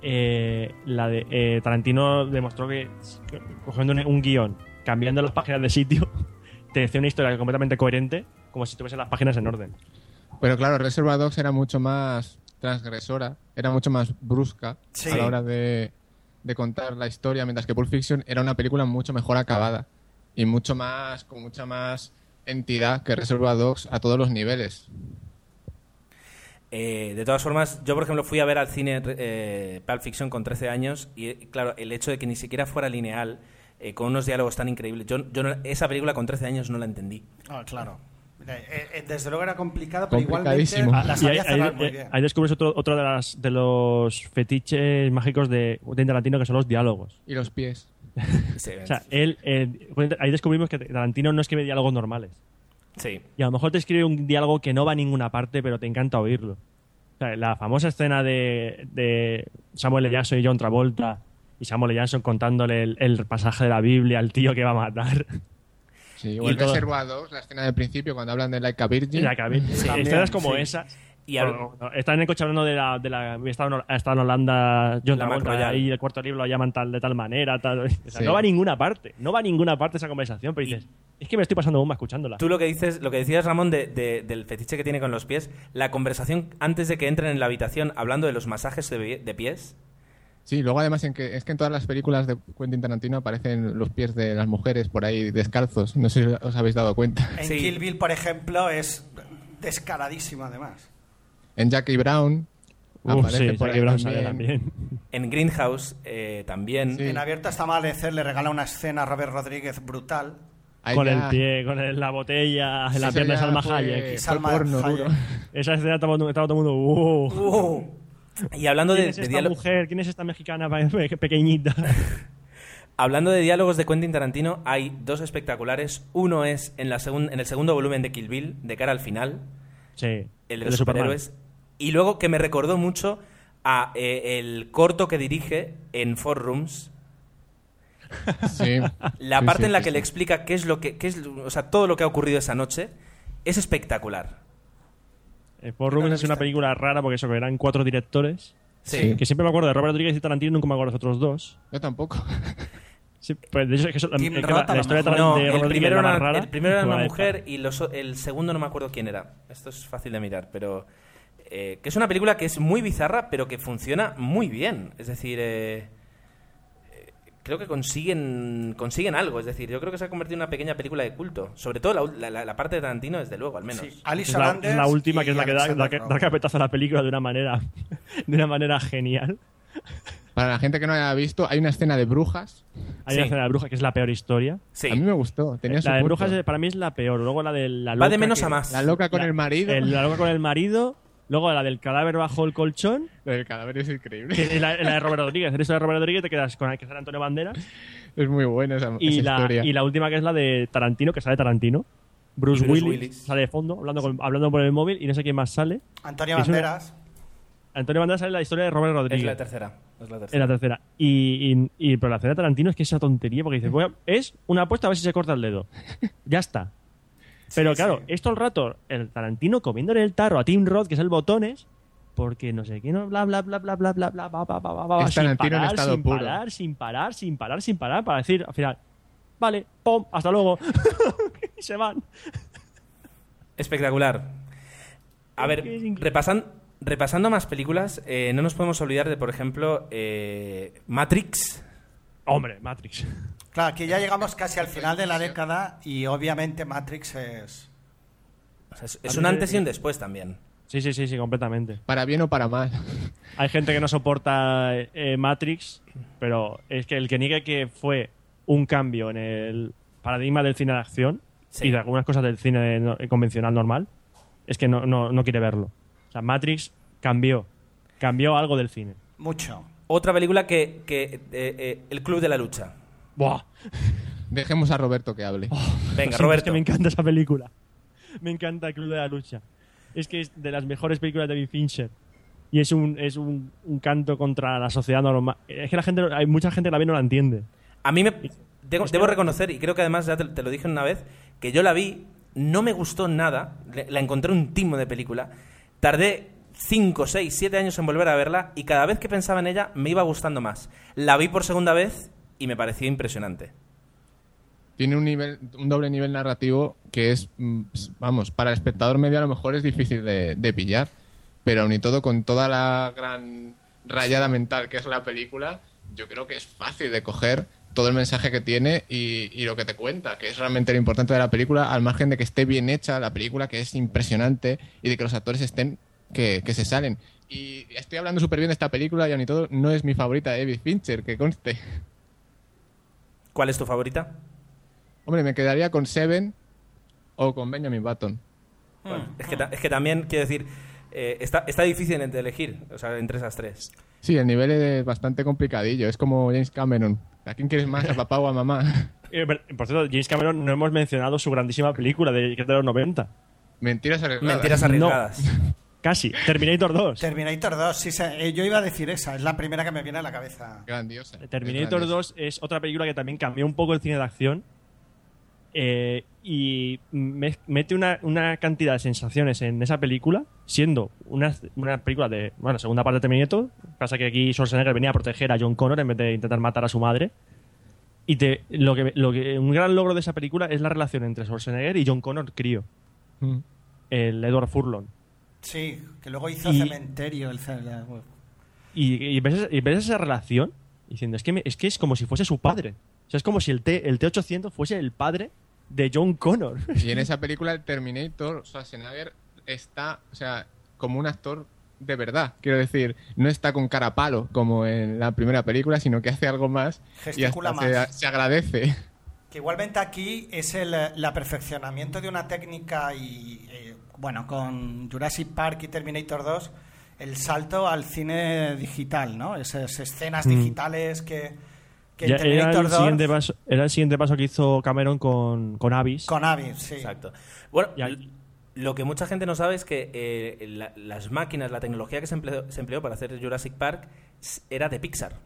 Eh, la de eh, Tarantino demostró que cogiendo un, un guion, cambiando las páginas de sitio, te decía una historia completamente coherente, como si tuviese las páginas en orden. Pero claro, Reservoir Dogs era mucho más transgresora, era mucho más brusca Sí. a la hora de, de contar la historia, mientras que Pulp Fiction era una película mucho mejor acabada y mucho más, con mucha más entidad que Reservoir Dogs a todos los niveles. Eh, de todas formas, yo por ejemplo fui a ver al cine eh, Pulp Fiction con 13 años y claro, el hecho de que ni siquiera fuera lineal, eh, con unos diálogos tan increíbles, yo, yo no- esa película con 13 años no la entendí. Ah, claro. Desde luego era complicado, pero igualmente Complicadísimo. la ahí, sabía cerrar ahí- muy bien. ahí descubres otro, otro de, las, de los fetiches mágicos de Quentin Tarantino, que son los diálogos. Y los pies. Sí, O sea, él, eh, ahí descubrimos que Tarantino no escribe diálogos normales. Sí. Y a lo mejor te escribe un diálogo que no va a ninguna parte, pero te encanta oírlo. O sea, la famosa escena de, de Samuel L. Jackson y John Travolta y Samuel L. Jackson contándole el, el pasaje de la Biblia al tío que va a matar. Sí, o Y el todo- Reservoir Dogs, la escena del principio cuando hablan de Like a Virgin. La cabi- también, escenas como sí. esas. Y al- Bueno, no, está en el coche hablando de la. De la ha, estado en, Holanda John Travolta y el cuarto libro lo llaman tal, de tal manera. Tal, o sea, Sí. No va a ninguna parte. No va a ninguna parte esa conversación, pero dices, es que me estoy pasando bomba escuchándola. Tú lo que dices, lo que decías Ramón de- de- del fetiche que tiene con los pies, la conversación antes de que entren en la habitación hablando de los masajes de, de pies. Sí, luego además en que, es que en todas las películas de Quentin Tarantino aparecen los pies de las mujeres por ahí descalzos. No sé si os habéis dado cuenta. En Sí. Kill Bill, por ejemplo, es descaradísimo además. En Jackie Brown Uf, aparece sí, por Jackie ahí Brown también. sale también. En Greenhouse eh, también. Sí. En Abierto hasta Amanecer le regala una escena a Robert Rodríguez brutal. Ahí con ya- el pie, con el- la botella, en la pierna de Salma fue- Hayek. Salma porno Hayek. duro. Esa escena estaba, estaba todo el mundo. "Uh". Uh, Y hablando ¿Quién de, es de esta diálogo- mujer? ¿Quién es esta mexicana pe- pequeñita? hablando de diálogos de Quentin Tarantino, hay dos espectaculares. Uno es en, la segun- en el segundo volumen de Kill Bill, de cara al final, Sí. el de los superhéroes. Y luego que me recordó mucho a eh, el corto que dirige en Four Rooms, Sí. La Sí, parte sí, en la sí, que le explica qué es lo que, qué es, o sea, todo lo que ha ocurrido esa noche es espectacular. Eh, Four Rooms es una película rara porque eso, que eran cuatro directores. Sí. Que siempre me acuerdo de Robert Rodríguez y Tarantino, nunca me acuerdo de los otros dos. Yo tampoco. Sí, pues de hecho es que eso- es que la, la historia de, No, de el Robert Rodríguez primero, era, más rara. el primero era una mujer y los- el segundo no me acuerdo quién era. Esto es fácil de mirar, pero eh, que es una película que es muy bizarra, pero que funciona muy bien. Es decir, eh, eh, creo que consiguen consiguen algo. Es decir, yo creo que se ha convertido en una pequeña película de culto. Sobre todo la, la- la parte de Tarantino, desde luego, al menos. Sí, Alice Es la, la última, que es la que da, da, que- da Rowe. carpetazo a la película de una manera, de una manera genial. Para la gente que no haya visto, hay una escena de brujas. Hay Sí. una escena de bruja que es la peor historia. Sí. A mí me gustó. Tenía su La de punto. brujas eh, para mí es la peor. Luego la de la Va loca de menos que- a más. La loca con la- el marido. el- la loca con el marido. Luego la del cadáver bajo el colchón. Lo del cadáver es increíble. Que es la, la de Robert Rodríguez. En eso de Robert Rodríguez te quedas con el que sale Antonio Banderas. Es muy buena esa, Y esa la, historia. y la última que es la de Tarantino, que sale Tarantino. Bruce, Willis, Willis. sale de fondo, hablando, con- hablando por el móvil y no sé quién más sale. Antonio Es una- Banderas. Antonio Banderas sale la historia de Robert Es Rodríguez. la tercera. Es la En tercera. la tercera. Y, y, y- pero la escena de Tarantino es que esa tontería, porque dices, voy a- es una apuesta a ver si se corta el dedo. ya está. Pero Sí, claro, sí. esto el rato, el Tarantino comiéndole el tarro a Tim Roth, que es el botones, porque no sé qué, no, bla, bla, bla, bla, bla, bla, bla, bla, bla, bla, bla, sin en parar, sin puro. parar, sin parar, sin parar, sin parar, para decir al final, vale, pum, hasta luego. y se van. Espectacular. A ver, repasan- repasando más películas, eh, no nos podemos olvidar de, por ejemplo, eh, Matrix. Hombre, Matrix. Claro, aquí ya llegamos casi al final de la década y obviamente Matrix es... O sea, es, un antes y un después también. Sí, sí, sí, sí, completamente. Para bien o para mal. Hay gente que no soporta eh, Matrix, pero es que el que niegue que fue un cambio en el paradigma del cine de acción Sí. y de algunas cosas del cine no- convencional normal, es que no, no, no quiere verlo. O sea, Matrix cambió, cambió algo del cine. Mucho. Otra película que... que eh, eh, el Club de la Lucha. ¡Buah! Dejemos a Roberto que hable. Venga, Lo siento, Es Roberto. que me encanta esa película. Me encanta el Club de la Lucha. Es que es de las mejores películas de David Fincher. Y es un, es un, un canto contra la sociedad normal. Es que la gente, hay mucha gente que la ve y no la entiende. A mí me... Debo, debo reconocer, y creo que además ya te, te lo dije una vez, que yo la vi, no me gustó nada, le- la encontré un timo de película, tardé 5, 6, 7 años en volver a verla y cada vez que pensaba en ella me iba gustando más. La vi por segunda vez y me pareció impresionante. Tiene un nivel, un doble nivel narrativo que es, mm, vamos, para el espectador medio a lo mejor es difícil de, de pillar, pero aun y todo con toda la gran rayada mental que es la película, yo creo que es fácil de coger todo el mensaje que tiene y, y lo que te cuenta, que es realmente lo importante de la película, al margen de que esté bien hecha la película, que es impresionante, y de que los actores estén que, que se salen. Y estoy hablando súper bien de esta película y aun y todo no es mi favorita de David Fincher, que conste. ¿Cuál es tu favorita? Hombre, me quedaría con Seven o con Benjamin Button. Bueno, es, que, es que también, quiero decir, eh, está, está difícil de elegir, o sea, entre esas tres. Sí, el nivel es bastante complicadillo. Es como James Cameron. ¿A quién quieres más? ¿A papá o a mamá? Eh, por cierto, James Cameron no hemos mencionado su grandísima película de los 90. Mentiras arriesgadas. Mentiras arriesgadas. Casi. Terminator 2. Terminator 2, sí, se- eh, yo iba a decir esa, es la primera que me viene a la cabeza. Grandiosa. Terminator Es 2 es otra película que también cambió un poco el cine de acción eh, y me- mete una, una cantidad de sensaciones en esa película, siendo una, una película de, bueno, segunda parte de Terminator, pasa que aquí Schwarzenegger venía a proteger a John Connor en vez de intentar matar a su madre. Y te, lo que, lo que, un gran logro de esa película es la relación entre Schwarzenegger y John Connor crío, Mm. el Edward Furlong. Sí, que luego hizo Y- Cementerio. El, ce- la- Y, y ves, esa- y ves esa relación diciendo, es que, me- es que es como si fuese su padre. O sea, es como si el, T, el T-800 fuese el padre de John Connor. Y en esa película, el Terminator, Schwarzenegger está, o sea, como un actor de verdad. Quiero decir, no está con cara a palo como en la primera película, sino que hace algo más y Gesticula hasta se, más. se agradece. Que igualmente aquí es el, eh, la perfeccionamiento de una técnica y, eh, bueno, con Jurassic Park y Terminator 2, el salto al cine digital, ¿no? Esas escenas digitales que, Ya era, Terminator el 2 siguiente paso, era el siguiente paso que hizo Cameron con, con Avis. con Avis, sí. Exacto. Bueno, lo que mucha gente no sabe es que eh, la- las máquinas, la tecnología que se empleó, se empleó para hacer Jurassic Park era de Pixar.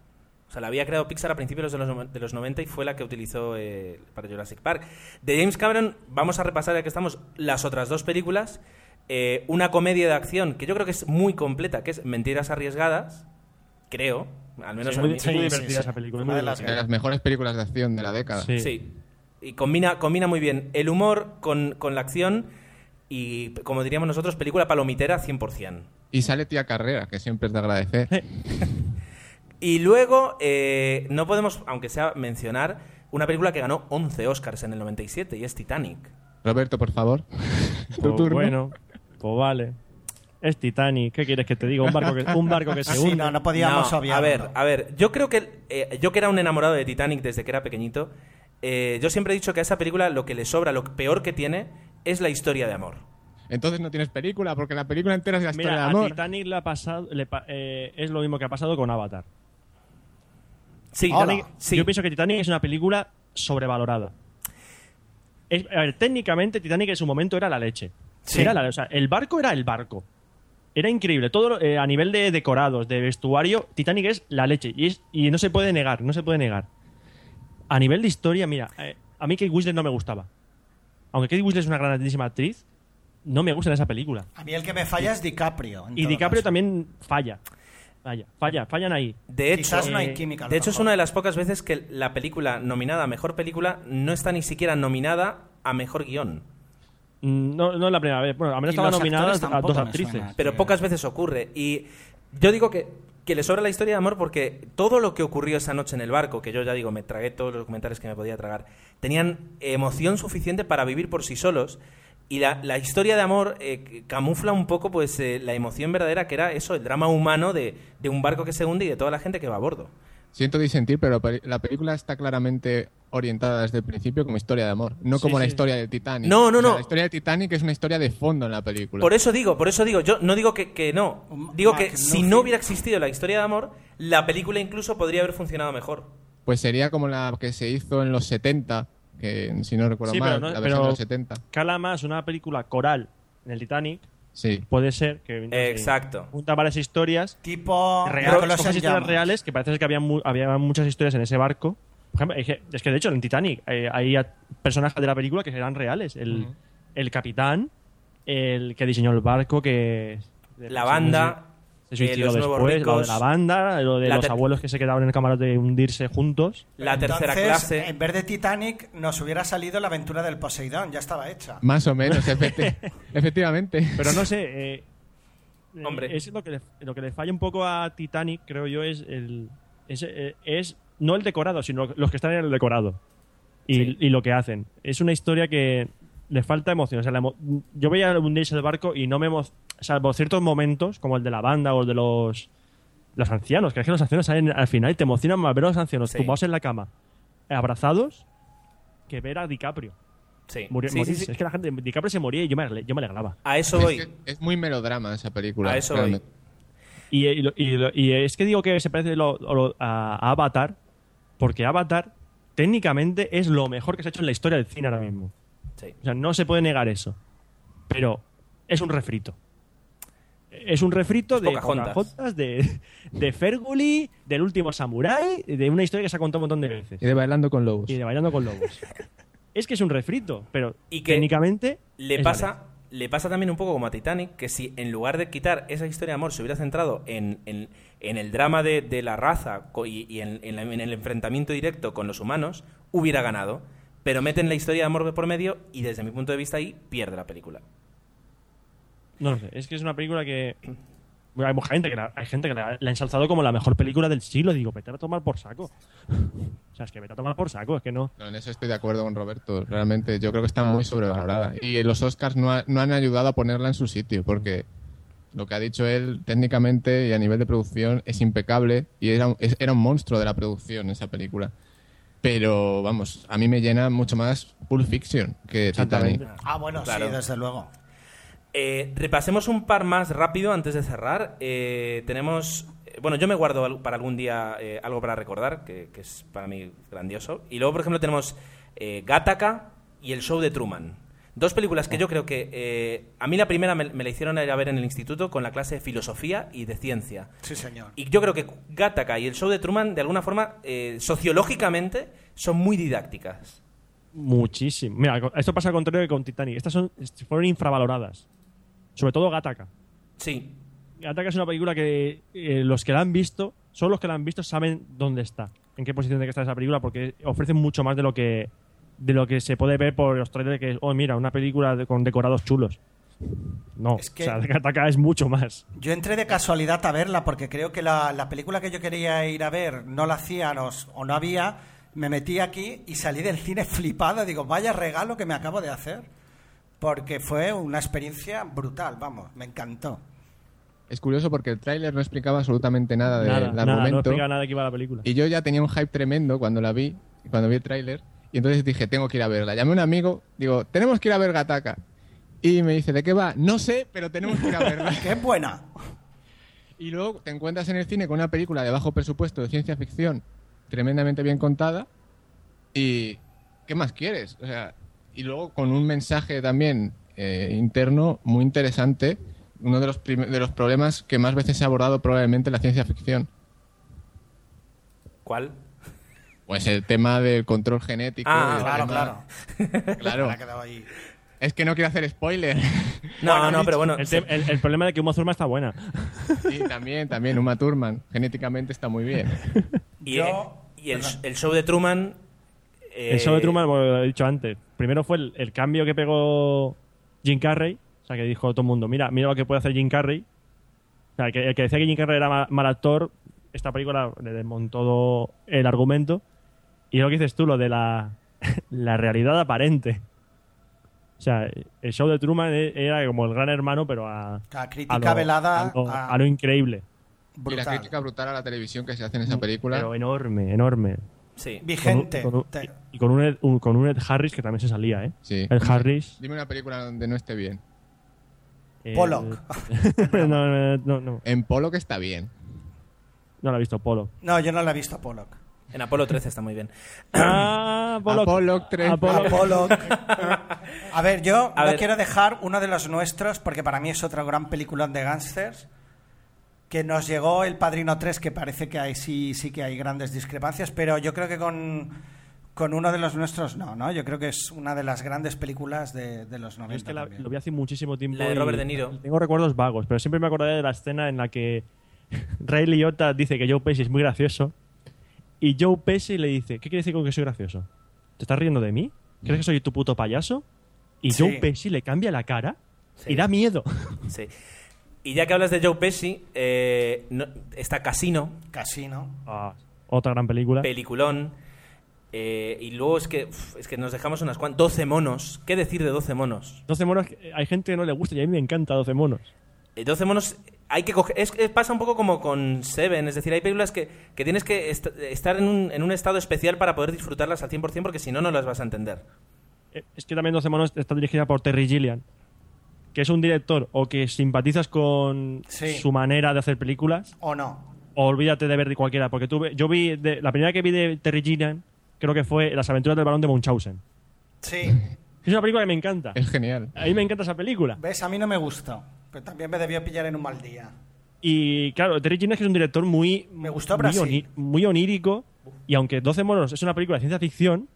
O sea, la había creado Pixar a principios de los, de los 90 y fue la que utilizó eh, para Jurassic Park. De James Cameron, vamos a repasar, ya que estamos, las otras dos películas. Eh, una comedia de acción que yo creo que es muy completa, que es Mentiras Arriesgadas, creo. Al menos Sí, a muy, mí- es muy sí, divertida sí. esa película. Una de las De las mejores películas de acción de la década. Sí. Sí. Y combina, combina muy bien el humor con, con la acción y, como diríamos nosotros, película palomitera 100%. Y sale Tía Carrera, que siempre es de agradecer. Y luego, eh, no podemos, aunque sea, mencionar una película que ganó 11 Oscars en el 97 y es Titanic. Roberto, por favor. Tu Pues turno. bueno, pues vale. Es Titanic, ¿qué quieres que te diga? Un barco que, un barco que se Sí, hunde. no, no podíamos No, obviarlo. A ver, a ver, yo creo que eh, yo que era un enamorado de Titanic desde que era pequeñito, eh, yo siempre he dicho que a esa película lo que le sobra, lo peor que tiene, es la historia de amor. Entonces no tienes película, porque la película entera es la historia Mira, de a amor. Titanic le ha pasado, le eh, es lo mismo que ha pasado con Avatar. Sí, Hola. Titanic- sí. Yo pienso que Titanic es una película sobrevalorada. Es- a ver, técnicamente Titanic en su momento era la leche. Sí. Era la- o sea, el barco era el barco. Era increíble. Todo eh, a nivel de decorados, de vestuario, Titanic es la leche. Y, es, y no se puede negar, no se puede negar. A nivel de historia, mira, eh, a mí Kate Winslet no me gustaba. Aunque Kate Winslet es una grandísima actriz, no me gusta en esa película. A mí el que me falla es DiCaprio. Y DiCaprio caso. también falla. Falla, falla, fallan ahí. De hecho, Quizás no hay eh, química. de hecho es una de las pocas veces que la película nominada a mejor película no está ni siquiera nominada a mejor guion. Mm, No, no es la primera vez. Bueno, al menos Y los nominadas actores a tampoco dos me actrices. suena. Pero pocas veces ocurre. Y yo digo que, que le sobra la historia de amor porque todo lo que ocurrió esa noche en el barco, que yo ya digo, me tragué todos los documentales que me podía tragar, tenían emoción suficiente para vivir por sí solos. Y la, la historia de amor eh, camufla un poco pues eh, la emoción verdadera que era eso, el drama humano de, de un barco que se hunde y de toda la gente que va a bordo. Siento disentir, pero la película está claramente orientada desde el principio como historia de amor, no Sí, como la sí. historia del Titanic. No, no, O sea, no. La historia del Titanic es una historia de fondo en la película. Por eso digo, por eso digo, yo no digo que, que no, digo que si no hubiera existido la historia de amor, la película incluso podría haber funcionado mejor. Pues sería como la que se hizo en los 70, que si no recuerdo Sí, mal, pero no- la versión pero- de los 70. Cala más una película coral en el Titanic. Sí. Puede ser que. Exacto. Junta varias historias Tipo reales, historias llamas. reales que parece que había, mu- había muchas historias en ese barco. Por ejemplo, es que, es de hecho en Titanic eh, hay a- personajes de la película que eran reales. El, el capitán, el que diseñó el barco, que. La banda, Se eh, suicidó los nuevos después, lo de ricos, la banda, lo de los abuelos que se quedaron en el camarote de hundirse juntos. la tercera Entonces, clase. En vez de Titanic, nos hubiera salido la aventura del Poseidón, ya estaba hecha. Más o menos, efecti- efectivamente. Pero no sé. eh, eh, Hombre. Es lo que, le, lo que le falla un poco a Titanic, creo yo, es el. Es, eh, es no el decorado, sino los que están en el decorado. Y, Sí. y lo que hacen. Es una historia que le falta emoción. O sea, la emo- yo veía hundirse el barco y no me emo- Salvo ciertos momentos, como el de la banda o el de los. Los ancianos, que es que los ancianos salen al final y te emocionan más ver a los ancianos Sí. tumbados en la cama, abrazados, que ver a DiCaprio. Sí. Murió- Sí, sí, morirse. sí. Es que la gente, DiCaprio se moría y yo me, yo me alegraba. A eso Es, voy. que es muy melodrama esa película. A eso realmente. Y, y lo- y lo- y es que digo que se parece lo- lo- a, a Avatar, porque Avatar técnicamente es lo mejor que se ha hecho en la historia del cine ahora mismo. Sí. O sea, no se puede negar eso. Pero es un refrito. Es un refrito Es de Pocahontas. Pocahontas, de, de Ferguli, del último Samurai, de una historia que se ha contado un montón de veces. Y de Bailando con Lobos. Y de Bailando con Lobos. es que es un refrito, pero Y que técnicamente Le pasa, le pasa también un poco como a Titanic, que si en lugar de quitar esa historia de amor se hubiera centrado en, en- en el drama de, de la raza y, y en, en la- en el enfrentamiento directo con los humanos, hubiera ganado. Pero meten la historia de amor por medio y desde mi punto de vista ahí pierde la película. No lo sé, es que es una película que. Bueno, hay gente que la, hay gente que la, la ha ensalzado como la mejor película del siglo. Digo, vete a tomar por saco. O sea, es que vete a tomar por saco, es que no. No, en eso estoy de acuerdo con Roberto. Realmente yo creo que está muy sobrevalorada. Y los Oscars no, ha- no han ayudado a ponerla en su sitio, porque lo que ha dicho él técnicamente y a nivel de producción es impecable y era, un- es- era un monstruo de la producción esa película. Pero vamos, a mí me llena mucho más Pulp Fiction que. Titanic. Ah, bueno, Claro. sí, desde luego. Eh, repasemos un par más rápido antes de cerrar. Eh, tenemos. eh, Bueno, yo me guardo para algún día eh, algo para recordar, que, que es para mí grandioso. Y luego, por ejemplo, tenemos eh, Gattaca y el show de Truman. Dos películas que yo creo que. eh, a mí la primera me, me la hicieron ir a ver en el instituto con la clase de filosofía y de ciencia. Sí, señor. Y yo creo que Gattaca y el show de Truman, de alguna forma, eh, sociológicamente, son muy didácticas. Muchísimo. Mira, esto pasa al contrario que con Titanic. Estas son, fueron infravaloradas. Sobre todo Gattaca. Sí, Gattaca es una película que eh, los que la han visto, solo los que la han visto saben dónde está, en qué posición tiene que estar esa película, porque ofrece mucho más de lo que de lo que se puede ver por los trailers que es, oh, mira, una película de- con decorados chulos. No, Es que- o sea, Gattaca es mucho más. Yo entré de casualidad a verla porque creo que la, la película que yo quería ir a ver no la hacían o, o no había. Me metí aquí y salí del cine flipada. Digo, vaya regalo que me acabo de hacer. Porque fue una experiencia brutal, vamos, me encantó. Es curioso porque el tráiler no explicaba absolutamente nada del argumento. no nada de qué iba la película. Y yo ya tenía un hype tremendo cuando la vi, cuando vi el tráiler, y entonces dije, tengo que ir a verla. Llamé a un amigo, digo, tenemos que ir a ver Gataca. Y me dice, ¿de qué va? No sé, pero tenemos que ir a verla. ¡Qué buena! y luego te encuentras en el cine con una película de bajo presupuesto de ciencia ficción, tremendamente bien contada, y ¿qué más quieres? O sea, y luego con un mensaje también eh, interno muy interesante, uno de los, de los problemas que más veces se ha abordado probablemente en la ciencia ficción. ¿Cuál? Pues el tema del control genético. Ah, el Claro, tema- claro. Claro. Es que no quiero hacer spoiler. No, Bueno, no, dicho. pero bueno. El, el- el problema de que Uma Thurman está buena. Sí, también, también. Uma Thurman. Genéticamente está muy bien. Y, Yo- eh, y el, el show de Truman. eh, El show de Truman, como he dicho antes, primero fue el, el cambio que pegó Jim Carrey. O sea, que dijo todo el mundo, mira, mira lo que puede hacer Jim Carrey. O sea, que, el que decía que Jim Carrey era ma- mal, actor, esta película le desmontó el argumento. Y lo que dices tú, lo de la, la realidad aparente. O sea, el show de Truman e- era como el gran hermano, pero a, La a crítica lo, velada a lo- a- a lo increíble. Y la crítica brutal a la televisión que se hace en esa película. Pero enorme, enorme. Sí. Con un- Vigente. con un- y con un, Ed, un- con un Ed Harris que también se salía, ¿eh? Sí. El Harris. Dime una película donde no esté bien. eh, Pollock. no, no, no, no, En que está bien. no lo he visto, Polo. No, yo no la he visto a Pollock. En Apolo 13 está muy bien. Ah, Pollock. Apollo 3. Apollo. A Pollock. A ver, yo A no ver. quiero dejar uno de los nuestros, porque para mí es otro gran peliculón de gángsters, que nos llegó El Padrino 3, que parece que hay, sí, sí que hay grandes discrepancias, pero yo creo que con, con uno de los nuestros no, ¿no? Yo creo que es una de las grandes películas de, de los 90 Es que la- lo vi hace muchísimo tiempo. La de y Robert De Niro. Tengo recuerdos vagos, pero siempre me acordaré de la escena en la que Ray Liotta dice que Joe Pesci es muy gracioso y Joe Pesci le dice, ¿qué quiere decir con que soy gracioso? ¿Te estás riendo de mí? ¿Crees que soy tu puto payaso? Y Sí. Joe Pesci le cambia la cara Sí. y da miedo. Sí. Y ya que hablas de Joe Pesci, eh, no- está Casino, Casino. Ah, otra gran película. peliculón. eh, y luego es que, uf, es que nos dejamos unas cuantas. 12 monos. ¿Qué decir de 12 monos? 12 monos, eh, hay gente que no le gusta y a mí me encanta 12 monos. Eh, 12 monos hay que coger. Es, es- pasa un poco como con Seven, es decir, hay películas que, que tienes que est- estar en un, en un estado especial para poder disfrutarlas al 100% porque si no, no las vas a entender. Eh, Es que también 12 monos está dirigida por Terry Gilliam, que es un director o que simpatizas con Sí. su manera de hacer películas ¿O no? o olvídate de ver de cualquiera, porque tú, yo vi, de- la primera que vi de Terry Gilliam creo que fue Las aventuras del balón de Munchausen. Sí. Es una película que me encanta. Es genial. A mí me encanta esa película. ¿Ves? A mí no me gustó. Pero también me debió pillar en un mal día. Y claro, Terry Gilliam es que es un director muy, Me gustó muy, muy onírico. Y aunque 12 monos es una película de ciencia ficción,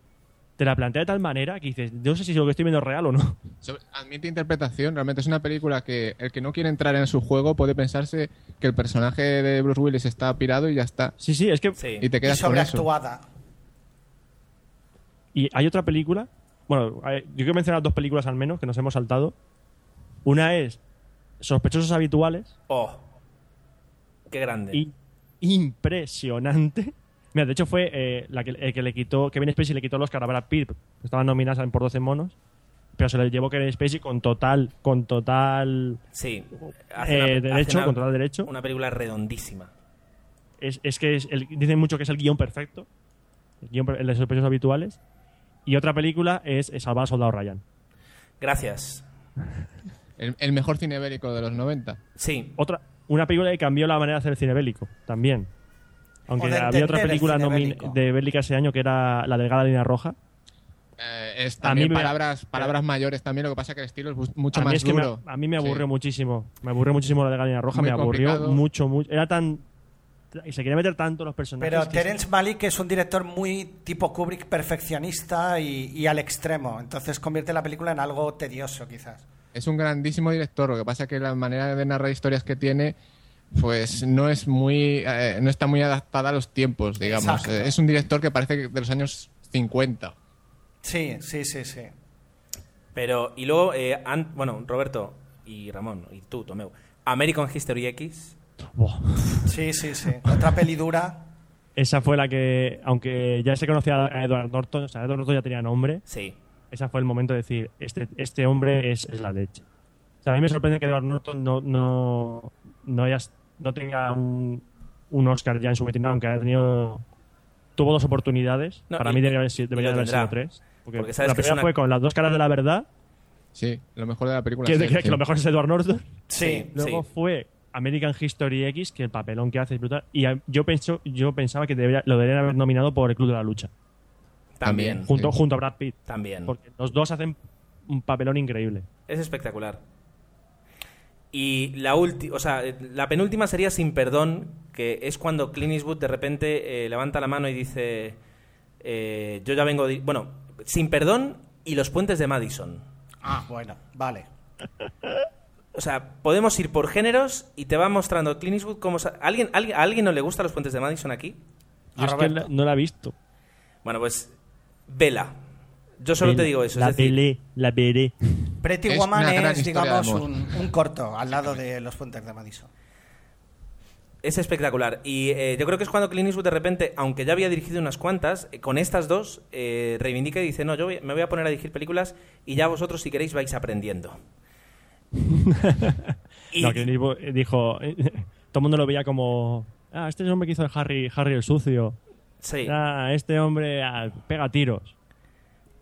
te la plantea de tal manera que dices, no sé si lo que estoy viendo es real o no. Sobre- admite interpretación. Realmente es una película que el que no quiere entrar en su juego puede pensarse que el personaje de Bruce Willis está pirado y ya está. Sí, sí, es que Sí. Y te Y quedas con eso. sobreactuada. Y hay otra película. Bueno, hay- yo quiero mencionar dos películas al menos que nos hemos saltado. Una es Sospechosos Habituales. Oh. Qué grande. Y impresionante. Mira, de hecho fue eh, la que, el que le quitó, Kevin Spacey le quitó los Oscar a Brad Pitt. Estaban nominadas por 12 monos. Pero se le llevó Kevin Spacey con total, con total Sí. eh, derecho, con total derecho. Una película redondísima. Es, es que es el- dicen mucho que es el guion perfecto. El, guion el de Sospechosos Habituales. Y otra película es, es Salvar al Soldado Ryan. Gracias. El, el mejor cine bélico de los 90. Sí. Otra, una película que cambió la manera de hacer el cine bélico, también. Aunque de había otra película nomin- bélico. de bélica ese año que era La Delgada Línea Roja. Eh, es A mí me- palabras, mayores también, lo que pasa que el estilo es mucho a más es que me- duro. a mí me Sí. aburrió muchísimo. Me aburrió muchísimo La Delgada Línea Roja, Muy me aburrió complicado. mucho, mucho. Era tan... Y se quería meter tanto los personajes. Pero Terence Malick es un director muy tipo Kubrick perfeccionista y, y al extremo. Entonces convierte la película en algo tedioso, quizás. Es un grandísimo director, lo que pasa que la manera de narrar historias que tiene pues no es muy eh, no está muy adaptada a los tiempos, digamos. Exacto. Eh, Es un director que parece que de los años 50. Sí, sí, sí, sí. Pero, y luego, eh, bueno, Roberto, y Ramón, y tú, Tomeu. American History X. Sí, sí, sí. Otra peli dura. Esa fue la que, aunque ya se conocía a Edward Norton, o sea, Edward Norton ya tenía nombre, Sí. ese fue el momento de decir, este, este hombre es, es la leche. O sea, a mí me sorprende que Edward Norton no, no, no, haya- no tenga un, un Oscar ya en su veterinario, aunque haya tenido... Tuvo dos oportunidades. No, Para y- mí debería, haber sido- debería lo haber sido tendrá. tres. Porque, Porque sabes la que primera una- fue con las dos caras de la verdad, Sí, lo mejor de la película. que, es que- lo mejor es Edward Norton. Sí. Luego Sí. fue American History X, que el papelón que hace es brutal. Y yo, penso, yo pensaba que debería- lo deberían haber nominado por el Club de la Lucha, También. También. junto, Sí. junto a Brad Pitt. También. Porque los dos hacen un papelón increíble. Es espectacular. Y la última, o sea, la penúltima sería Sin Perdón, que es cuando Clint Eastwood de repente eh, levanta la mano y dice, eh, yo ya vengo, de... bueno, Sin Perdón y los puentes de Madison. Ah, bueno, vale. O sea, podemos ir por géneros y te va mostrando Clint Eastwood cómo... sa- ¿Alguien, alguien, ¿A alguien no le gustan los puentes de Madison aquí? Yo es que no la he visto. Bueno, pues vela. Yo solo te digo eso. La es decir, la veré. Pretty Es Woman es, digamos, un, un corto al lado de los puentes de Madison. Es espectacular. Y eh, yo creo que es cuando Clint Eastwood de repente, aunque ya había dirigido unas cuantas, eh, con estas dos eh, reivindica y dice, no, yo voy- me voy a poner a dirigir películas y ya vosotros si queréis vais aprendiendo. y, No, dijo, dijo- todo el mundo lo veía como, ah, este es el hombre que hizo de Harry, Harry el sucio. sí, Ah, este hombre ah, pega tiros.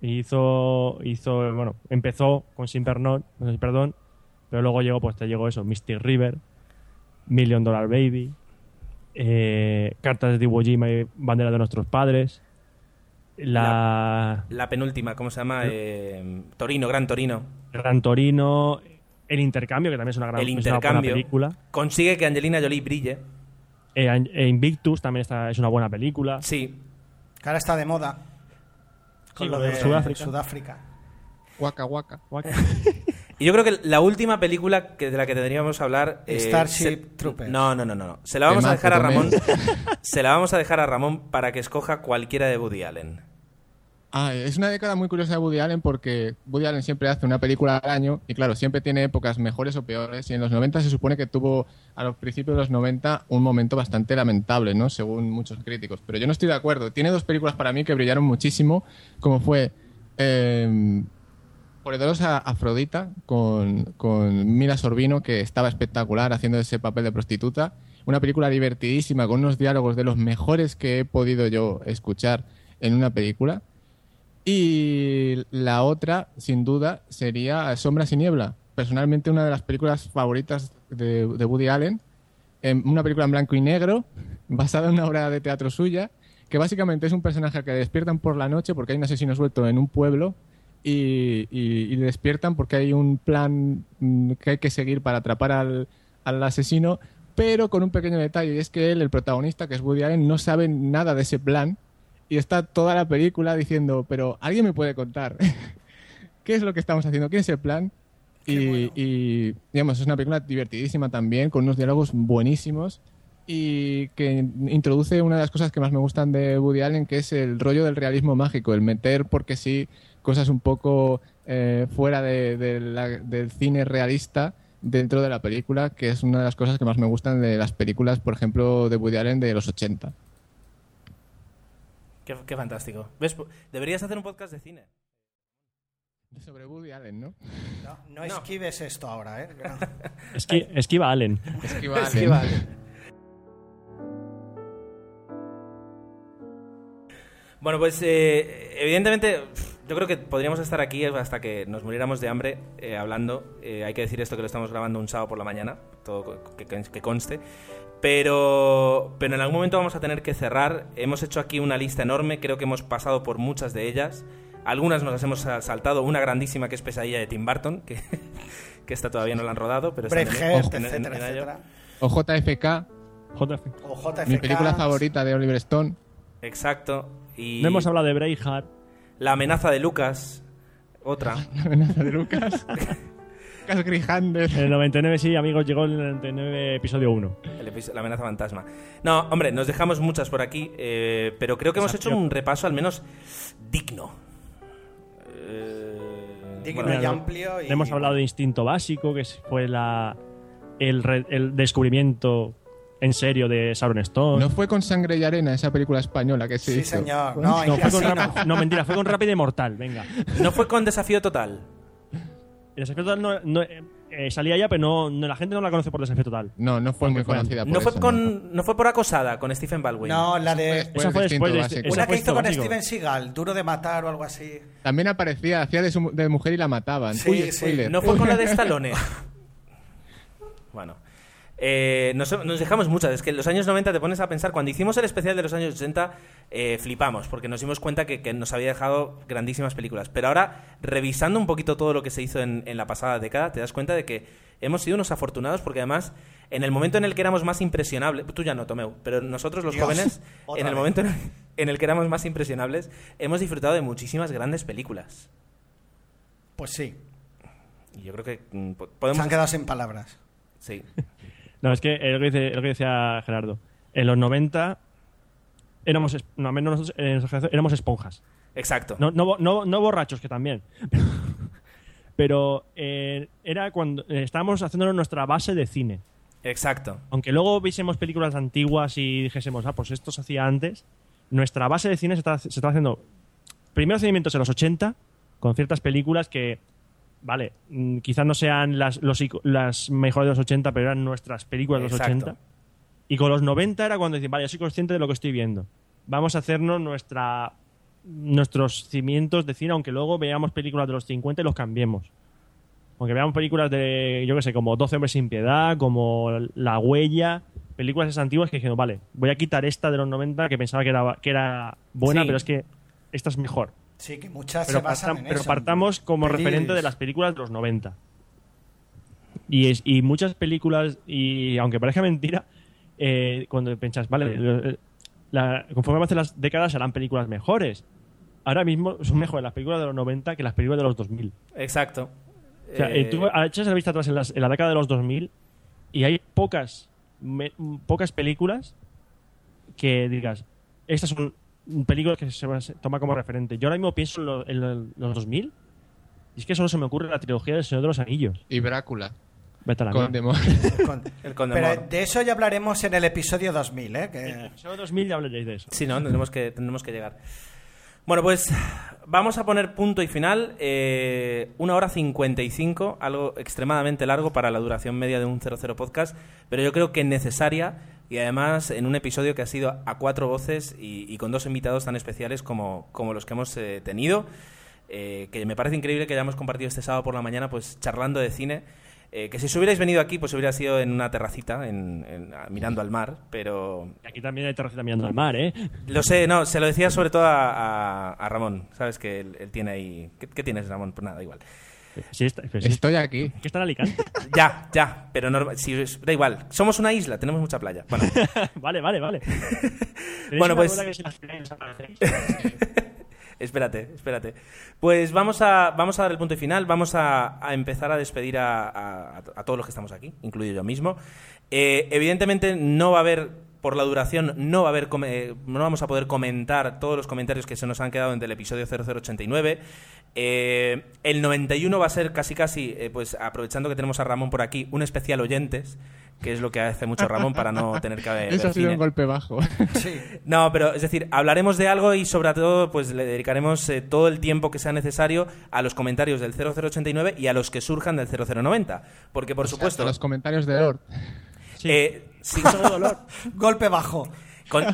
Y hizo, hizo, bueno, empezó con Sin Perdón, Perdón, pero luego llegó, pues te llegó eso, Mystic River, Million Dollar Baby, eh, Cartas de Iwo Jima y Bandera de nuestros padres, la, la penúltima, ¿cómo se llama? Eh, Torino, Gran Torino. Gran Torino, El Intercambio, que también es una gran El es una buena intercambio. película. Consigue que Angelina Jolie brille. Eh, eh, Invictus también está, es una buena película. Sí. Que ahora está de moda. Con lo de Sudáfrica. Sudáfrica. Guaca, guaca. Y yo creo que la última película que, de la que tendríamos que hablar... eh, Starship se- Troopers. No, no, no, no. no. Se la vamos a dejar a Ramón. se la vamos a dejar a Ramón para que escoja cualquiera de Woody Allen. Ah, es una década muy curiosa de Woody Allen porque Woody Allen siempre hace una película al año y claro, siempre tiene épocas mejores o peores y en los 90 se supone que tuvo a los principios de los 90 un momento bastante lamentable, ¿no? Según muchos críticos. Pero yo no estoy de acuerdo. Tiene dos películas para mí que brillaron muchísimo, como fue eh, Afrodita con, con Mira Sorbino, que estaba espectacular haciendo ese papel de prostituta. Una película divertidísima, con unos diálogos de los mejores que he podido yo escuchar en una película. Y la otra, sin duda, sería Sombras y Niebla. Personalmente, una de las películas favoritas de, Woody Allen. En una película en blanco y negro, basada en una obra de teatro suya, que básicamente es un personaje que despiertan por la noche porque hay un asesino suelto en un pueblo y, despiertan porque hay un plan mm, que hay que seguir para atrapar al, al asesino, pero con un pequeño detalle, y es que él, el protagonista, que es Woody Allen, no sabe nada de ese plan y está toda la película diciendo, pero alguien me puede contar qué es lo que estamos haciendo, qué es el plan. Y, y, digamos, es una película divertidísima también, con unos diálogos buenísimos y que introduce una de las cosas que más me gustan de Woody Allen, que es el rollo del realismo mágico, el meter, porque sí, cosas un poco eh, fuera de- de la- del cine realista dentro de la película, que es una de las cosas que más me gustan de las películas, por ejemplo, de Woody Allen de los 80. Qué, qué fantástico. ¿Ves? Deberías hacer un podcast de cine. Sobre Woody Allen, ¿no? No, no esquives esto ahora, ¿eh? Esqui- esquiva Allen. Esquiva Allen. Sí, vale. Bueno, pues eh, evidentemente yo creo que podríamos estar aquí hasta que nos muriéramos de hambre eh, hablando. Eh, hay que decir esto que lo estamos grabando un sábado por la mañana, todo que- que conste. Pero, pero en algún momento vamos a tener que cerrar. Hemos hecho aquí una lista enorme, creo que hemos pasado por muchas de ellas. Algunas nos las hemos saltado, una grandísima que es Pesadilla de Tim Burton, que, que esta todavía no la han rodado, pero está en- Braveheart, en- en- etcétera, en etcétera. O JFK, JF. O JFK. mi película favorita de Oliver Stone. Exacto. Y No hemos hablado de Braveheart. La amenaza de Lucas, otra. La amenaza de Lucas. Lucas Grijander. El 99, sí, amigos, llegó el 99 episodio 1. El episodio- la amenaza fantasma. No, hombre, nos dejamos muchas por aquí, eh, pero creo que hemos hecho un repaso al menos digno. Eh, Digno bueno, y amplio. Y, Hemos hablado de Instinto Básico, que fue la, el, re- el descubrimiento en serio de Sharon Stone. ¿No fue con Sangre y Arena esa película española que se Sí, hizo? señor. No, fue con no, mentira, fue con Rápido y Mortal, venga. No fue con Desafío Total. El desafío total no, no- eh, eh, salía ya, pero no, no- la gente no la conoce por desafío total. No, no fue muy fue conocida por No fue, eso, con, no fue por Acosada, con Stephen Baldwin. No, la de. Fue Esa fue después de- Básico. esa Una que hizo con básico. Steven Seagal, Duro de Matar o algo así. También aparecía, hacía de, su- de mujer y la mataban. Sí, Uy, sí. No fue con la de Stallone. bueno. Eh, nos, nos dejamos muchas. Es que en los años 90 te pones a pensar. Cuando hicimos el especial de los años 80, eh, flipamos, porque nos dimos cuenta que, que nos había dejado grandísimas películas. Pero ahora, revisando un poquito todo lo que se hizo en, en la pasada década, te das cuenta de que hemos sido unos afortunados, porque además, en el momento en el que éramos más impresionables. Tú ya no, Tomeu, pero nosotros los Dios, jóvenes, en el momento en, en el que éramos más impresionables, hemos disfrutado de muchísimas grandes películas. Pues sí. Y yo creo que mm, po- Se podemos. han quedado sin palabras. Sí. No, es que es lo que, dice, es lo que decía Gerardo. En los 90 éramos, no, menos nosotros en nuestra generación éramos esponjas. Exacto. No, no, no, no borrachos, que también. Pero eh, era cuando eh, estábamos haciéndonos nuestra base de cine. Exacto. Aunque luego viésemos películas antiguas y dijésemos, ah, pues esto se hacía antes, nuestra base de cine se está, se está haciendo primeros seguimientos en los 80, con ciertas películas que, vale, mm, quizás no sean las, los las mejores de los 80, pero eran nuestras películas de los Exacto. 80. Y con los 90 era cuando decís, vale, yo soy consciente de lo que estoy viendo. Vamos a hacernos nuestra, nuestros cimientos de cine, aunque luego veamos películas de los 50 y los cambiemos. Aunque veamos películas de, yo qué sé, como 12 hombres sin piedad, como La huella, películas esas antiguas que dijeron, vale, voy a quitar esta de los 90 que pensaba que era, que era buena, Sí. pero es que esta es mejor. Sí, que muchas Pero, se basan partam- en pero eso. partamos como Pelis- referente de las películas de los 90. Y, es, y muchas películas, y aunque parezca mentira, eh, cuando piensas, vale, eh, la- conforme avancen las décadas serán películas mejores. Ahora mismo son mejores las películas de los 90 que las películas de los 2000. Exacto. O sea, Eh, eh, tú echas la vista atrás en, las- en la década de los 2000 y hay pocas, me- pocas películas que digas, estas son películas que se, se toma como referente. Yo ahora mismo pienso en, lo- en lo- los 2000 y es que solo se me ocurre la trilogía del Señor de los Anillos. Y Brácula. Vete a la Con El Pero de eso ya hablaremos en el episodio 2000, ¿eh? En el Que... episodio 2000 ya hablaréis de eso. Sí, no, tendremos que, tendremos que llegar. Bueno, pues vamos a poner punto y final. Eh, una hora 55, algo extremadamente largo para la duración media de un 00 podcast, pero yo creo que necesaria y además en un episodio que ha sido a cuatro voces y, y con dos invitados tan especiales como, como los que hemos eh, tenido. eh, que me parece increíble que hayamos compartido este sábado por la mañana pues charlando de cine. eh, que si os hubierais venido aquí, pues hubiera sido en una terracita, en- en- mirando al mar, pero aquí también hay terracita mirando al mar, ¿eh? lo sé, no, se lo decía sobre todo a, a- a Ramón, ¿sabes? Que él, él tiene ahí... ¿Qué, qué tienes, Ramón? Pues nada, igual. Sí, está, pero sí, Estoy aquí. que está en Alicante. Ya, ya, pero norma- si da igual. Somos una isla, tenemos mucha playa. Bueno, vale, vale, vale. ¿Tenéis Bueno, pues- que espérate, espérate. Pues vamos a, vamos a dar el punto final, vamos a, a empezar a despedir a, a- a todos los que estamos aquí, incluido yo mismo. Eh, evidentemente no va a haber, por la duración, no va a haber, come- no vamos a poder comentar todos los comentarios que se nos han quedado en el episodio 0089. Eh, el 91 va a ser casi casi, eh, pues aprovechando que tenemos a Ramón por aquí, un especial oyentes, que es lo que hace mucho Ramón para no tener que ver Eso ha sido cine. un golpe bajo. Sí. No, pero es decir, hablaremos de algo y sobre todo pues le dedicaremos eh, todo el tiempo que sea necesario a los comentarios del 0089 y a los que surjan del 0090. Porque por O sea, supuesto, hasta los comentarios de Lord. Eh, sí, Golpe bajo. con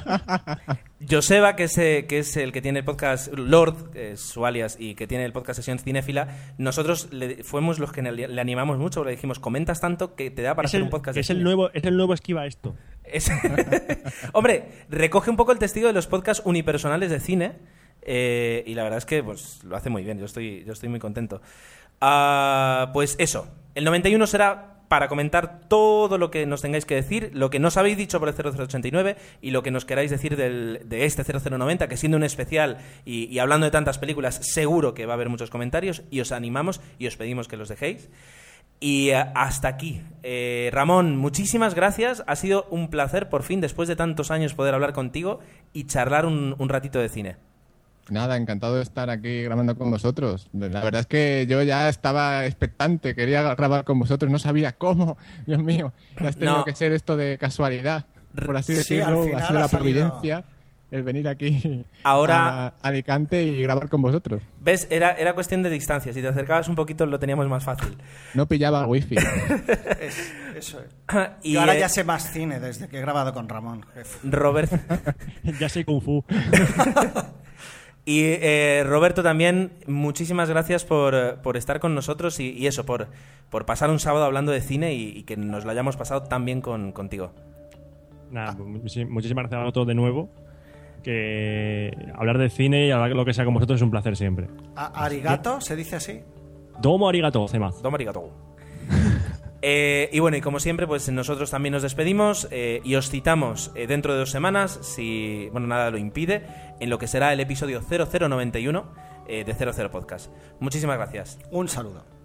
Joseba, que es, eh, que es el que tiene el podcast Lord, es su alias, y que tiene el podcast Sesión Cinéfila, nosotros le, fuimos los que le, le animamos mucho, le dijimos, comentas tanto que te da para es hacer el, un podcast de es el cine". nuevo es el nuevo esquiva esto Es- Hombre, recoge un poco el testigo de los podcasts unipersonales de cine eh, y la verdad es que pues, lo hace muy bien, yo estoy, yo estoy muy contento. Ah, pues eso, el 91 será para comentar todo lo que nos tengáis que decir, lo que nos habéis dicho por el 0089 y lo que nos queráis decir del- de este 0090, que siendo un especial y, hablando de tantas películas, seguro que va a haber muchos comentarios y os animamos y os pedimos que los dejéis. Y eh, hasta aquí. Eh, Ramón, muchísimas gracias. Ha sido un placer por fin, después de tantos años, poder hablar contigo y charlar un ratito de cine. Nada, encantado de estar aquí grabando con vosotros. La verdad es que yo ya estaba expectante, quería grabar con vosotros, no sabía cómo. Dios mío, ha tenido No. que ser esto de casualidad, por así Sí, decirlo, ha sido la providencia el venir aquí Ahora- a Alicante y grabar con vosotros. ¿Ves? Era, era cuestión de distancia. Si te acercabas un poquito lo teníamos más fácil. No pillaba wifi. Es- eso es. y Yo ahora eh, ya sé más cine desde que he grabado con Ramón. jefe. Robert, ya sé Kung Fu. Y eh, Roberto también, muchísimas gracias por, eh, por estar con nosotros y, y eso, por, por pasar un sábado hablando de cine y, y que nos lo hayamos pasado tan bien con, contigo. Nada, muchis- muchísimas gracias a vosotros de nuevo. Que hablar de cine y hablar lo que sea con vosotros es un placer siempre. ¿Arigato se dice así? Domo arigato, Zemaz. Domo arigatou. Eh, y bueno, y como siempre, pues nosotros también nos despedimos eh, y os citamos eh, dentro de dos semanas, si bueno nada lo impide, en lo que será el episodio 0091 eh, de 00 Podcast. Muchísimas gracias. Un saludo.